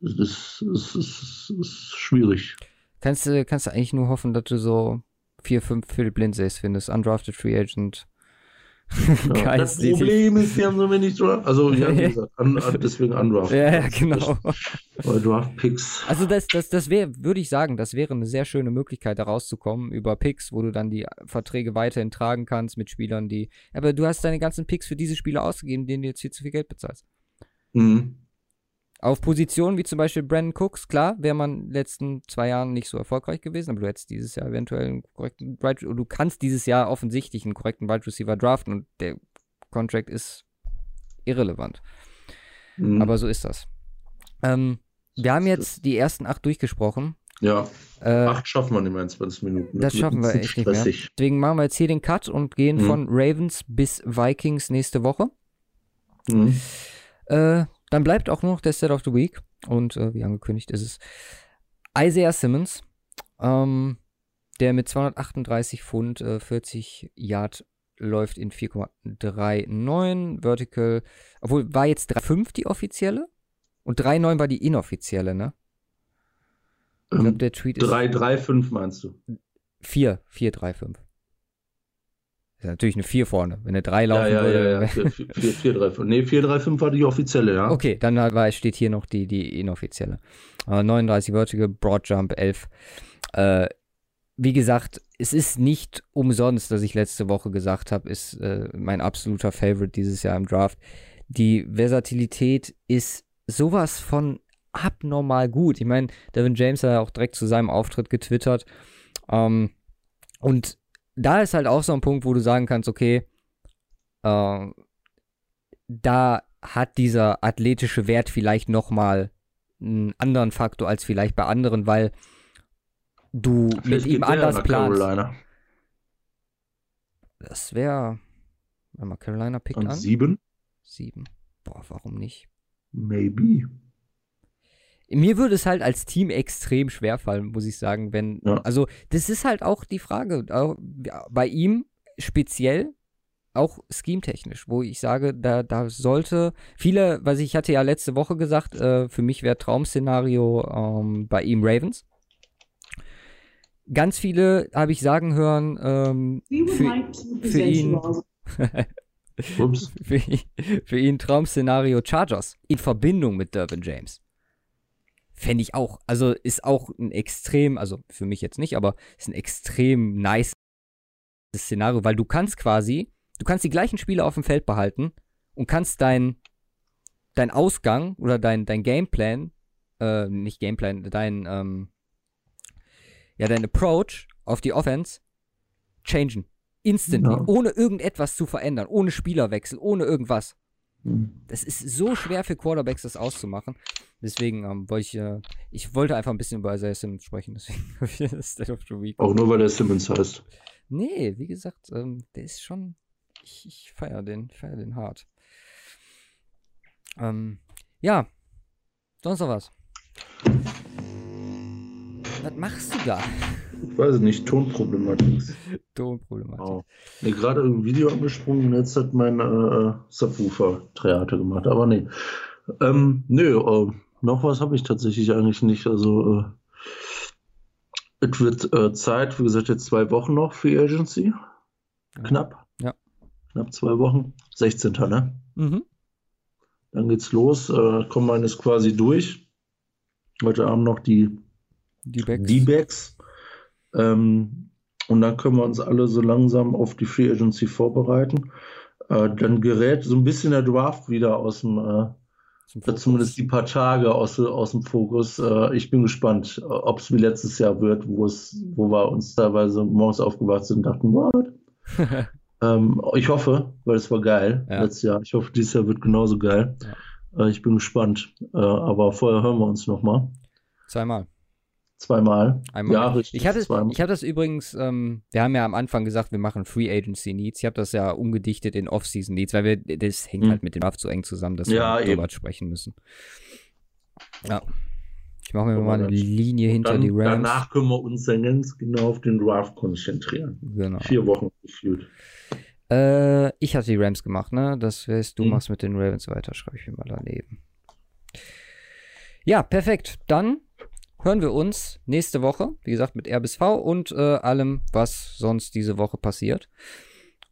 es ist, es ist, es ist schwierig. Kannst du, kannst du eigentlich nur hoffen, dass du so vier, fünf Philip Lindsays findest, undrafted Free Agent. Ja, das Problem ist, die haben so wenig Draft. Also, ja, wie gesagt, un, deswegen Undraft. Ja, ja, genau. Weil Draft Picks. Also das, das, das wäre, würde ich sagen, das wäre eine sehr schöne Möglichkeit, da rauszukommen über Picks, wo du dann die Verträge weiterhin tragen kannst mit Spielern, die. Aber du hast deine ganzen Picks für diese Spieler ausgegeben, denen du jetzt viel zu viel Geld bezahlst. Mhm. Auf Positionen wie zum Beispiel Brandon Cooks, klar, wäre man in den letzten zwei Jahren nicht so erfolgreich gewesen, aber du hättest dieses Jahr eventuell einen korrekten Wide, du kannst dieses Jahr offensichtlich einen korrekten Wide Receiver draften und der Contract ist irrelevant. Mhm. Aber so ist das. Ähm, wir haben jetzt die ersten acht durchgesprochen. ja, Äh, acht schaffen wir in 20 Minuten. das Wird schaffen wir echt nicht mehr. stressig. Deswegen machen wir jetzt hier den Cut und gehen Mhm. von Ravens bis Vikings nächste Woche. Mhm. Äh, dann bleibt auch nur noch der Set of the Week. Und äh, wie angekündigt ist es Isaiah Simmons, ähm, der mit 238 Pfund äh, 40 Yard läuft in 4,39 Vertical. Obwohl, war jetzt 3,5 die offizielle? Und 3,9 war die inoffizielle, ne? Ich glaube, Ähm, der Tweet ist 3, 3, 5 meinst du? 4, 4, 3, 5. Ist ja natürlich eine 4 vorne. Wenn eine 3 Ja, laufen ja, würde. ja, ja. 4, 4, 4, 3, 5. Nee, 4, 3, 5 war die offizielle, ja. Okay, dann war, steht hier noch die, die inoffizielle. Äh, 39 Vertical, Broad Jump 11. Äh, wie gesagt, es ist nicht umsonst, dass ich letzte Woche gesagt habe, ist äh, mein absoluter Favorite dieses Jahr im Draft. Die Versatilität ist sowas von abnormal gut. Ich meine, Devin James hat ja auch direkt zu seinem Auftritt getwittert. Ähm, und da ist halt auch so ein Punkt, wo du sagen kannst, okay, äh, da hat dieser athletische Wert vielleicht noch mal einen anderen Faktor als vielleicht bei anderen, weil du mit Vielleicht ihm geht der anders planst. Carolina. Das wäre, warte mal, Carolina pickt an. 7? Sieben. Boah, warum nicht? Maybe. Mir würde es halt als Team extrem schwer fallen, muss ich sagen, wenn, Ja. also das ist halt auch die Frage, auch bei ihm speziell, auch scheme-technisch, wo ich sage, da, da sollte viele, was ich hatte ja letzte Woche gesagt, äh, für mich wäre Traum-Szenario ähm, bei ihm Ravens. Ganz viele habe ich sagen hören, ähm, für, für ihn- für, ihn, für ihn Traum-Szenario Chargers in Verbindung mit Dervin James. Fände ich auch. Also ist auch ein extrem, also für mich jetzt nicht, aber ist ein extrem nice Szenario, weil du kannst quasi, du kannst die gleichen Spieler auf dem Feld behalten und kannst dein, dein Ausgang oder dein, dein Gameplan, äh, nicht Gameplan, dein, ähm, ja, dein Approach auf die Offense changen. Instantly, Ja. ohne irgendetwas zu verändern, ohne Spielerwechsel, ohne irgendwas. Das ist so schwer für Quarterbacks, das auszumachen. Deswegen ähm, wollte ich, äh, ich wollte einfach ein bisschen über Isaiah Simmons sprechen, deswegen habe ich das State of the Week. Auch nur, weil der Simmons heißt. Nee, wie gesagt, ähm, der ist schon, ich, ich feiere den, ich feiere den hart. Ähm, ja, sonst noch was? Was machst du da? Ich weiß nicht, Tonproblematik. Tonproblematik. Oh. Nee, gerade ein Video angesprungen und jetzt hat mein äh, Subwoofer Theater gemacht. Aber nee. Ähm, nö, äh, noch was habe ich tatsächlich eigentlich nicht. Also, äh, es wird äh, Zeit, wie gesagt, jetzt zwei Wochen noch Free Agency. Knapp. Ja. Knapp zwei Wochen. 16. ne? Mhm. Dann geht's los. Äh, Combine ist quasi durch. Heute Abend noch die Die Backs. D-Backs. Ähm, und dann können wir uns alle so langsam auf die Free Agency vorbereiten. Äh, dann gerät so ein bisschen der Draft wieder aus dem, äh, zumindest die paar Tage aus, aus dem Fokus. Äh, ich bin gespannt, ob es wie letztes Jahr wird, wo es, wo wir uns teilweise morgens aufgewacht sind und dachten, what? Ähm, ich hoffe, weil es war geil Ja. letztes Jahr. Ich hoffe, dieses Jahr wird genauso geil. Äh, ich bin gespannt. Äh, aber vorher hören wir uns nochmal. Zweimal. Zweimal. Einmal. Ja, richtig. Ich habe das übrigens, ähm, wir haben ja am Anfang gesagt, wir machen Free Agency Needs. Ich habe das ja umgedichtet in Off-Season Needs, weil wir, das hängt Hm. halt mit dem Draft so eng zusammen, dass Ja, wir eben. drüber sprechen müssen. Ja. Ich mache mir mal eine. Linie hinter Dann, die Rams. danach können wir uns dann ganz genau auf den Draft konzentrieren. Genau. Vier Wochen gefühlt. Äh, ich hatte die Rams gemacht, ne? Das heißt, du Mhm. machst mit den Ravens weiter, schreibe ich mir mal daneben. Ja, perfekt. Dann hören wir uns nächste Woche, wie gesagt, mit RBSV und äh, allem, was sonst diese Woche passiert.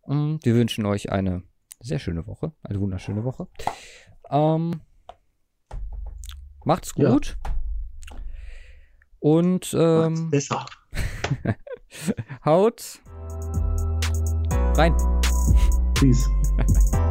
Mm, Wir wünschen euch eine sehr schöne Woche, eine wunderschöne Woche. Ähm, macht's Ja. gut. Und Macht's ähm, besser. haut rein. Peace.